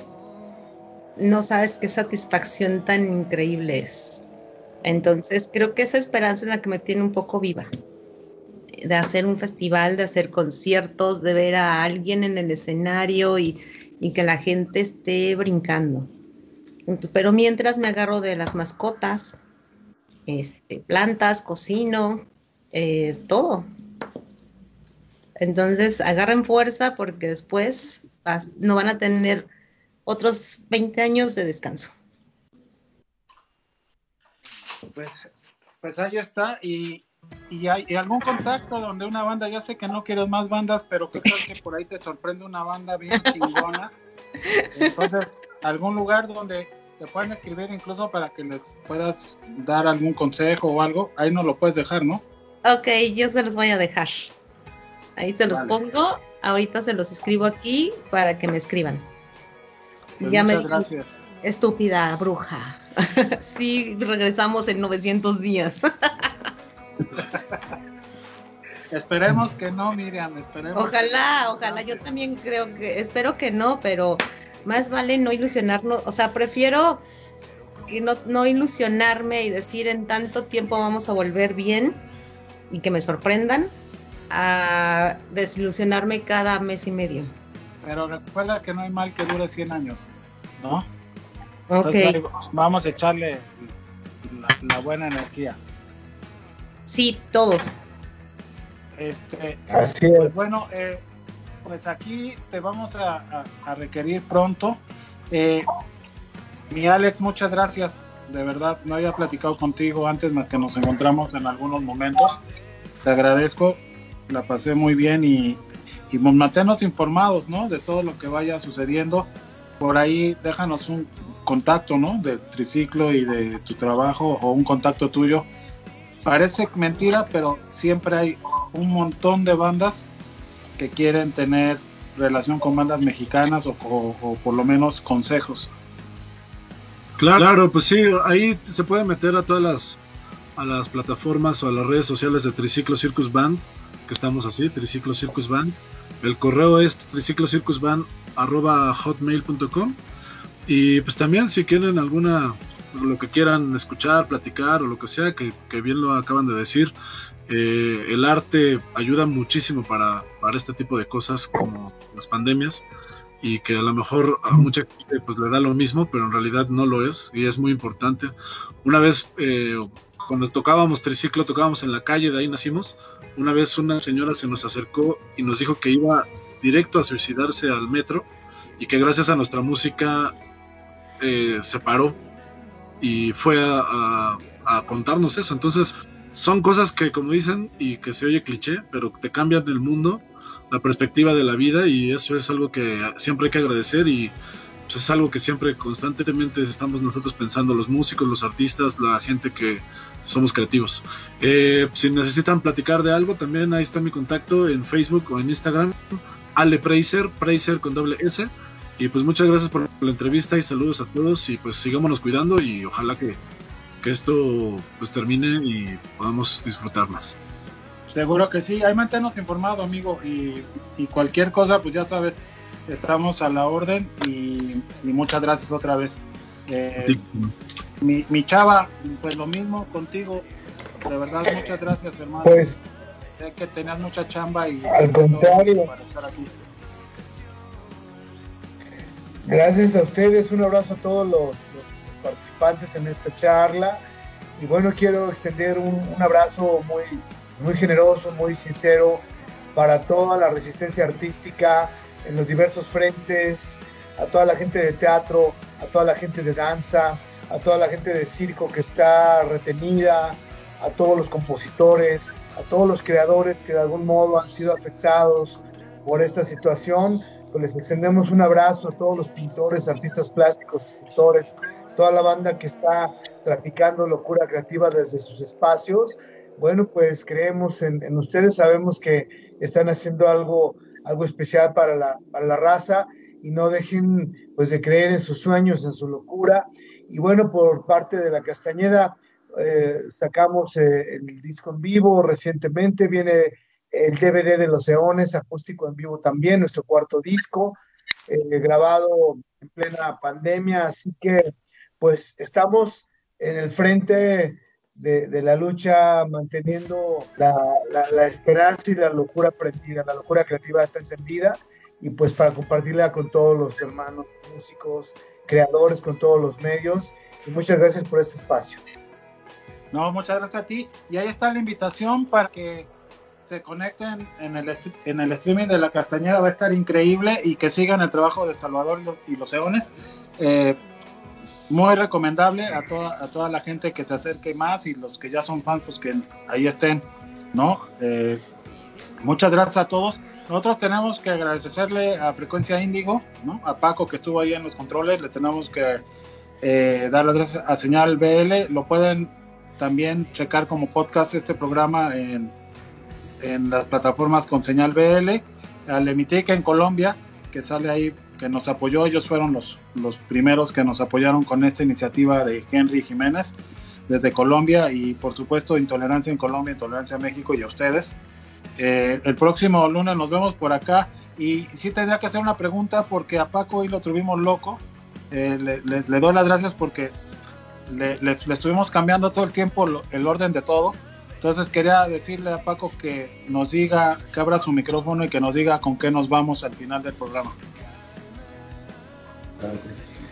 no sabes qué satisfacción tan increíble es. Entonces, creo que esa esperanza es la que me tiene un poco viva de hacer un festival, de hacer conciertos, de ver a alguien en el escenario y, y que la gente esté brincando. Pero mientras me agarro de las mascotas, este, plantas, cocino, eh, todo. Entonces agarren fuerza porque después no van a tener otros 20 años de descanso. Pues, pues ahí está. Y, y hay y algún contacto donde una banda, ya sé que no quieres más bandas, pero qué tal que por ahí te sorprende una banda bien chingona. Entonces, algún lugar donde te puedan escribir incluso para que les puedas dar algún consejo o algo, ahí no lo puedes dejar, ¿no? Ok, yo se los voy a dejar. Ahí se los Vale. pongo. Ahorita se los escribo aquí para que me escriban. Pues ya me muchas dijeron, gracias. estúpida bruja. sí, regresamos en 900 días. Esperemos que no, Miriam, esperemos. Ojalá, ojalá, yo también creo que, espero que no, pero más vale no ilusionarnos, o sea, prefiero que no, no ilusionarme y decir en tanto tiempo vamos a volver bien y que me sorprendan, a desilusionarme cada mes y medio. Pero recuerda que no hay mal que dure 100 años, ¿no? Ok, Entonces, vamos a echarle la, la buena energía. sí, todos. Este, Así pues es. bueno, eh, pues aquí te vamos a, a- a requerir pronto. Eh, mi Alex, muchas gracias. De verdad, no había platicado contigo antes más que nos encontramos en algunos momentos. Te agradezco, la pasé muy bien y, y manténnos informados, ¿no? De todo lo que vaya sucediendo. Por ahí déjanos un contacto, ¿no? De triciclo y de tu trabajo o un contacto tuyo. Parece mentira, pero siempre hay un montón de bandas que quieren tener relación con bandas mexicanas o, o- o por lo menos consejos. Claro, claro, pues sí, ahí se puede meter a todas las a las plataformas o a las redes sociales de Triciclo Circus Band, que estamos así, Triciclo Circus Band. El correo es triciclocircusband@hotmail.com y pues también si quieren alguna lo que quieran escuchar, platicar o lo que sea, que, que bien lo acaban de decir, eh, el arte ayuda muchísimo para, para este tipo de cosas como las pandemias y que a lo mejor a mucha gente pues le da lo mismo, pero en realidad no lo es y es muy importante. Una vez eh, cuando tocábamos triciclo, tocábamos en la calle, de ahí nacimos, una vez una señora se nos acercó y nos dijo que iba directo a suicidarse al metro y que gracias a nuestra música eh, se paró y fue a, contarnos eso. Entonces son cosas que como dicen y que se oye cliché, pero te cambian el mundo la perspectiva de la vida y eso es algo que siempre hay que agradecer y pues, es algo que siempre constantemente estamos nosotros pensando, los músicos, los artistas, la gente que somos creativos. Eh, si necesitan platicar de algo, también ahí está mi contacto en Facebook o en Instagram, Ale Preiser, Preiser con doble S. Y pues muchas gracias por la entrevista y saludos a todos y pues sigámonos cuidando y ojalá que, que esto pues termine y podamos disfrutar más. Seguro que sí, ahí manténnos informado, amigo, y, y cualquier cosa, pues ya sabes, estamos a la orden y, y muchas gracias otra vez. Eh, Sí. Mi, mi chava, pues lo mismo contigo. De verdad, muchas gracias, hermano. Pues sé que tenías mucha chamba y Al contrario. para estar aquí. Gracias a ustedes, un abrazo a todos los, los participantes en esta charla. Y bueno, quiero extender un, un abrazo muy, muy generoso, muy sincero para toda la resistencia artística en los diversos frentes, a toda la gente de teatro, a toda la gente de danza, a toda la gente de circo que está retenida, a todos los compositores, a todos los creadores que de algún modo han sido afectados por esta situación. Pues les extendemos un abrazo a todos los pintores, artistas plásticos, escultores, toda la banda que está traficando locura creativa desde sus espacios. Bueno, pues creemos en, en ustedes, sabemos que están haciendo algo, algo especial para la, para la raza y no dejen pues de creer en sus sueños, en su locura. Y bueno, por parte de la Castañeda, eh, sacamos eh, el disco en vivo recientemente, viene el DVD de los Eones, acústico en vivo también, nuestro cuarto disco, eh, grabado en plena pandemia, así que pues estamos en el frente de, de la lucha manteniendo la, la- la esperanza y la locura prendida, la locura creativa está encendida y pues para compartirla con todos los hermanos músicos, creadores, con todos los medios y muchas gracias por este espacio. No, muchas gracias a ti. Y ahí está la invitación para que se conecten en el, en el streaming de la Castañeda. Va a estar increíble y que sigan el trabajo de Salvador y los Eones. Eh, muy recomendable a toda, a toda la gente que se acerque más y los que ya son fans, pues que ahí estén, ¿no? Eh, muchas gracias a todos. Nosotros tenemos que agradecerle a Frecuencia Índigo, ¿no? A Paco que estuvo ahí en los controles. Le tenemos que eh, dar las gracias a Señal BL. Lo pueden también checar como podcast este programa en, en las plataformas con Señal BL. Al Emitica en Colombia, que sale ahí, que nos apoyó. Ellos fueron los, los primeros que nos apoyaron con esta iniciativa de Henry Jiménez desde Colombia y por supuesto Intolerancia en Colombia, Intolerancia en México y a ustedes. Eh, el próximo lunes nos vemos por acá y sí tendría que hacer una pregunta porque a Paco hoy lo tuvimos loco. Eh, le, le- le doy las gracias porque le, le- estuvimos cambiando todo el tiempo el orden de todo. Entonces quería decirle a Paco que nos diga, que abra su micrófono y que nos diga con qué nos vamos al final del programa.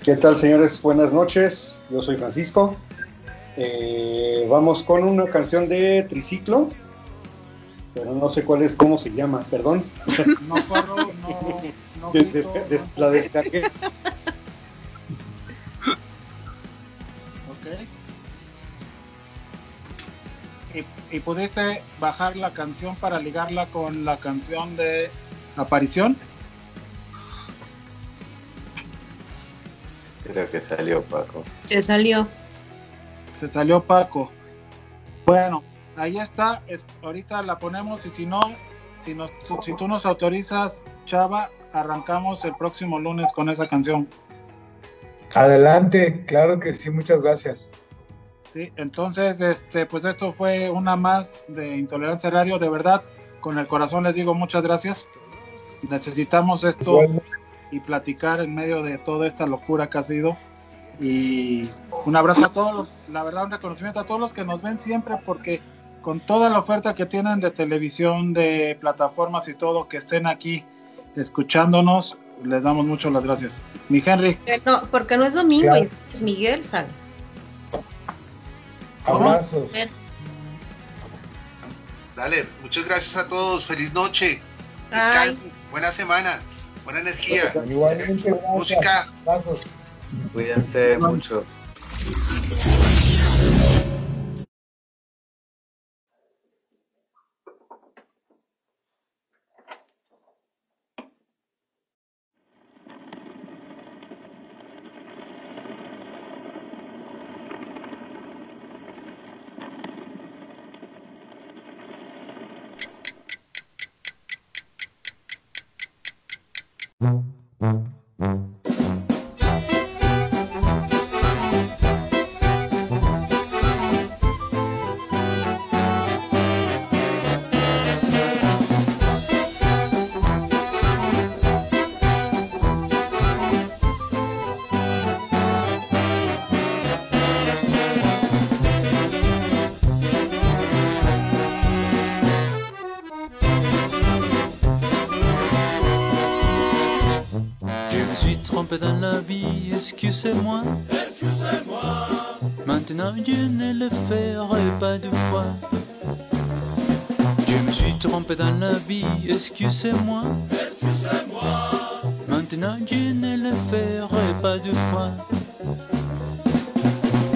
¿Qué tal, señores? Buenas noches. Yo soy Francisco. Eh, vamos con una canción de Triciclo, pero no sé cuál es, cómo se llama, perdón. No corro, no, no Des- grito, des- des- la descargué. Ok. ¿Y, y pudiste bajar la canción para ligarla con la canción de Aparición? Creo que salió Paco. Se salió. Se salió Paco. Bueno, ahí está. es- ahorita la ponemos y si no, si, nos, tú- si tú nos autorizas, Chava, arrancamos el próximo lunes con esa canción. Adelante, claro que sí, muchas gracias. Sí, entonces, este, pues esto fue una más de Intolerancia Radio. De verdad, con el corazón les digo muchas gracias. Necesitamos esto y platicar en medio de toda esta locura que ha sido. Y un abrazo a todos, los, la verdad, un reconocimiento a todos los que nos ven siempre, porque con toda la oferta que tienen de televisión, de plataformas y todo, que estén aquí escuchándonos, les damos mucho las gracias. Mi Henry, Eh, No, porque no es domingo, Claro. es- es Miguel, sal. Abrazos. Dale, muchas gracias a todos. Feliz noche. Ay. Descansen. Buena semana. Buena energía. Igualmente, gracias. Música. Abrazos. Cuídense mucho. Excusez-moi. Excusez-moi. Maintenant je ne le ferai pas deux fois. Je me suis trompé dans la vie, excusez-moi. Excusez-moi. Maintenant je ne le ferai pas deux fois.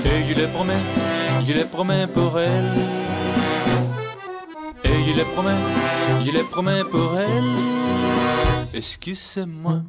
Et je le promets, je le promets pour elle. Et je le promets, je le promets pour elle. Excusez-moi.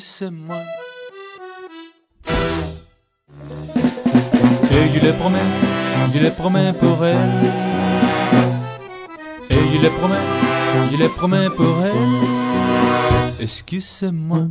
suce-moi. Et il les promet, il les promet pour elle. Et il les promet, il les promet pour elle. Excuse-moi.